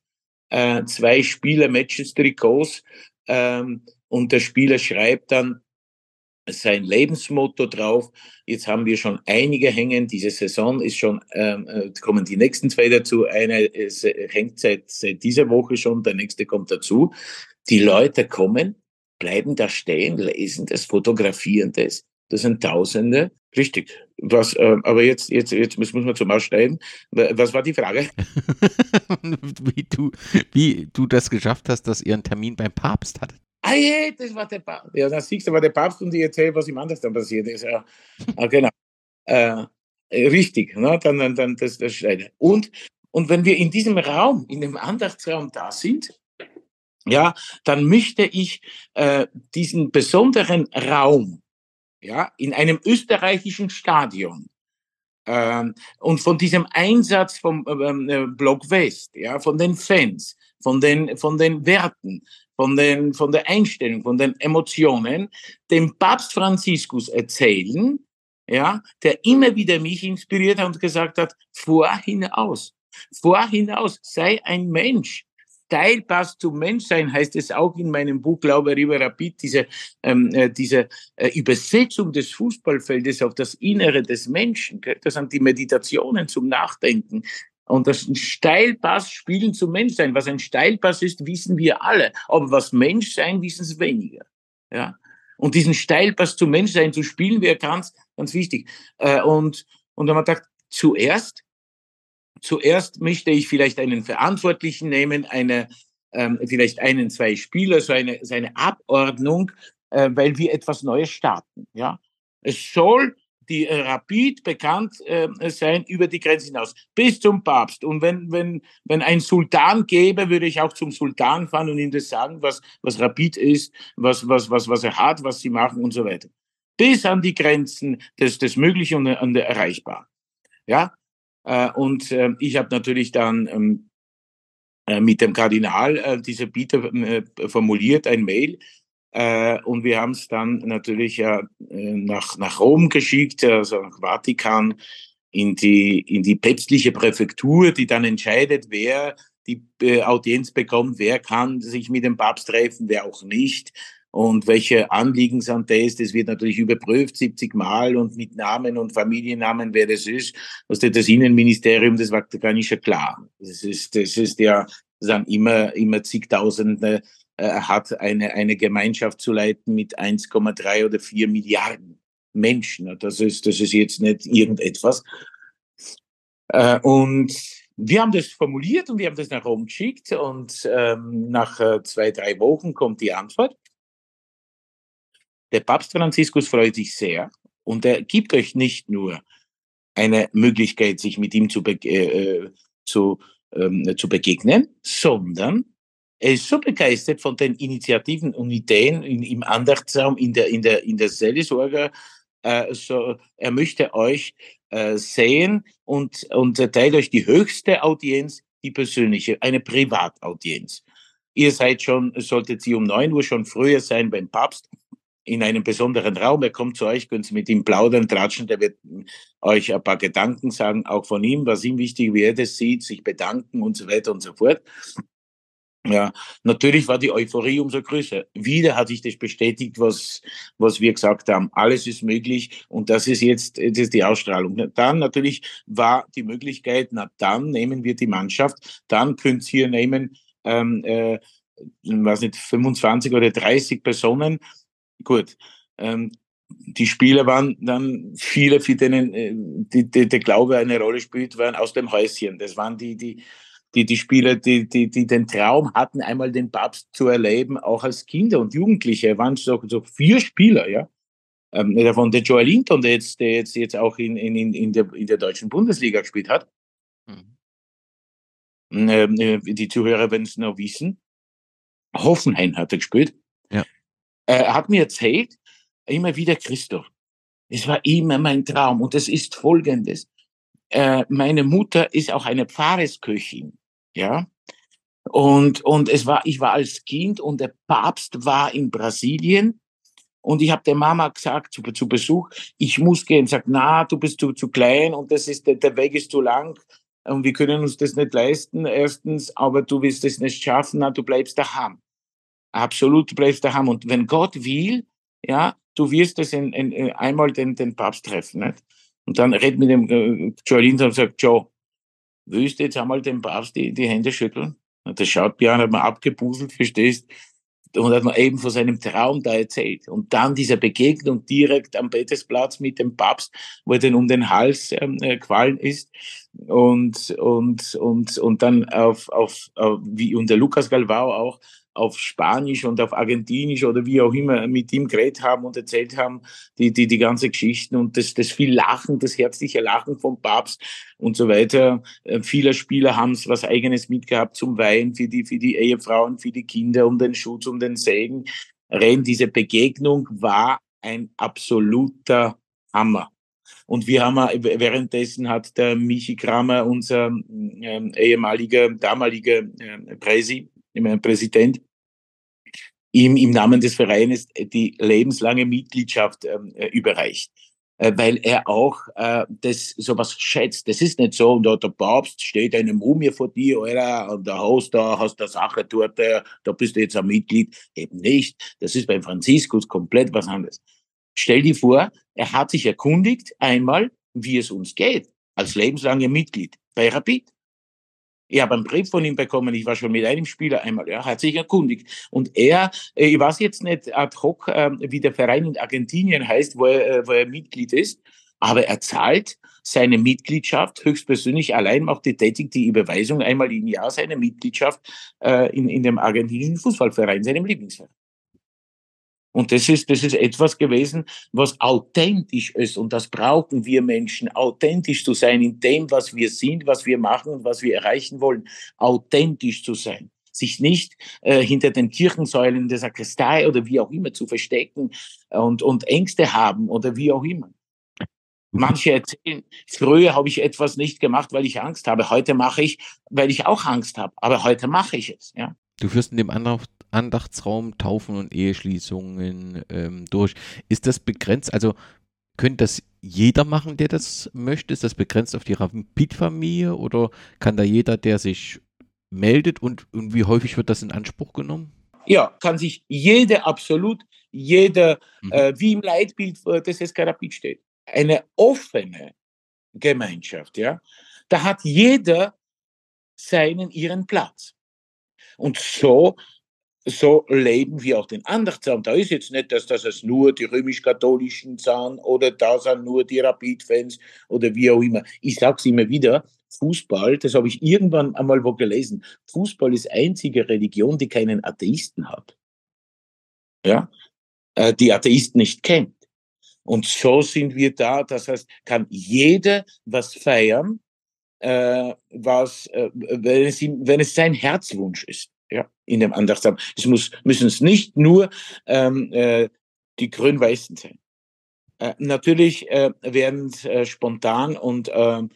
Äh, zwei Spieler-Matches, Trikots. Ähm, und der Spieler schreibt dann sein Lebensmotto drauf. Jetzt haben wir schon einige hängen. Diese Saison ist schon, ähm, äh, kommen die nächsten zwei dazu. Eine äh, hängt seit, seit dieser Woche schon, der nächste kommt dazu. Die Leute kommen, bleiben da stehen, lesen das, fotografieren das. Das sind Tausende. Richtig. Was, äh, aber jetzt, jetzt, jetzt müssen wir zum Aussteigen. Was war die Frage? wie, du, wie du das geschafft hast, dass ihr einen Termin beim Papst hattet. Ah, je, das war der Papst. Ja, dann siehst du, war der Papst und ich erzähle, was ihm anders dann passiert ist. Ja, ah, genau. Äh, richtig, ne? dann, dann, dann das, das Schneide. Und, und wenn wir in diesem Raum, in dem Andachtsraum da sind, ja, dann möchte ich äh, diesen besonderen Raum, ja, in einem österreichischen Stadion, ähm, und von diesem Einsatz vom ähm, äh, Block West, ja, von den Fans, von den, von den Werten, von, den, von der Einstellung, von den Emotionen, dem Papst Franziskus erzählen, ja, der immer wieder mich inspiriert hat und gesagt hat, vor hinaus, vor hinaus, sei ein Mensch. Teilpass zum Menschsein heißt es auch in meinem Buch Glaube River Rapid, diese, ähm, äh, diese äh, Übersetzung des Fußballfeldes auf das Innere des Menschen. Das sind die Meditationen zum Nachdenken. Und das ein Steilpass spielen zum Menschsein. Was ein Steilpass ist, wissen wir alle. Aber was Menschsein, wissen es weniger. Ja. Und diesen Steilpass zum Menschsein zu spielen, wäre ganz, ganz wichtig. Äh, und, und dann haben wir gedacht, zuerst, zuerst möchte ich vielleicht einen Verantwortlichen nehmen, eine, ähm, vielleicht einen, zwei Spieler, so eine, so eine Abordnung, äh, weil wir etwas Neues starten. Ja. Es soll die äh, Rapid bekannt äh, sein über die Grenze hinaus, bis zum Papst. Und wenn, wenn, wenn ein Sultan gäbe, würde ich auch zum Sultan fahren und ihm das sagen, was, was Rapid ist, was, was, was, was er hat, was sie machen und so weiter. Bis an die Grenzen des, des Möglichen und, und der Erreichbaren. Ja, äh, und äh, ich habe natürlich dann ähm, äh, mit dem Kardinal äh, diese Bitte äh, formuliert, ein Mail, äh, und wir haben es dann natürlich äh, nach, nach Rom geschickt, also nach Vatikan, in die, in die päpstliche Präfektur, die dann entscheidet, wer die äh, Audienz bekommt, wer kann sich mit dem Papst treffen, wer auch nicht und welche Anliegen sind das. Das wird natürlich überprüft 70 Mal und mit Namen und Familiennamen, wer das ist. Was das Innenministerium das gar nicht schon klar. Das ist, das ist ja, das sind immer, immer zigtausende hat, eine, eine Gemeinschaft zu leiten mit 1,3 oder 4 Milliarden Menschen. Das ist, das ist jetzt nicht irgendetwas. Äh, und wir haben das formuliert und wir haben das nach Rom geschickt und ähm, nach äh, zwei, drei Wochen kommt die Antwort. Der Papst Franziskus freut sich sehr und er gibt euch nicht nur eine Möglichkeit, sich mit ihm zu, be äh, zu, ähm, zu begegnen, sondern er ist so begeistert von den Initiativen und Ideen in, im Andachtsraum, in der, in der, in der Seelsorge. Äh, so, er möchte euch äh, sehen und, und erteilt euch die höchste Audienz, die persönliche, eine Privataudienz. Ihr seid schon, solltet sie um neun Uhr schon früher sein beim Papst in einem besonderen Raum. Er kommt zu euch, könnt Sie mit ihm plaudern, tratschen. Der wird euch ein paar Gedanken sagen, auch von ihm, was ihm wichtig, er das sieht, sich bedanken und so weiter und so fort. Ja, natürlich war die Euphorie umso größer. Wieder hat sich das bestätigt, was, was wir gesagt haben. Alles ist möglich und das ist jetzt das ist die Ausstrahlung. Dann natürlich war die Möglichkeit, na dann nehmen wir die Mannschaft, dann könnt ihr nehmen, ähm, äh, weiß nicht, 25 oder 30 Personen. Gut, ähm, die Spieler waren dann viele, für denen äh, die, die, der Glaube eine Rolle spielt, waren aus dem Häuschen. Das waren die, die die, die Spieler, die, die, die den Traum hatten, einmal den Papst zu erleben, auch als Kinder und Jugendliche, waren so, so vier Spieler, ja. Ähm, davon der Joel Linton, der jetzt, der jetzt, jetzt auch in, in, in, der, in der deutschen Bundesliga gespielt hat. Mhm. Ähm, äh, die Zuhörer werden es noch wissen. Hoffenheim hat er gespielt. Ja. Äh, er hat mir erzählt, immer wieder Christoph. Es war immer mein Traum und es ist folgendes. Äh, meine Mutter ist auch eine Pfarrersköchin ja. Und, und es war, ich war als Kind und der Papst war in Brasilien Und ich habe der Mama gesagt zu, zu Besuch, ich muss gehen. Sagt, na, du bist zu, zu klein und das ist, der, Weg ist zu lang und wir können uns das nicht leisten, erstens, aber du wirst es nicht schaffen, na, du bleibst daheim. Absolut, du bleibst daheim. Und wenn Gott will, ja, du wirst es in, in einmal den, den Papst treffen. Nicht? Und dann redet mit dem äh, Joe Linton und sagt, Joe, willst du jetzt einmal dem Papst die, die Hände schütteln? Und schaut Björn, hat man abgebuselt, verstehst? und hat mir eben von seinem Traum da erzählt. Und dann diese Begegnung direkt am Bettesplatz mit dem Papst, wo er dann um den Hals ähm, äh, gefallen ist. Und, und, und, und dann auf, auf, auf wie, und der Lukas Galvao auch auf Spanisch und auf Argentinisch oder wie auch immer mit ihm geredet haben und erzählt haben, die, die, die ganze Geschichten und das, das viel Lachen, das herzliche Lachen vom Papst und so weiter. Äh, viele Spieler haben es was Eigenes mitgehabt zum Wein für die, für die Ehefrauen, für die Kinder, um den Schutz, um den Segen. Rein diese Begegnung war ein absoluter Hammer. Und wir haben währenddessen hat der Michi Kramer, unser ähm, ehemaliger, damaliger äh, Präsi, Präsident, ihm im Namen des Vereines die lebenslange Mitgliedschaft ähm, äh, überreicht äh, weil er auch äh, das sowas schätzt. Das ist nicht so, und da der Papst steht eine Mumie vor dir, Alter, und der Haus da, hast der Sache dort, äh, da bist du jetzt ein Mitglied. Eben nicht. Das ist beim Franziskus komplett was anderes. Stell dir vor, er hat sich erkundigt einmal, wie es uns geht, als lebenslange Mitglied bei Rapid. Ich habe einen Brief von ihm bekommen, ich war schon mit einem Spieler einmal, er hat sich erkundigt. Und er, äh, ich weiß jetzt nicht ad hoc, ähm, wie der Verein in Argentinien heißt, wo er, äh, wo er Mitglied ist, aber er zahlt seine Mitgliedschaft höchstpersönlich, allein macht die tätig die Überweisung einmal im Jahr seine Mitgliedschaft äh, in, in dem argentinischen Fußballverein, seinem Lieblingsverein. Und das ist, das ist etwas gewesen, was authentisch ist. Und das brauchen wir Menschen, authentisch zu sein in dem, was wir sind, was wir machen und was wir erreichen wollen. Authentisch zu sein. Sich nicht äh, hinter den Kirchensäulen der Sakristei oder wie auch immer zu verstecken und, und Ängste haben oder wie auch immer. Manche erzählen, früher habe ich etwas nicht gemacht, weil ich Angst habe. Heute mache ich, weil ich auch Angst habe. Aber heute mache ich es. Ja. Du führst in dem Andachtsraum Taufen und Eheschließungen ähm, durch. Ist das begrenzt? Also könnte das jeder machen, der das möchte? Ist das begrenzt auf die Rapid-Familie oder kann da jeder, der sich meldet und, und wie häufig wird das in Anspruch genommen? Ja, kann sich jeder absolut, jeder, mhm. äh, wie im Leitbild des SK Rapid steht, eine offene Gemeinschaft, ja, da hat jeder seinen, ihren Platz. Und so, so leben wir auch den Andachtsraum. Da ist jetzt nicht, dass das es nur die römisch-katholischen sind oder da sind nur die Rapid-Fans oder wie auch immer. Ich sage es immer wieder, Fußball, das habe ich irgendwann einmal wo gelesen, Fußball ist einzige Religion, die keinen Atheisten hat. Ja, äh, die Atheisten nicht kennt. Und so sind wir da, das heißt, kann jeder was feiern, äh, was, äh, wenn, es ihm, wenn es sein Herzwunsch ist, ja, in dem Andachtsraum. Es muss, müssen es nicht nur ähm, äh, die Grün-Weißen sein. Äh, natürlich äh, werden äh, spontan und ähm,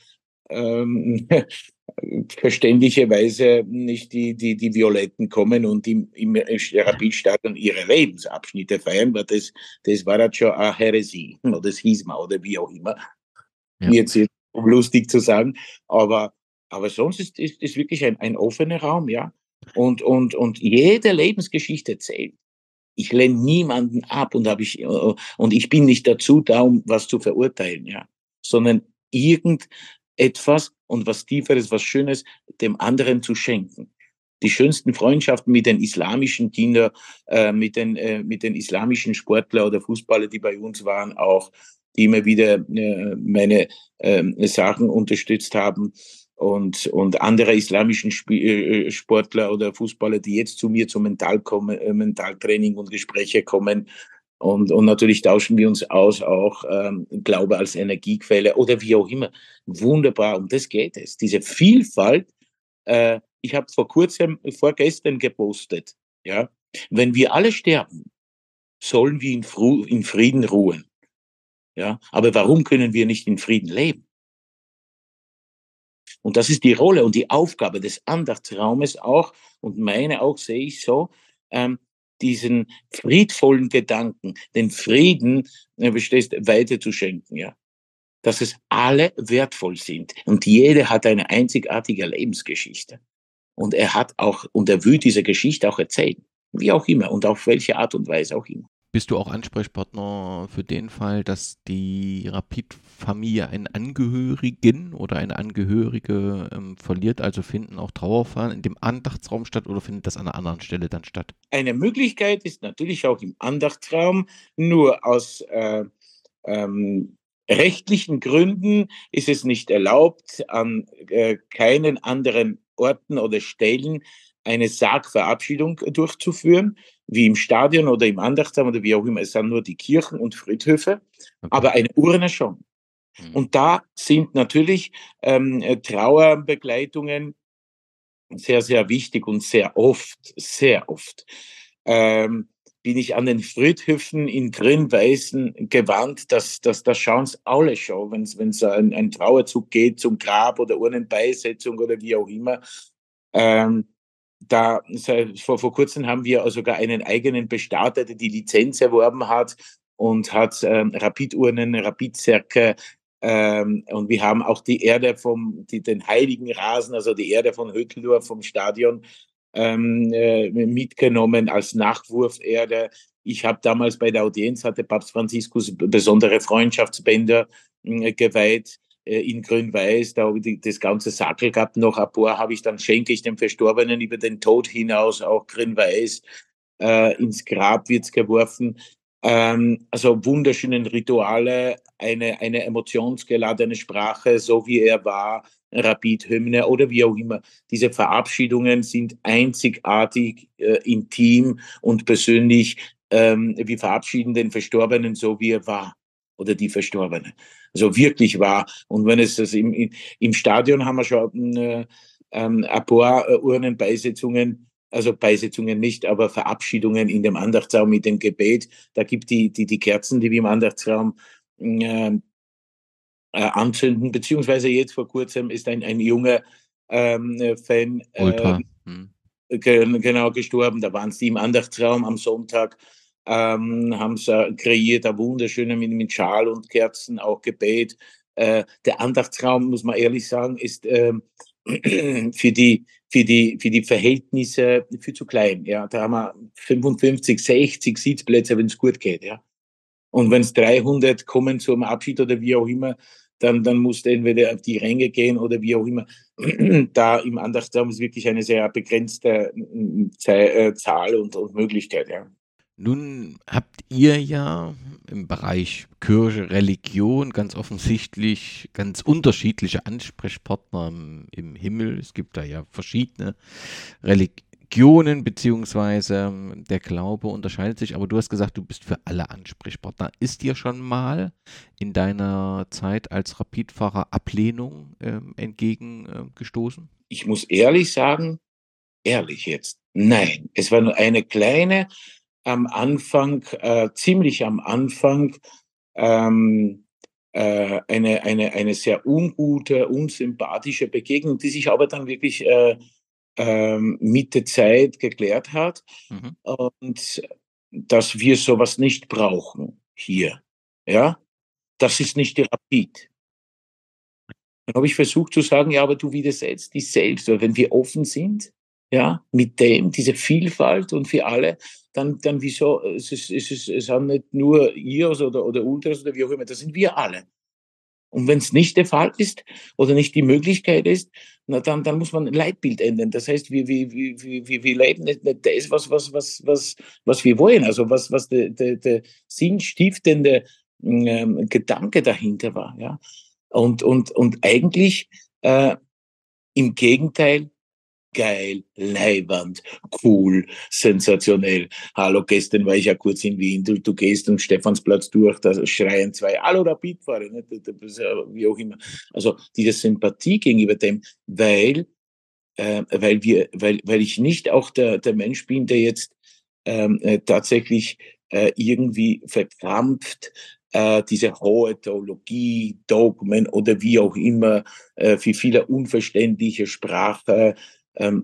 ähm, verständlicherweise nicht die, die, die Violetten kommen und im, im Rapidstadion ihre Lebensabschnitte feiern, weil das, das war halt schon eine Heresie, oder das hieß man, oder wie auch immer. Ja. Jetzt, um lustig zu sagen. Aber, aber sonst ist, ist, ist wirklich ein, ein offener Raum, ja. Und, und, und jede Lebensgeschichte zählt. Ich lehne niemanden ab und, hab ich, äh, und ich bin nicht dazu da, um was zu verurteilen, ja. Sondern irgendetwas und was Tieferes, was Schönes dem anderen zu schenken. Die schönsten Freundschaften mit den islamischen Kindern, äh, mit, den, äh, mit den islamischen Sportler oder Fußballer, die bei uns waren, auch die immer wieder äh, meine äh, Sachen unterstützt haben und, und andere islamischen Sp äh, Sportler oder Fußballer, die jetzt zu mir zum Mental kommen, äh, Mentaltraining und Gespräche kommen. Und, und natürlich tauschen wir uns aus, auch ähm, Glaube als Energiequelle oder wie auch immer. Wunderbar, um das geht es. Diese Vielfalt, äh, ich habe vor kurzem, vorgestern gepostet, ja, wenn wir alle sterben, sollen wir in, in Frieden ruhen. Ja, aber warum können wir nicht in Frieden leben? Und das ist die Rolle und die Aufgabe des Andachtsraumes auch und meine auch sehe ich so, ähm, diesen friedvollen Gedanken, den Frieden, äh, zu schenken, ja. Dass es alle wertvoll sind und jeder hat eine einzigartige Lebensgeschichte. Und er hat auch, und er will diese Geschichte auch erzählen. Wie auch immer und auf welche Art und Weise auch immer. Bist du auch Ansprechpartner für den Fall, dass die Rapid-Familie einen Angehörigen oder eine Angehörige ähm, verliert? Also finden auch Trauerfeiern in dem Andachtsraum statt oder findet das an einer anderen Stelle dann statt? Eine Möglichkeit ist natürlich auch im Andachtsraum, nur aus äh, ähm, rechtlichen Gründen ist es nicht erlaubt, an äh, keinen anderen Orten oder Stellen eine Sargverabschiedung durchzuführen, wie im Stadion oder im Andachtsraum oder wie auch immer. Es sind nur die Kirchen und Friedhöfe, okay. aber eine Urne schon. Mhm. Und da sind natürlich ähm, Trauerbegleitungen sehr, sehr wichtig und sehr oft, sehr oft. Ähm, bin ich an den Friedhöfen in grün-weißen gewandt, dass, dass da schauen es alle schon, wenn es ein, ein Trauerzug geht zum Grab oder Urnenbeisetzung oder wie auch immer. Ähm, da vor, vor kurzem haben wir sogar einen eigenen Bestarter, der die Lizenz erworben hat und hat ähm, Rapidurnen, Rapidcerke ähm, und wir haben auch die Erde vom, die, den heiligen Rasen, also die Erde von Höteldorf vom Stadion ähm, äh, mitgenommen als Nachwurferde. Ich habe damals bei der Audienz hatte Papst Franziskus besondere Freundschaftsbänder äh, geweiht in Grün-Weiß, da habe ich das ganze Sackel gehabt, noch ein paar habe ich dann, schenke ich dem Verstorbenen über den Tod hinaus, auch Grün-Weiß, äh, ins Grab wird's geworfen. Ähm, also wunderschöne Rituale, eine, eine emotionsgeladene Sprache, so wie er war, Rapid-Hymne oder wie auch immer. Diese Verabschiedungen sind einzigartig, äh, intim und persönlich. Ähm, wir verabschieden den Verstorbenen so, wie er war oder die Verstorbene. Also wirklich wahr. Und wenn es das im, im Stadion haben wir schon äh, ähm, ein paar äh, Urnenbeisetzungen, also Beisetzungen nicht, aber Verabschiedungen in dem Andachtsraum mit dem Gebet. Da gibt die, die, die Kerzen, die wir im Andachtsraum äh, äh, anzünden, beziehungsweise jetzt vor kurzem ist ein, ein junger ähm, Fan äh, hm. genau gestorben. Da waren sie im Andachtsraum am Sonntag ähm, haben sie kreiert, ein wunderschöner mit, mit Schal und Kerzen, auch Gebet. Äh, der Andachtsraum, muss man ehrlich sagen, ist äh, für, die, für, die, für die Verhältnisse viel zu klein. Ja. Da haben wir 55, 60 Sitzplätze, wenn es gut geht. Ja. Und wenn es 300 kommen zum Abschied oder wie auch immer, dann, dann muss entweder auf die Ränge gehen oder wie auch immer. da im Andachtsraum ist wirklich eine sehr begrenzte äh, Zahl und, und Möglichkeit. Ja. Nun habt ihr ja im Bereich Kirche, Religion ganz offensichtlich ganz unterschiedliche Ansprechpartner im, im Himmel. Es gibt da ja verschiedene Religionen, beziehungsweise der Glaube unterscheidet sich, aber du hast gesagt, du bist für alle Ansprechpartner. Ist dir schon mal in deiner Zeit als Rapidfahrer Ablehnung äh, entgegengestoßen? Ich muss ehrlich sagen, ehrlich jetzt, nein. Es war nur eine kleine am Anfang, äh, ziemlich am Anfang, ähm, äh, eine, eine, eine sehr ungute, unsympathische Begegnung, die sich aber dann wirklich äh, äh, mit der Zeit geklärt hat mhm. und dass wir sowas nicht brauchen hier. Ja, das ist nicht die Rapid. Dann habe ich versucht zu sagen, ja, aber du widersetzt dich selbst, weil wenn wir offen sind, ja, mit dem, diese Vielfalt und für alle, dann, dann wieso, es, ist, es, ist, es sind nicht nur IOS oder, oder Ultras oder wie auch immer, das sind wir alle. Und wenn es nicht der Fall ist oder nicht die Möglichkeit ist, na dann, dann muss man ein Leitbild ändern. Das heißt, wir, wir, wir, wir, wir leben nicht, nicht das, was, was, was, was, was wir wollen, also was, was der, der, der sinnstiftende ähm, Gedanke dahinter war. Ja? Und, und, und eigentlich äh, im Gegenteil, geil, leibernd, cool, sensationell. Hallo, gestern war ich ja kurz in Wien, du, du gehst am Stephansplatz durch, da schreien zwei, hallo Rapidfahrer, ne? wie auch immer. Also diese Sympathie gegenüber dem, weil, äh, weil, wir, weil, weil ich nicht auch der, der Mensch bin, der jetzt ähm, äh, tatsächlich äh, irgendwie verkrampft äh, diese hohe Theologie, Dogmen oder wie auch immer, äh, für viele unverständliche Sprache ähm,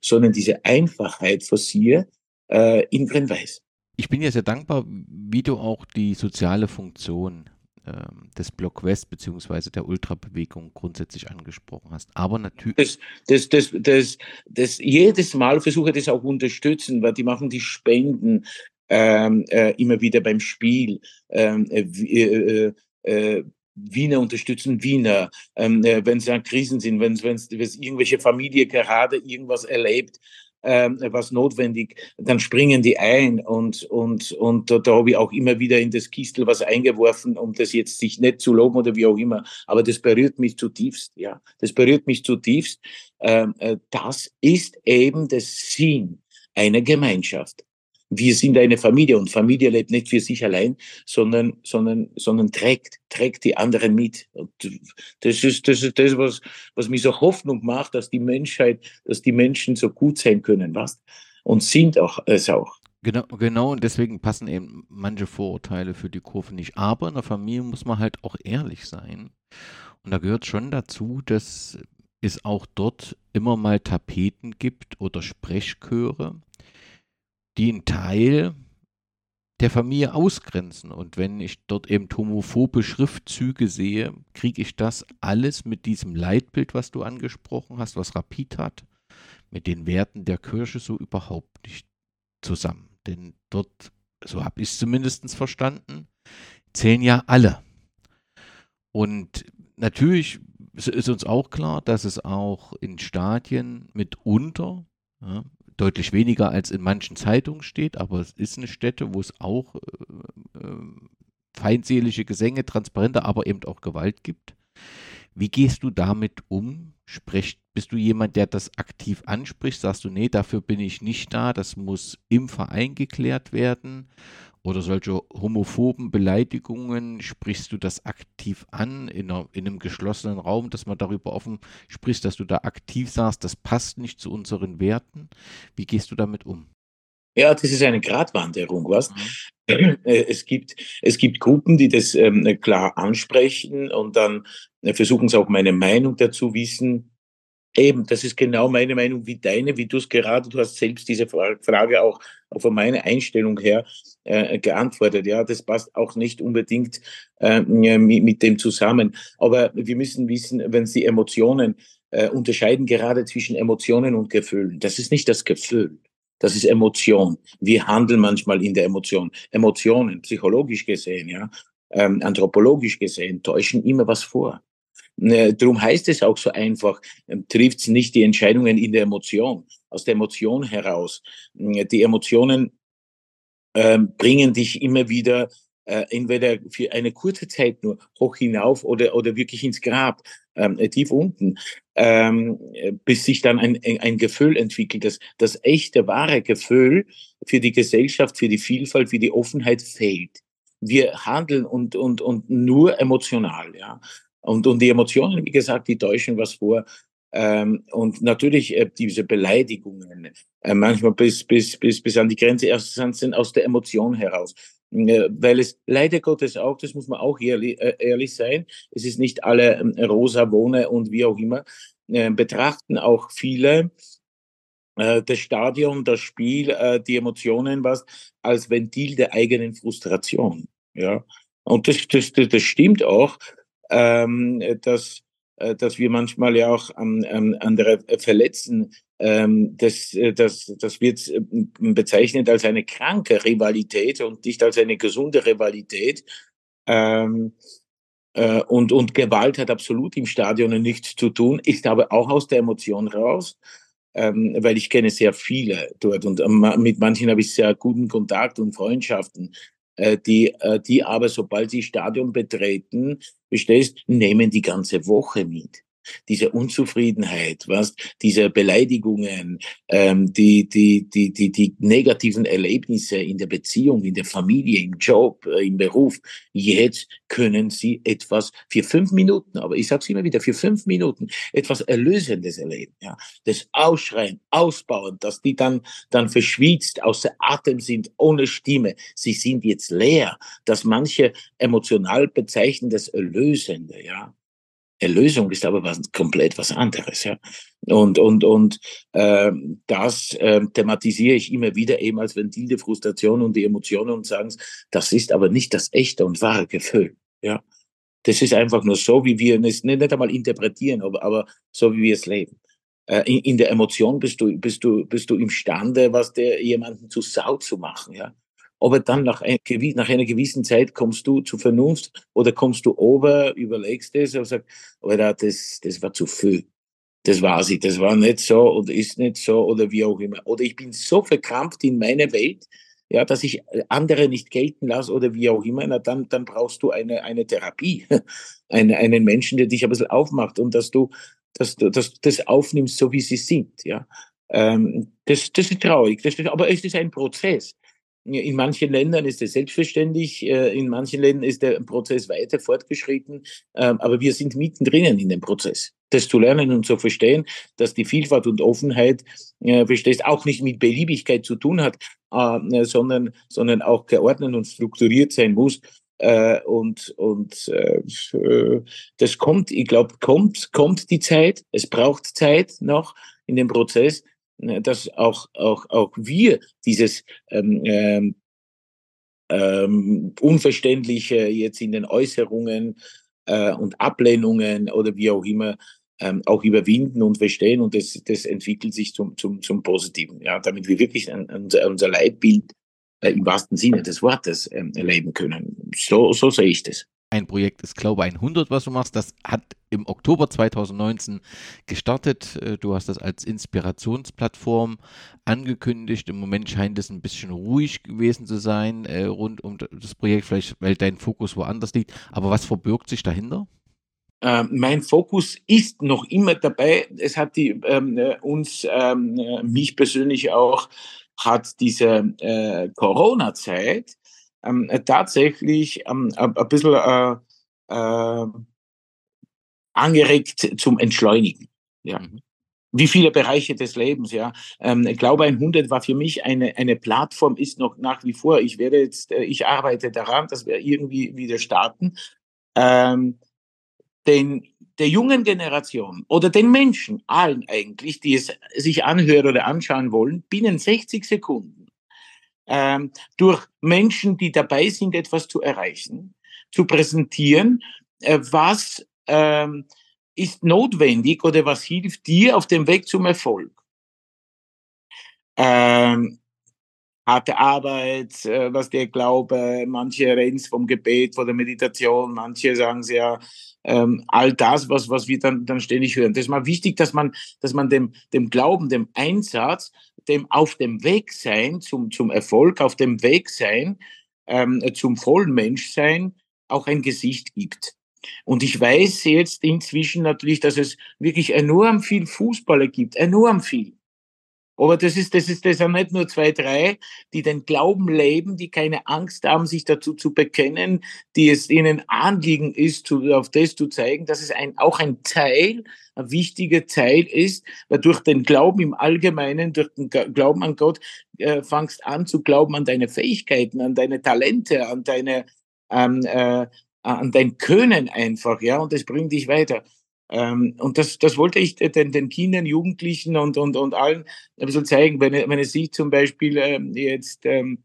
sondern diese Einfachheit sie, äh, in Grün-Weiß. Ich bin ja sehr dankbar, wie du auch die soziale Funktion ähm, des Block West bzw. der Ultrabewegung grundsätzlich angesprochen hast. Aber natürlich. Das, das, das, das, jedes Mal versuche ich das auch unterstützen, weil die machen die Spenden ähm, äh, immer wieder beim Spiel. Wiener unterstützen Wiener, ähm, äh, wenn es ja Krisen sind, wenn es irgendwelche Familie gerade irgendwas erlebt, ähm, was notwendig, dann springen die ein und, und, und da, da habe ich auch immer wieder in das Kistel was eingeworfen, um das jetzt sich nicht zu loben oder wie auch immer, aber das berührt mich zutiefst, ja, das berührt mich zutiefst. Ähm, äh, das ist eben das Sinn einer Gemeinschaft wir sind eine Familie und Familie lebt nicht für sich allein, sondern, sondern, sondern trägt, trägt die anderen mit. Und das ist, das ist das, was, was mir so Hoffnung macht, dass die Menschheit, dass die Menschen so gut sein können, was? Und sind auch, es auch. Genau, genau, und deswegen passen eben manche Vorurteile für die Kurve nicht. Aber in der Familie muss man halt auch ehrlich sein. Und da gehört schon dazu, dass es auch dort immer mal Tapeten gibt oder Sprechchöre, die einen Teil der Familie ausgrenzen. Und wenn ich dort eben homophobe Schriftzüge sehe, kriege ich das alles mit diesem Leitbild, was du angesprochen hast, was Rapid hat, mit den Werten der Kirche so überhaupt nicht zusammen. Denn dort, so habe ich es zumindest verstanden, zählen ja alle. Und natürlich ist uns auch klar, dass es auch in Stadien mitunter ja, deutlich weniger als in manchen Zeitungen steht, aber es ist eine Stätte, wo es auch äh, äh, feindselige Gesänge, transparente, aber eben auch Gewalt gibt. Wie gehst du damit um? Sprech, bist du jemand, der das aktiv anspricht? Sagst du, nee, dafür bin ich nicht da, das muss im Verein geklärt werden? Oder solche homophoben Beleidigungen, sprichst du das aktiv an in, einer, in, einem geschlossenen Raum, dass man darüber offen spricht, dass du da aktiv sagst, das passt nicht zu unseren Werten? Wie gehst du damit um? Ja, das ist eine Gratwanderung, was? Mhm. Äh, es gibt, es gibt Gruppen, die das ähm, klar ansprechen und dann äh, versuchen sie auch meine Meinung dazu wissen. Eben, das ist genau meine Meinung wie deine, wie du es gerade, du hast selbst diese Frage auch von meiner Einstellung her äh, geantwortet. Ja, das passt auch nicht unbedingt äh, mit, mit, dem zusammen. Aber wir müssen wissen, wenn Sie Emotionen äh, unterscheiden, gerade zwischen Emotionen und Gefühlen. Das ist nicht das Gefühl. Das ist Emotion. Wir handeln manchmal in der Emotion. Emotionen, psychologisch gesehen, ja, ähm, anthropologisch gesehen, täuschen immer was vor. Darum heißt es auch so einfach, ähm, trifft nicht die Entscheidungen in der Emotion, aus der Emotion heraus. Hm, die Emotionen äh, bringen dich immer wieder äh, entweder für eine kurze Zeit nur hoch hinauf oder, oder wirklich ins Grab, ähm, tief unten, ähm, bis sich dann ein, ein Gefühl entwickelt. Das, das echte, wahre Gefühl für die Gesellschaft, für die Vielfalt, für die Offenheit fehlt. Wir handeln und, und, und nur emotional, ja. Und, und die Emotionen, wie gesagt, die täuschen was vor. Ähm, und natürlich äh, diese Beleidigungen, äh, manchmal bis, bis, bis, bis an die Grenze erst sind aus der Emotion heraus. Äh, weil es leider Gottes auch, das muss man auch ehrlich, äh, ehrlich sein, es ist nicht alle ähm, rosa Wohne und wie auch immer, äh, betrachten auch viele äh, das Stadion, das Spiel, die Emotionen was als Ventil der eigenen Frustration. Ja. Und das, das, das, das stimmt auch ähm, dass, äh, dass wir manchmal ja auch an, an andere verletzen. Ähm, das, äh, das, das wird äh, bezeichnet als eine kranke Rivalität und nicht als eine gesunde Rivalität. Ähm, äh, und, und Gewalt hat absolut im Stadion nichts zu tun, ist aber auch aus der Emotion raus. Ähm, weil ich kenne sehr viele dort und ähm, mit manchen habe ich sehr guten Kontakt und Freundschaften. Äh, die, äh, die aber, sobald sie Stadion betreten, bestehst, nehmen die ganze Woche mit diese Unzufriedenheit, was, diese Beleidigungen, ähm, die, die, die, die, die negativen Erlebnisse in der Beziehung, in der Familie, im Job, äh, im Beruf. Jetzt können sie etwas für fünf Minuten, aber ich sage es immer wieder, für fünf Minuten etwas Erlösendes erleben. Ja? Das Ausschreien, Ausbauen, dass die dann, dann verschwitzt, außer Atem sind, ohne Stimme. Sie sind jetzt leer, dass manche emotional bezeichnen das Erlösende. Ja? Erlösung ist aber was, komplett was anderes. Ja. Und, und, und äh, das äh, thematisiere ich immer wieder eben als Ventil der Frustration und die Emotionen und sagen, das ist aber nicht das echte und wahre Gefühl. Ja. Das ist einfach nur so, wie wir es nicht, nicht einmal interpretieren, aber, aber so, wie wir es leben. Äh, in, in, der Emotion bist du, bist du, bist du imstande, was der jemanden zu Sau zu machen, ja. Aber dann nach, ein, nach einer gewissen Zeit kommst du zur Vernunft oder kommst du ober, überlegst es und sagst, Alter, das, das war zu viel. Das war sie, das war nicht so oder ist nicht so oder wie auch immer. Oder ich bin so verkrampft in meiner Welt, ja, dass ich andere nicht gelten lasse oder wie auch immer, na, dann, dann brauchst du eine, eine Therapie, eine, einen Menschen, der dich ein bisschen aufmacht und dass du, dass du dass das aufnimmst, so wie sie sind, ja. Ähm, das, das ist traurig, das ist, aber es ist ein Prozess. In manchen Ländern ist es selbstverständlich, äh, in manchen Ländern ist der Prozess weiter fortgeschritten, ähm, aber wir sind mittendrin in dem Prozess. Das zu lernen und zu verstehen, dass die Vielfalt und Offenheit, äh, verstehst, auch nicht mit Beliebigkeit zu tun hat, äh, sondern, sondern auch geordnet und strukturiert sein muss. Und, und das kommt, ich glaube, kommt, kommt die Zeit. Es braucht Zeit noch in dem Prozess, dass auch, auch, auch wir dieses ähm, ähm, ähm, Unverständliche jetzt in den Äußerungen äh, und Ablehnungen oder wie auch immer ähm, auch überwinden und verstehen und das, das entwickelt sich zum, zum, zum Positiven, ja, damit wir wirklich ein, unser, unser Leitbild äh, im wahrsten Sinne des Wortes ähm, erleben können. So, so sehe ich das. Ein Projekt ist Glaube 100, was du machst. Das hat im Oktober 2019 gestartet. Äh, du hast das als Inspirationsplattform angekündigt. Im Moment scheint es ein bisschen ruhig gewesen zu sein äh, rund um das Projekt, vielleicht weil dein Fokus woanders liegt. Aber was verbirgt sich dahinter? Äh, mein Fokus ist noch immer dabei. Es hat die, ähm, äh, uns, ähm, äh, mich persönlich auch, hat diese äh, Corona-Zeit ähm, äh, tatsächlich ähm, ein, bisschen äh, äh, angeregt zum Entschleunigen. Ja. Mhm. Wie viele Bereiche des Lebens, ja. Ähm, ich glaube, ein 100 war für mich eine, eine Plattform, ist noch nach wie vor. Ich werde jetzt, äh, ich arbeite daran, dass wir irgendwie wieder starten. Ähm, den, der jungen Generation oder den Menschen, allen eigentlich, die es sich anhören oder anschauen wollen, binnen 60 Sekunden ähm, durch Menschen, die dabei sind, etwas zu erreichen, zu präsentieren, äh, was ähm, ist notwendig oder was hilft dir auf dem Weg zum Erfolg. Ähm, harte Arbeit, äh, was der Glaube, manche reden vom Gebet, von der Meditation, manche sagen sie ja, ähm, all das, was, was wir dann, dann ständig hören. Das ist mal wichtig, dass man, dass man dem, dem Glauben, dem Einsatz, dem auf dem Weg sein zum, zum Erfolg, auf dem Weg sein ähm, zum vollen Menschsein auch ein Gesicht gibt. Und ich weiß jetzt inzwischen natürlich, dass es wirklich enorm viel Fußballer gibt, enorm viel. Aber das ist, das ist, das sind nicht nur zwei, drei, die den Glauben leben, die keine Angst haben, sich dazu zu bekennen, die es ihnen Anliegen ist, zu, auf das zu zeigen, dass es ein, auch ein Teil, ein wichtiger Teil ist, weil durch den Glauben im Allgemeinen, durch den Glauben an Gott, äh, fangst an zu glauben an deine Fähigkeiten, an deine Talente, an deine, ähm, äh, an dein Können einfach, ja, und das bringt dich weiter. Ähm, und das, das wollte ich den, den Kindern, Jugendlichen und, und, und allen ein bisschen zeigen. Wenn, wenn es sich zum Beispiel ähm, jetzt, ähm,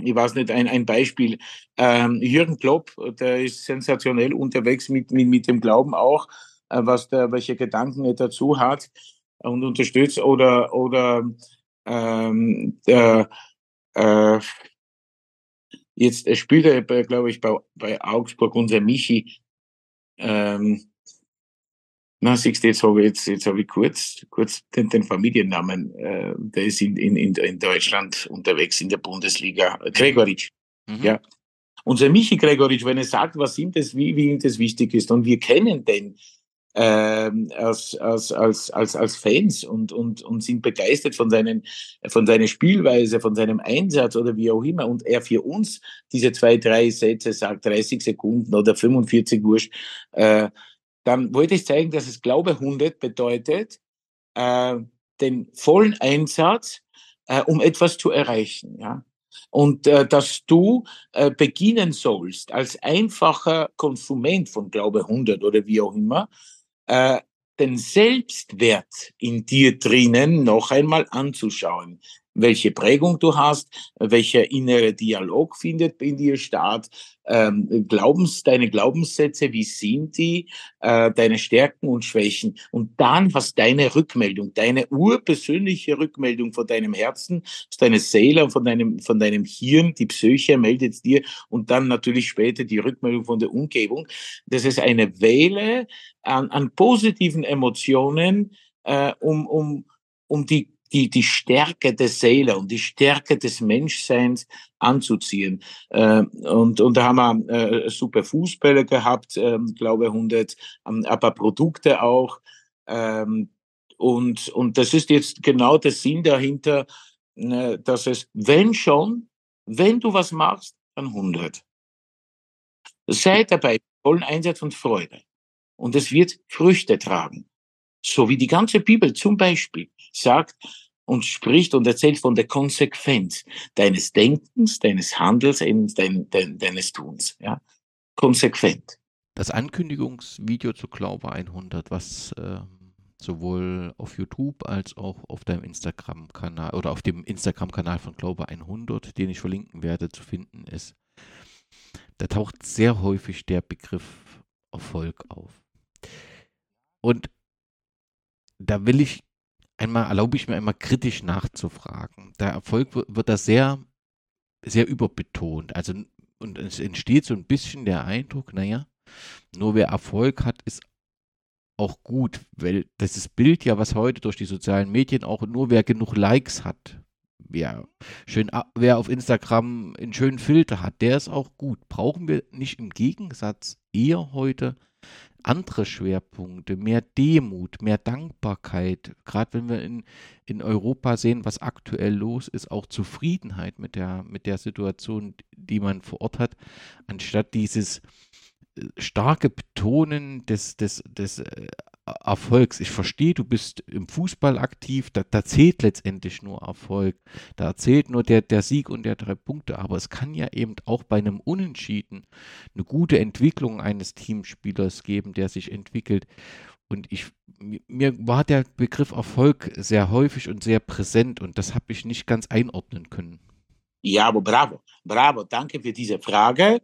ich weiß nicht, ein, ein Beispiel, ähm, Jürgen Klopp, der ist sensationell unterwegs mit, mit, mit dem Glauben auch, äh, was der, welche Gedanken er dazu hat und unterstützt. Oder, oder ähm, der, äh, jetzt spielt er, glaube ich, bei, bei Augsburg unser Michi, ähm, na, siehst du, jetzt habe ich, jetzt, jetzt habe ich kurz, kurz den, den Familiennamen, äh, der ist in, in, in Deutschland unterwegs in der Bundesliga. Gregoritsch. Mhm. Ja. Unser Michi Gregoritsch, wenn er sagt, was ihm das, wie, wie ihm das wichtig ist, und wir kennen den ähm, als, als, als, als, als Fans und, und, und sind begeistert von, seinen, von seiner Spielweise, von seinem Einsatz oder wie auch immer. Und er für uns diese zwei, drei Sätze sagt, 30 Sekunden oder 45 Wurscht, äh, dann wollte ich zeigen, dass es Glaube 100 bedeutet, äh, den vollen Einsatz, äh, um etwas zu erreichen. Ja? Und äh, dass du äh, beginnen sollst, als einfacher Konsument von Glaube 100 oder wie auch immer, äh, den Selbstwert in dir drinnen noch einmal anzuschauen welche Prägung du hast, welcher innere Dialog findet in dir statt, ähm, Glaubens, deine Glaubenssätze, wie sind die, äh, deine Stärken und Schwächen. Und dann hast deine Rückmeldung, deine urpersönliche Rückmeldung von deinem Herzen, aus deiner Seele und von deinem, von deinem Hirn, die Psyche meldet dir und dann natürlich später die Rückmeldung von der Umgebung. Das ist eine Welle an, an positiven Emotionen, äh, um, um, um die die, die Stärke der Seele und die Stärke des Menschseins anzuziehen. Äh, und, und da haben wir äh, super Fußbälle gehabt, äh, glaube 100, ähm, ein paar Produkte auch. Ähm, und, und das ist jetzt genau der Sinn dahinter, äh, dass es, wenn schon, wenn du was machst, dann 100. Sei dabei, vollen Einsatz und Freude. Und es wird Früchte tragen. So wie die ganze Bibel zum Beispiel sagt und spricht und erzählt von der Konsequenz deines Denkens, deines Handels, dein, dein, deines Tuns. Ja? Konsequent. Das Ankündigungsvideo zu Glaube 100, was äh, sowohl auf YouTube als auch auf deinem Instagram-Kanal oder auf dem Instagram-Kanal von Glaube 100, den ich verlinken werde, zu finden ist, da taucht sehr häufig der Begriff Erfolg auf. Und da will ich einmal, erlaube ich mir einmal kritisch nachzufragen. Der Erfolg wird da sehr, sehr überbetont. Also, und es entsteht so ein bisschen der Eindruck, naja, nur wer Erfolg hat, ist auch gut, weil das ist Bild ja, was heute durch die sozialen Medien auch nur wer genug Likes hat, wer schön, wer auf Instagram einen schönen Filter hat, der ist auch gut. Brauchen wir nicht im Gegensatz eher heute andere Schwerpunkte, mehr Demut, mehr Dankbarkeit, gerade wenn wir in, in Europa sehen, was aktuell los ist, auch Zufriedenheit mit der, mit der Situation, die man vor Ort hat, anstatt dieses äh, starke Betonen des, des, des äh, Erfolgs. Ich verstehe, du bist im Fußball aktiv, da, da, zählt letztendlich nur Erfolg. Da zählt nur der, der Sieg und der drei Punkte. Aber es kann ja eben auch bei einem Unentschieden eine gute Entwicklung eines Teamspielers geben, der sich entwickelt. Und ich, mir war der Begriff Erfolg sehr häufig und sehr präsent und das habe ich nicht ganz einordnen können. Ja, aber bravo, bravo, danke für diese Frage.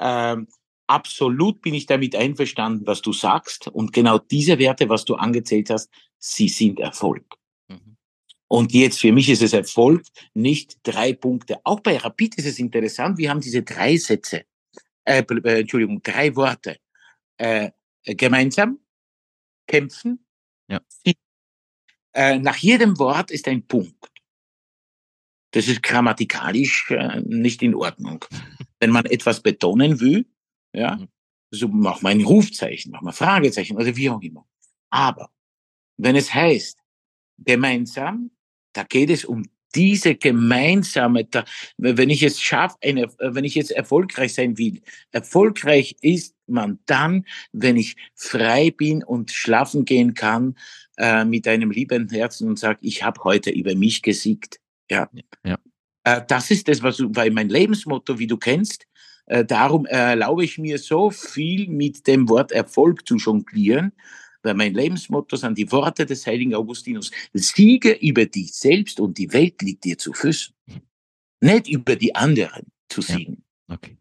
Ähm, absolut bin ich damit einverstanden, was du sagst. Und genau diese Werte, was du angezählt hast, sie sind Erfolg. Mhm. Und jetzt für mich ist es Erfolg, nicht drei Punkte. Auch bei Rapid ist es interessant, wir haben diese drei Sätze, äh, äh Entschuldigung, drei Worte. Äh, gemeinsam, kämpfen, ja. Äh, nach jedem Wort ist ein Punkt. Das ist grammatikalisch äh, nicht in Ordnung. Wenn man etwas betonen will, ja, mhm. so mach mal ein Rufzeichen, mach mal Fragezeichen oder wie auch immer. Aber wenn es heißt, gemeinsam, da geht es um diese gemeinsame, da, wenn ich es schaffe, eine, wenn ich jetzt erfolgreich sein will, erfolgreich ist man dann, wenn ich frei bin und schlafen gehen kann äh, mit einem liebenden Herzen und sage, ich habe heute über mich gesiegt. Ja. ja. Äh, das ist das, was weil mein Lebensmotto, wie du kennst, äh, darum erlaube ich mir so viel mit dem Wort Erfolg zu jonglieren, weil mein Lebensmotto sind die Worte des heiligen Augustinus. Siege über dich selbst und die Welt liegt dir zu Füßen. Nicht über die anderen zu siegen. Ja. Okay.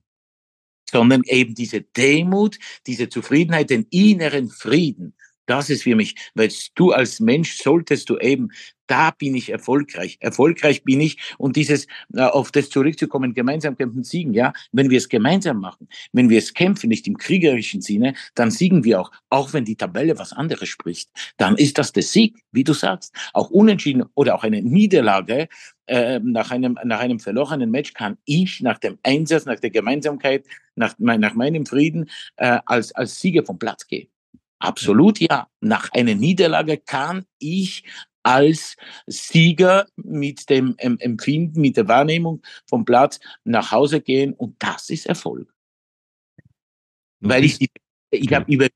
Sondern eben diese Demut, diese Zufriedenheit, den inneren Frieden. Das ist für mich, weil du als Mensch solltest du eben da bin ich erfolgreich. Erfolgreich bin ich. Und dieses, äh, auf das zurückzukommen, gemeinsam kämpfen, siegen, ja, wenn wir es gemeinsam machen, wenn wir es kämpfen, nicht im kriegerischen Sinne, dann siegen wir auch. Auch wenn die Tabelle was anderes spricht, dann ist das der Sieg, wie du sagst. Auch unentschieden oder auch eine Niederlage äh, nach einem, nach einem verlorenen Match kann ich nach dem Einsatz, nach der Gemeinsamkeit, nach, nach meinem Frieden äh, als, als Sieger vom Platz gehen. Absolut ja. Nach einer Niederlage kann ich als Sieger mit dem Empfinden, mit der Wahrnehmung vom Platz nach Hause gehen und das ist Erfolg. Weil ich, ich habe über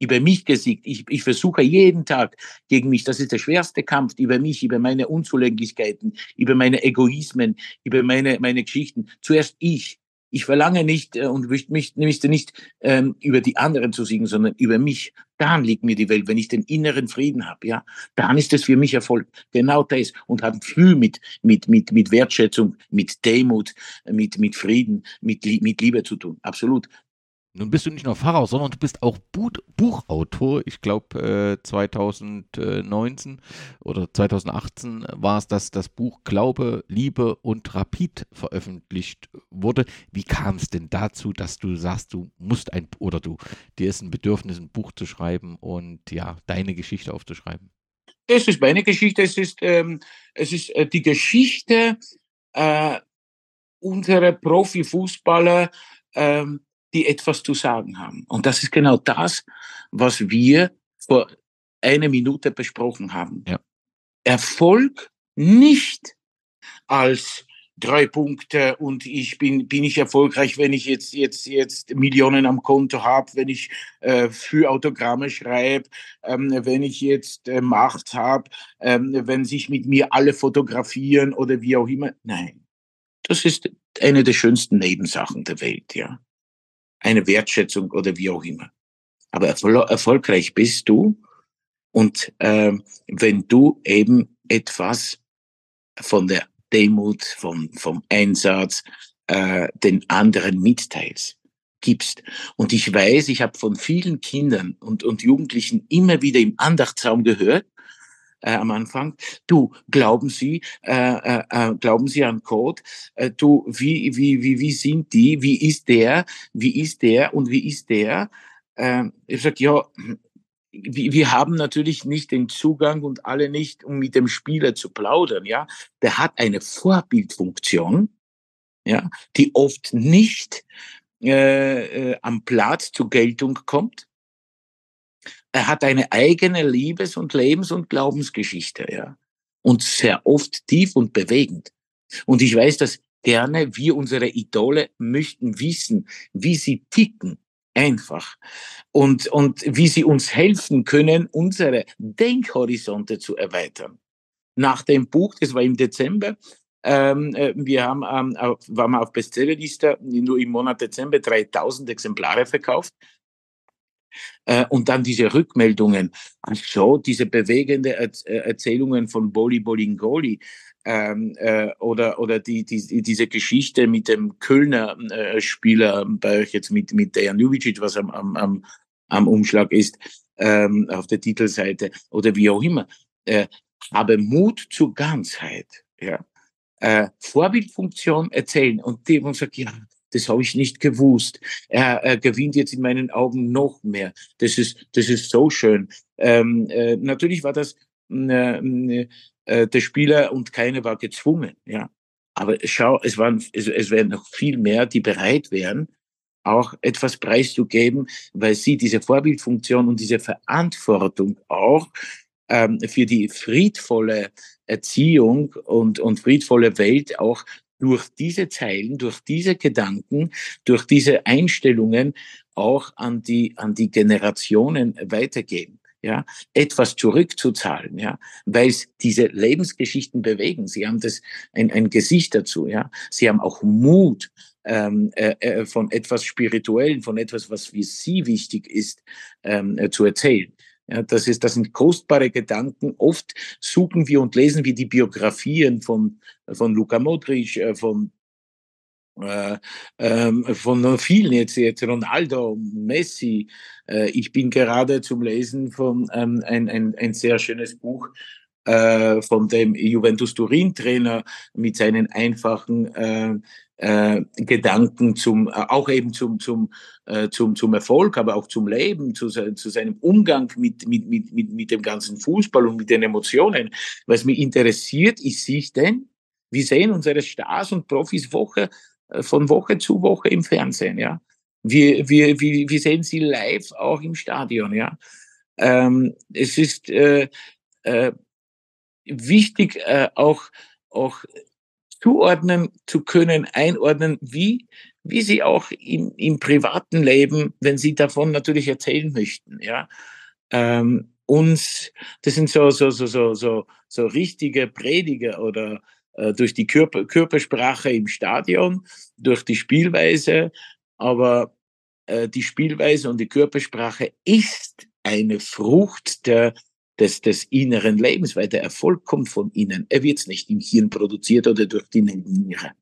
über mich gesiegt. Ich, ich versuche jeden Tag gegen mich, das ist der schwerste Kampf, über mich, über meine Unzulänglichkeiten, über meine Egoismen, über meine, meine Geschichten. Zuerst ich. Ich verlange nicht äh, und möchte mich möchte nicht ähm, über die anderen zu siegen, sondern über mich. Dann liegt mir die Welt, wenn ich den inneren Frieden habe, ja, dann ist es für mich Erfolg. Genau das und haben viel mit mit mit mit Wertschätzung, mit Demut, mit mit Frieden, mit mit Liebe zu tun. Absolut. Nun bist du nicht nur Pfarrer, sondern du bist auch Buch Buchautor. Ich glaube, äh, 2019 oder 2018 war es, dass das Buch Glaube, Liebe und Rapid veröffentlicht wurde. Wie kam es denn dazu, dass du sagst, du musst ein oder du dir ist ein Bedürfnis, ein Buch zu schreiben und ja, deine Geschichte aufzuschreiben? Es ist meine Geschichte. Es ist, ähm, es ist äh, die Geschichte äh, unserer Profifußballer. Ähm, die etwas zu sagen haben. Und das ist genau das, was wir vor einer Minute besprochen haben. Ja. Erfolg nicht als drei Punkte und ich bin bin ich erfolgreich, wenn ich jetzt jetzt jetzt Millionen am Konto habe, wenn ich äh, für Autogramme schreibe, ähm, wenn ich jetzt äh, Macht habe, ähm, wenn sich mit mir alle fotografieren oder wie auch immer. Nein, das ist eine der schönsten Nebensachen der Welt, ja eine Wertschätzung oder wie auch immer. Aber erfol erfolgreich bist du und äh, wenn du eben etwas von der Demut, vom, vom Einsatz äh, den anderen mitteilst, gibst. Und ich weiß, ich habe von vielen Kindern und, und Jugendlichen immer wieder im Andachtsraum gehört, äh, am Anfang. Du, glauben Sie, äh, äh, äh, glauben Sie an Code? Äh, du, wie, wie, wie, wie sind die? Wie ist der? Wie ist der? Und wie ist der? Äh, ich sag ja, wir haben natürlich nicht den Zugang und alle nicht, um mit dem Spieler zu plaudern, ja. Der hat eine Vorbildfunktion, ja, die oft nicht äh, äh, am Platz zur Geltung kommt er hat eine eigene Liebes- und Lebens- und Glaubensgeschichte, ja. Und sehr oft tief und bewegend. Und ich weiß, dass gerne wir unsere Idole möchten wissen, wie sie ticken, einfach. Und, und wie sie uns helfen können, unsere Denkhorizonte zu erweitern. Nach dem Buch, das war im Dezember, ähm, äh, wir haben, ähm, waren wir auf Bestsellerliste, nur im Monat Dezember 3000 Exemplare verkauft. Äh, und dann diese Rückmeldungen, so diese bewegende er äh, Erzählungen von Boli Bolingoli, ähm, äh, oder oder die, die diese Geschichte mit dem Kölner äh, Spieler bei euch jetzt mit mit Dejan Ljubicic, was am, am, am, am Umschlag ist ähm, auf der Titelseite oder wie auch immer. Äh, habe Mut zur Ganzheit ja. Äh, Vorbildfunktion erzählen. Und dem und sagt ja das habe ich nicht gewusst. Er, er gewinnt jetzt in meinen Augen noch mehr. Das ist, das ist so schön. Ähm, äh, natürlich war das äh, äh, der Spieler und keiner war gezwungen, ja. Aber schau, es waren, es, es wären noch viel mehr, die bereit wären, auch etwas preiszugeben, weil sie diese Vorbildfunktion und diese Verantwortung auch ähm, für die friedvolle Erziehung und, und friedvolle Welt auch durch diese Zeilen, durch diese Gedanken, durch diese Einstellungen auch an die, an die Generationen weitergeben. Ja, etwas zurückzuzahlen, ja, weil es diese Lebensgeschichten bewegen. Sie haben das ein, ein Gesicht dazu, ja. Sie haben auch Mut, ähm, äh, äh von etwas Spirituellen, von etwas, was für sie wichtig ist, ähm, äh, zu erzählen. Ja, das, ist, das sind kostbare Gedanken. Oft suchen wir und lesen wir die Biografien von, von Luka Modric, äh, von, äh, ähm, von vielen jetzt, jetzt Ronaldo, Messi. Äh, ich bin gerade zum Lesen von ähm, ein, ein, ein sehr schönes Buch äh, von dem Juventus Turin Trainer mit seinen einfachen äh, äh, Gedanken zum, äh, auch eben zum, zum, äh, zum, zum Erfolg, aber auch zum Leben, zu, zu seinem Umgang mit, mit, mit, mit, mit dem ganzen Fußball und mit den Emotionen. Was mich interessiert, ist sich denn, wir sehen unsere Stars und Profis Woche, äh, von Woche zu Woche im Fernsehen, ja. Wir, wir, wir, wir sehen sie live auch im Stadion, ja. Ähm, es ist äh, wichtig, äh, auch, auch zuordnen zu können, einordnen, wie, wie sie auch im, im privaten Leben, wenn sie davon natürlich erzählen möchten, ja, ähm, uns, das sind so, so, so, so, so, so richtige Prediger oder äh, durch die Körper, Körpersprache im Stadion, durch die Spielweise, aber äh, die Spielweise und die Körpersprache ist eine Frucht der, des, des inneren Lebens, weil der Erfolg kommt von innen. Er wird nicht im Hirn produziert oder durch die Niere.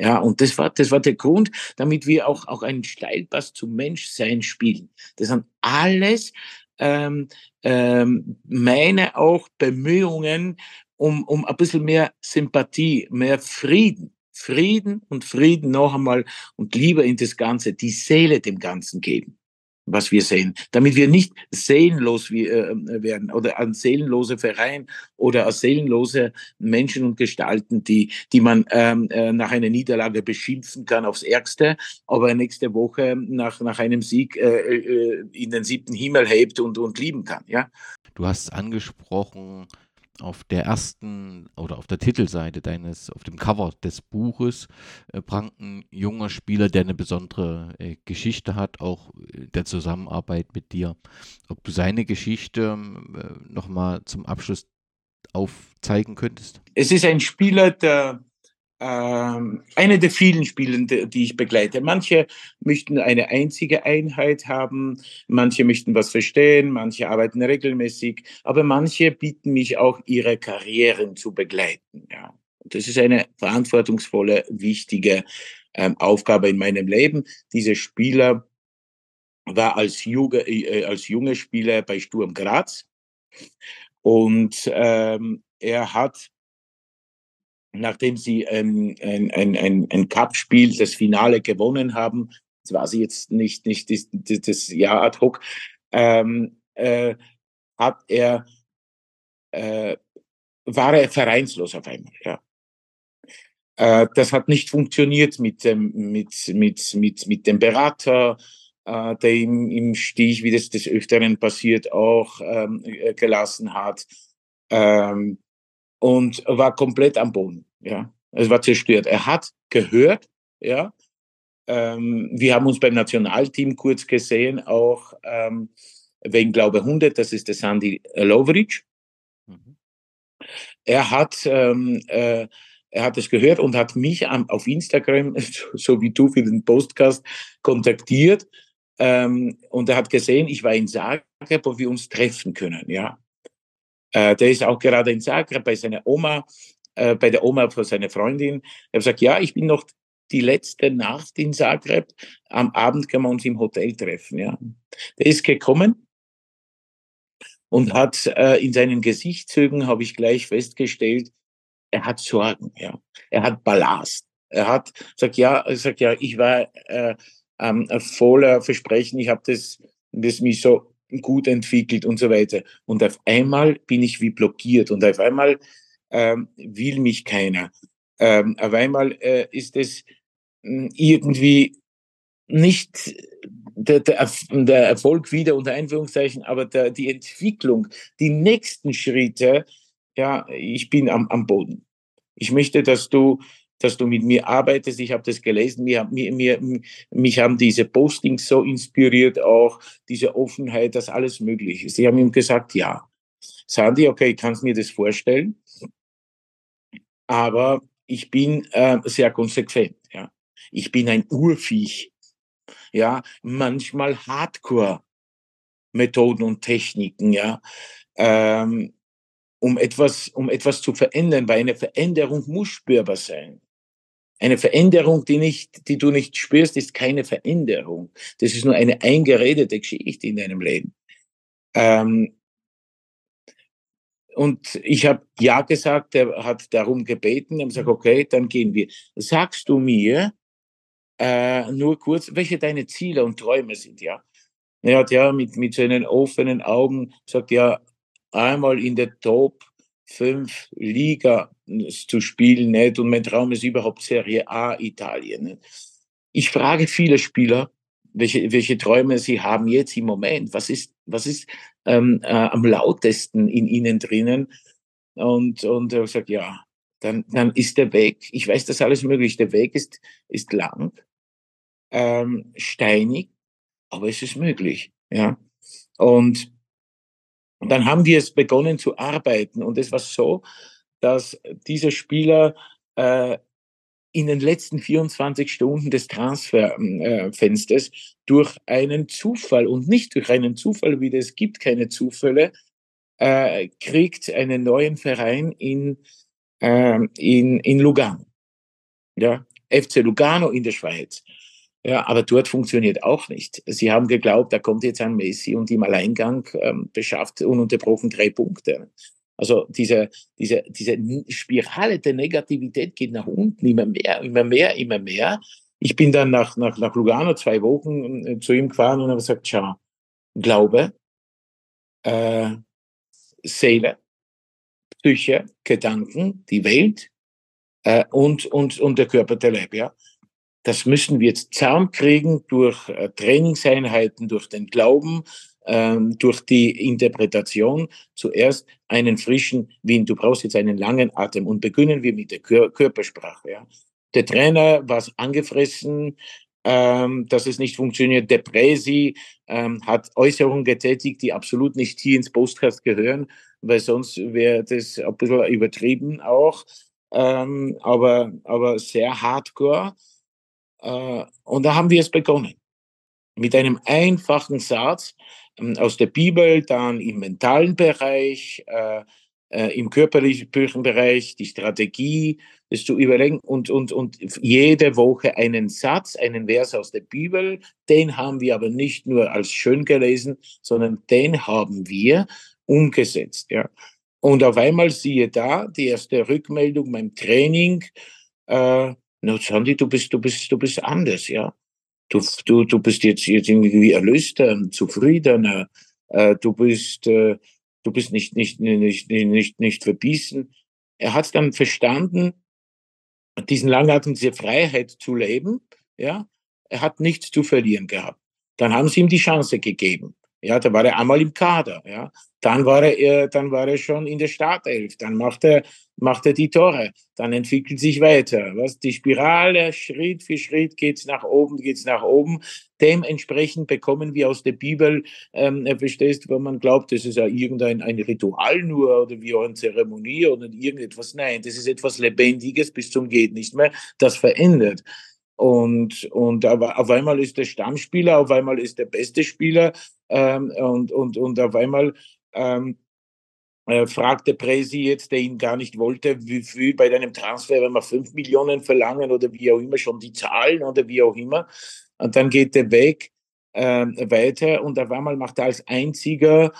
Ja, und das war, das war der Grund, damit wir auch, auch einen Steilpass zum Menschsein spielen. Das sind alles ähm, ähm, meine auch Bemühungen um, um ein bisschen mehr Sympathie, mehr Frieden. Frieden und Frieden noch einmal und Liebe in das Ganze, die Seele dem Ganzen geben was wir sehen, damit wir nicht seelenlos äh, werden oder ein seelenloser Verein oder ein seelenlose Menschen und Gestalten, die, die man ähm, äh, nach einer Niederlage beschimpfen kann aufs Ärgste, aber nächste Woche nach, nach einem Sieg äh, äh in den siebten Himmel hebt und, und lieben kann. Ja? Du hast angesprochen, auf der ersten oder auf der Titelseite deines, auf dem Cover des Buches äh, prangt ein junger Spieler, der eine besondere äh, Geschichte hat, auch der Zusammenarbeit mit dir. Ob du seine Geschichte äh, nochmal zum Abschluss aufzeigen könntest? Es ist ein Spieler, der ähm, eine der vielen Spiele, die ich begleite. Manche möchten eine einzige Einheit haben, manche möchten was verstehen, manche arbeiten regelmäßig, aber manche bieten mich auch ihre Karrieren zu begleiten. Ja. Das ist eine verantwortungsvolle, wichtige ähm, Aufgabe in meinem Leben. Dieser Spieler war als, Juge, äh, als junger Spieler bei Sturm Graz und ähm, er hat nachdem sie ähm, ein, ein, ein, ein Cup-Spiel, das Finale gewonnen haben, das war sie jetzt nicht, nicht das, das Jahr ad hoc, ähm, äh, hat er, äh, war er vereinslos auf einmal, ja. Äh, das hat nicht funktioniert mit dem, mit, mit, mit, mit dem Berater, äh, der ihm im Stich, wie das des Öfteren passiert, auch ähm, äh, gelassen hat. Ähm, und war komplett am Boden. Ja, es war zerstört. Er hat gehört, ja. Ähm, wir haben uns beim Nationalteam kurz gesehen, auch ähm, wegen Glaube 100, das ist der Sandy Lovric. Mhm. Er hat ähm, äh, er hat es gehört und hat mich am, auf Instagram, so wie du für den Postcast, kontaktiert. Ähm, und er hat gesehen, ich war in Zagreb, wo wir uns treffen können. Ja, äh, der ist auch gerade in Zagreb bei seiner Oma, äh, bei der Oma von seiner Freundin. Er gesagt, ja, ich bin noch die letzte Nacht in Zagreb. Am Abend können wir uns im Hotel treffen. Ja. Der ist gekommen und hat äh, in seinen Gesichtszügen, habe ich gleich festgestellt, er hat Sorgen. Ja. Er hat Ballast. Er hat gesagt, ja, er sagt, ja, ich war äh, ähm, voller Versprechen. Ich habe das, das mich so gut entwickelt und so weiter. Und auf einmal bin ich wie blockiert und auf einmal ähm, will mich keiner. Ähm, auf einmal äh, ist es hm, irgendwie nicht der, der, der, Erfolg wieder unter Einführungszeichen, aber der, die Entwicklung, die nächsten Schritte, ja, ich bin am, am Boden. Ich möchte, dass du dass du mit mir arbeitest. Ich habe das gelesen. Mir, mir, mir, mich haben diese Postings so inspiriert, auch diese Offenheit, dass alles möglich ist. Sie haben ihm gesagt, ja. Sandy, okay, kannst mir das vorstellen, aber ich bin äh, sehr konsequent. Ja. Ich bin ein Urviech. Ja, manchmal Hardcore-Methoden und Techniken. Ja. Ähm, um etwas, um etwas zu verändern, weil eine Veränderung muss spürbar sein. Eine Veränderung, die, nicht, die du nicht spürst, ist keine Veränderung. Das ist nur eine eingeredete Geschichte in deinem Leben. Ähm, und ich habe ja gesagt, er hat darum gebeten, er hat gesagt, okay, dann gehen wir. Sagst du mir äh, nur kurz, welche deine Ziele und Träume sind, ja? Er hat ja mit, mit seinen offenen Augen gesagt, ja, einmal in der Top fünf Liga zu spielen nicht und mein Traum ist überhaupt Serie A Italien. Nicht? Ich frage viele Spieler, welche, welche Träume sie haben jetzt im Moment. Was ist, was ist ähm, äh, am lautesten in ihnen drinnen? Und, und er sagt, ja, dann, dann ist der Weg, ich weiß, dass alles möglich, der Weg ist, ist lang, ähm, steinig, aber es ist möglich, ja. Und, und dann haben wir es begonnen zu arbeiten und es war so, dass dieser Spieler äh, in den letzten 24 Stunden des Transferfensters äh, durch einen Zufall und nicht durch einen Zufall, wie es gibt keine Zufälle, äh, kriegt einen neuen Verein in, äh, in, in Lugano. Ja, FC Lugano in der Schweiz. Ja, aber dort funktioniert auch nicht. Sie haben geglaubt, da kommt jetzt ein Messi und im Alleingang ähm, beschafft ununterbrochen drei Punkte. Also diese, diese, diese Spirale der Negativität geht nach unten, immer mehr, immer mehr, immer mehr. Ich bin dann nach, nach, nach Lugano zwei Wochen äh, zu ihm gefahren und habe gesagt, schau, Glaube, äh, Seele, Psyche, Gedanken, die Welt äh, und, und, und der Körper, der Leib, ja. Das müssen wir zusammenkriegen durch äh, Trainingseinheiten, durch den Glauben, ähm, durch die Interpretation. Zuerst einen frischen Wind. Du brauchst jetzt einen langen Atem. Und beginnen wir mit der Kör Körpersprache. Ja. Der Trainer war angefressen, ähm, dass es nicht funktioniert. Der Präsi ähm, hat Äußerungen getätigt, die absolut nicht hier ins Postcast gehören, weil sonst wäre das ein bisschen übertrieben auch. Ähm, aber, aber sehr hardcore. Äh, und da haben wir es begonnen. Mit einem einfachen Satz ähm, aus der Bibel, dann im mentalen Bereich, äh, äh, im körperlichen Bereich, die Strategie, das zu überlegen und, und, und jede Woche einen Satz, einen Vers aus der Bibel, den haben wir aber nicht nur als schön gelesen, sondern den haben wir umgesetzt. Ja. Und auf einmal siehe da, die erste Rückmeldung beim Training, äh, na, Sandy, du bist, du bist, du bist anders, ja. Du, du, du bist jetzt, jetzt irgendwie erlöster, zufriedener, äh, du bist, äh, du bist nicht, nicht, nicht, nicht, nicht verbissen. Er hat dann verstanden, diesen Langatmen, diese Freiheit zu leben, ja. Er hat nichts zu verlieren gehabt. Dann haben sie ihm die Chance gegeben. Ja, da war er einmal im Kader. Ja, dann war er, dann war er schon in der Startelf. Dann macht er, macht er die Tore. Dann entwickelt sich weiter. Was die Spirale Schritt für Schritt geht's nach oben, geht's nach oben. Dementsprechend bekommen wir aus der Bibel, ähm, verstehst, wenn man glaubt, das ist ja irgendein ein Ritual nur oder wie eine Zeremonie oder irgendetwas. Nein, das ist etwas Lebendiges bis zum geht nicht mehr. Das verändert. Und, und auf einmal ist der Stammspieler, auf einmal ist der beste Spieler ähm, und, und, und auf einmal ähm, äh, fragt der Präsi jetzt, der ihn gar nicht wollte, wie viel bei deinem Transfer, wenn wir fünf Millionen verlangen oder wie auch immer, schon die Zahlen oder wie auch immer. Und dann geht der weg äh, weiter und auf einmal macht er als einziger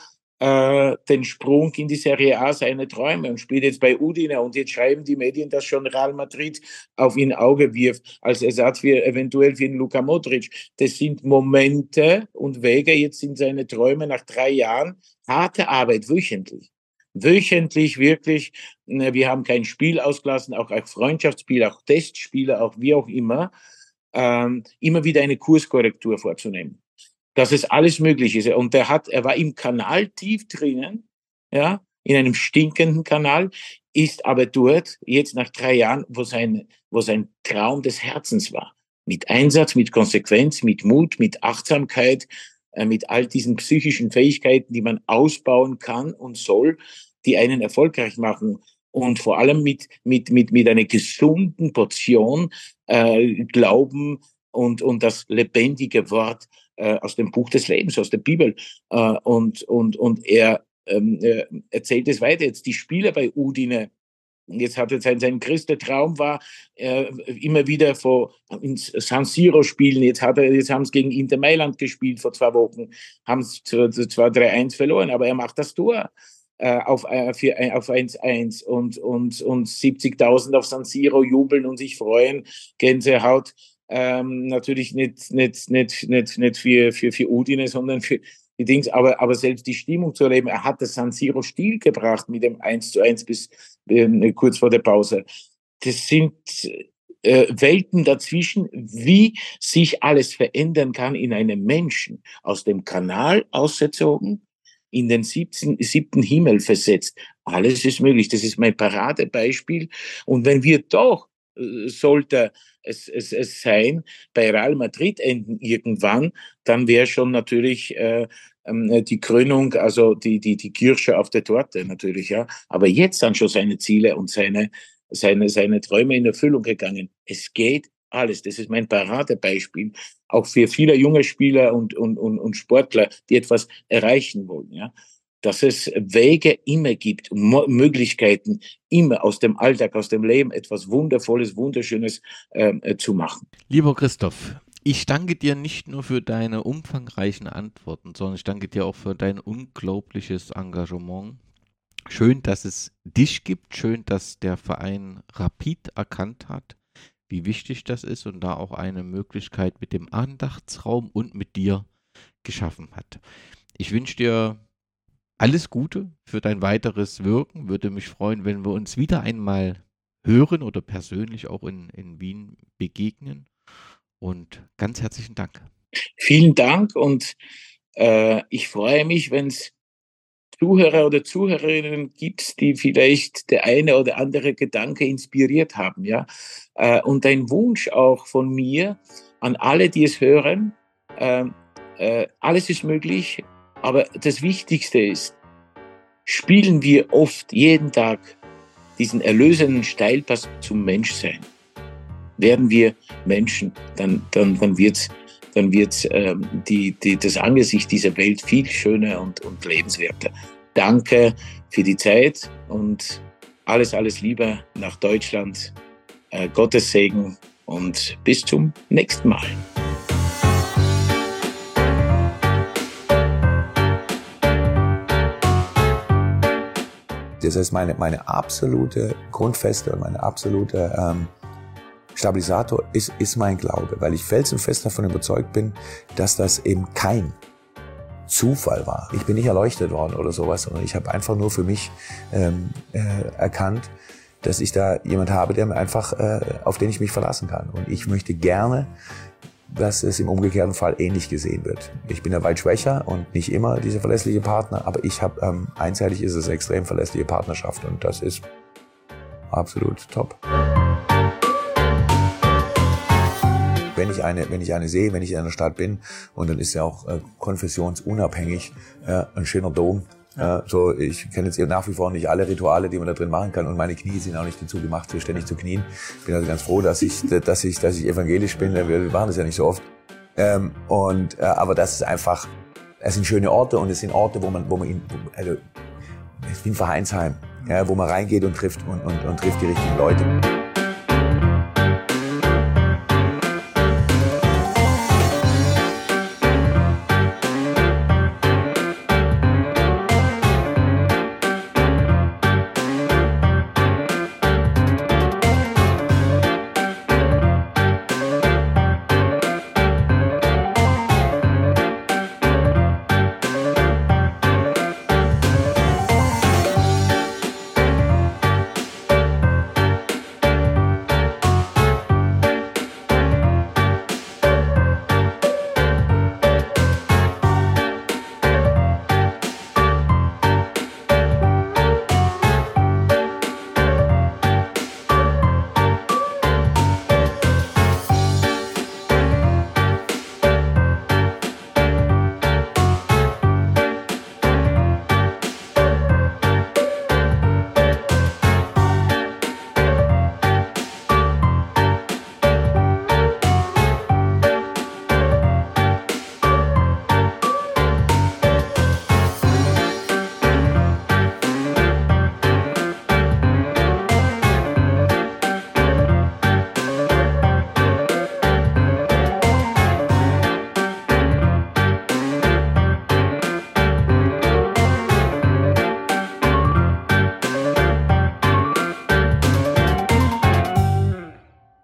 äh, den Sprung in die Serie A seine Träume und spielt jetzt bei Udine. Und jetzt schreiben die Medien, dass schon Real Madrid auf ihn Auge wirft, als Ersatz für eventuell für den Luka Modric. Das sind Momente und Wege jetzt in seine Träume nach drei Jahren. Harte Arbeit, wöchentlich. Wöchentlich wirklich. Ne, wir haben kein Spiel ausgelassen, auch als Freundschaftsspiel, auch Testspiele, auch wie auch immer. Ähm, immer wieder eine Kurskorrektur vorzunehmen dass es alles möglich ist. Und er hat, er war im Kanal tief drinnen, ja, in einem stinkenden Kanal, ist aber dort jetzt nach drei Jahren, wo sein, wo sein Traum des Herzens war. Mit Einsatz, mit Konsequenz, mit Mut, mit Achtsamkeit, äh, mit all diesen psychischen Fähigkeiten, die man ausbauen kann und soll, die einen erfolgreich machen und vor allem mit, mit, mit, mit einer gesunden Portion äh, Glauben und, und das lebendige Wort äh, aus dem Buch des Lebens, aus der Bibel. Äh, und, und, und er ähm, äh, erzählt es weiter. Jetzt die Spieler bei Udine, Jetzt hat er sein, sein größter Traum war, äh, immer wieder vor ins San Siro spielen. Jetzt hat er, jetzt haben sie gegen Inter Mailand gespielt vor zwei Wochen, haben es zwar 3-1 verloren, aber er macht das Tor äh, auf, äh, für, äh, auf 1-1 und, und, und 70.000 auf San Siro jubeln und sich freuen. Gänsehaut ähm, natürlich nicht, nicht, nicht, nicht, nicht für, für, für Udine, sondern für die Dings, aber, aber selbst die Stimmung zu erleben, er hat das San Siro Stil gebracht mit dem 1 zu 1 bis äh, kurz vor der Pause. Das sind äh, Welten dazwischen, wie sich alles verändern kann in einem Menschen, aus dem Kanal ausgezogen, in den siebten, siebten Himmel versetzt, Alles ist möglich. Das ist mein Paradebeispiel. Und wenn wir doch sollte es, es, es sein, bei Real Madrid enden irgendwann, dann wäre schon natürlich äh, ähm, die Krönung, also die, die, die Kirsche auf der Torte natürlich, ja. Aber jetzt sind schon seine Ziele und seine, seine, seine Träume in Erfüllung gegangen. Es geht alles. Das ist mein Paradebeispiel, auch für viele junge Spieler und, und, und, und Sportler, die etwas erreichen wollen, ja dass es Wege immer gibt, Möglichkeiten immer aus dem Alltag, aus dem Leben etwas Wundervolles, Wunderschönes ähm, äh, zu machen. Lieber Christoph, ich danke dir nicht nur für deine umfangreichen Antworten, sondern ich danke dir auch für dein unglaubliches Engagement. Schön, dass es dich gibt, schön, dass der Verein Rapid erkannt hat, wie wichtig das ist und da auch eine Möglichkeit mit dem Andachtsraum und mit dir geschaffen hat. Ich wünsche dir alles Gute für dein weiteres Wirken. Würde mich freuen, wenn wir uns wieder einmal hören oder persönlich auch in, in Wien begegnen. Und ganz herzlichen Dank. Vielen Dank und äh, ich freue mich, wenn es Zuhörer oder Zuhörerinnen gibt, die vielleicht der eine oder andere Gedanke inspiriert haben, ja. Äh, und ein Wunsch auch von mir an alle, die es hören. Äh, äh alles ist möglich, aber das Wichtigste ist, spielen wir oft jeden Tag diesen erlösenden Steilpass zum Menschsein. Werden wir Menschen, dann, dann, dann wird dann wird's, ähm, die, die, das Angesicht dieser Welt viel schöner und, und lebenswerter. Danke für die Zeit und alles, alles Liebe nach Deutschland. Äh, Gottes Segen und bis zum nächsten Mal. Das heißt, meine, meine absolute Grundfeste und meine absolute ähm, Stabilisator ist, ist mein Glaube, weil ich felsenfest davon überzeugt bin, dass das eben kein Zufall war. Ich bin nicht erleuchtet worden oder sowas, sondern ich habe einfach nur für mich ähm, äh, erkannt, dass ich da jemand habe, der mir einfach, äh, auf den ich mich verlassen kann. Und ich möchte gerne dass es im umgekehrten Fall ähnlich gesehen wird. Ich bin ja weit schwächer und nicht immer dieser verlässliche Partner, aber ich habe ähm, einseitig ist es extrem verlässliche Partnerschaft und das ist absolut top. Wenn ich eine, wenn ich eine sehe, wenn ich in einer Stadt bin und dann ist ja auch äh, konfessionsunabhängig äh, ein schöner Dom, ja, so, ich kenne jetzt nach wie vor nicht alle Rituale, die man da drin machen kann und meine Knie sind auch nicht dazu gemacht, so ständig zu knien. Bin also ganz froh, dass ich, dass ich, dass ich evangelisch bin. Wir machen das ja nicht so oft. Ähm, und, äh, aber das ist einfach, es sind schöne Orte und es sind Orte, wo man, wo man ihn, also, es ist wie ein Vereinsheim, ja, wo man reingeht und trifft und, und, und trifft die richtigen Leute.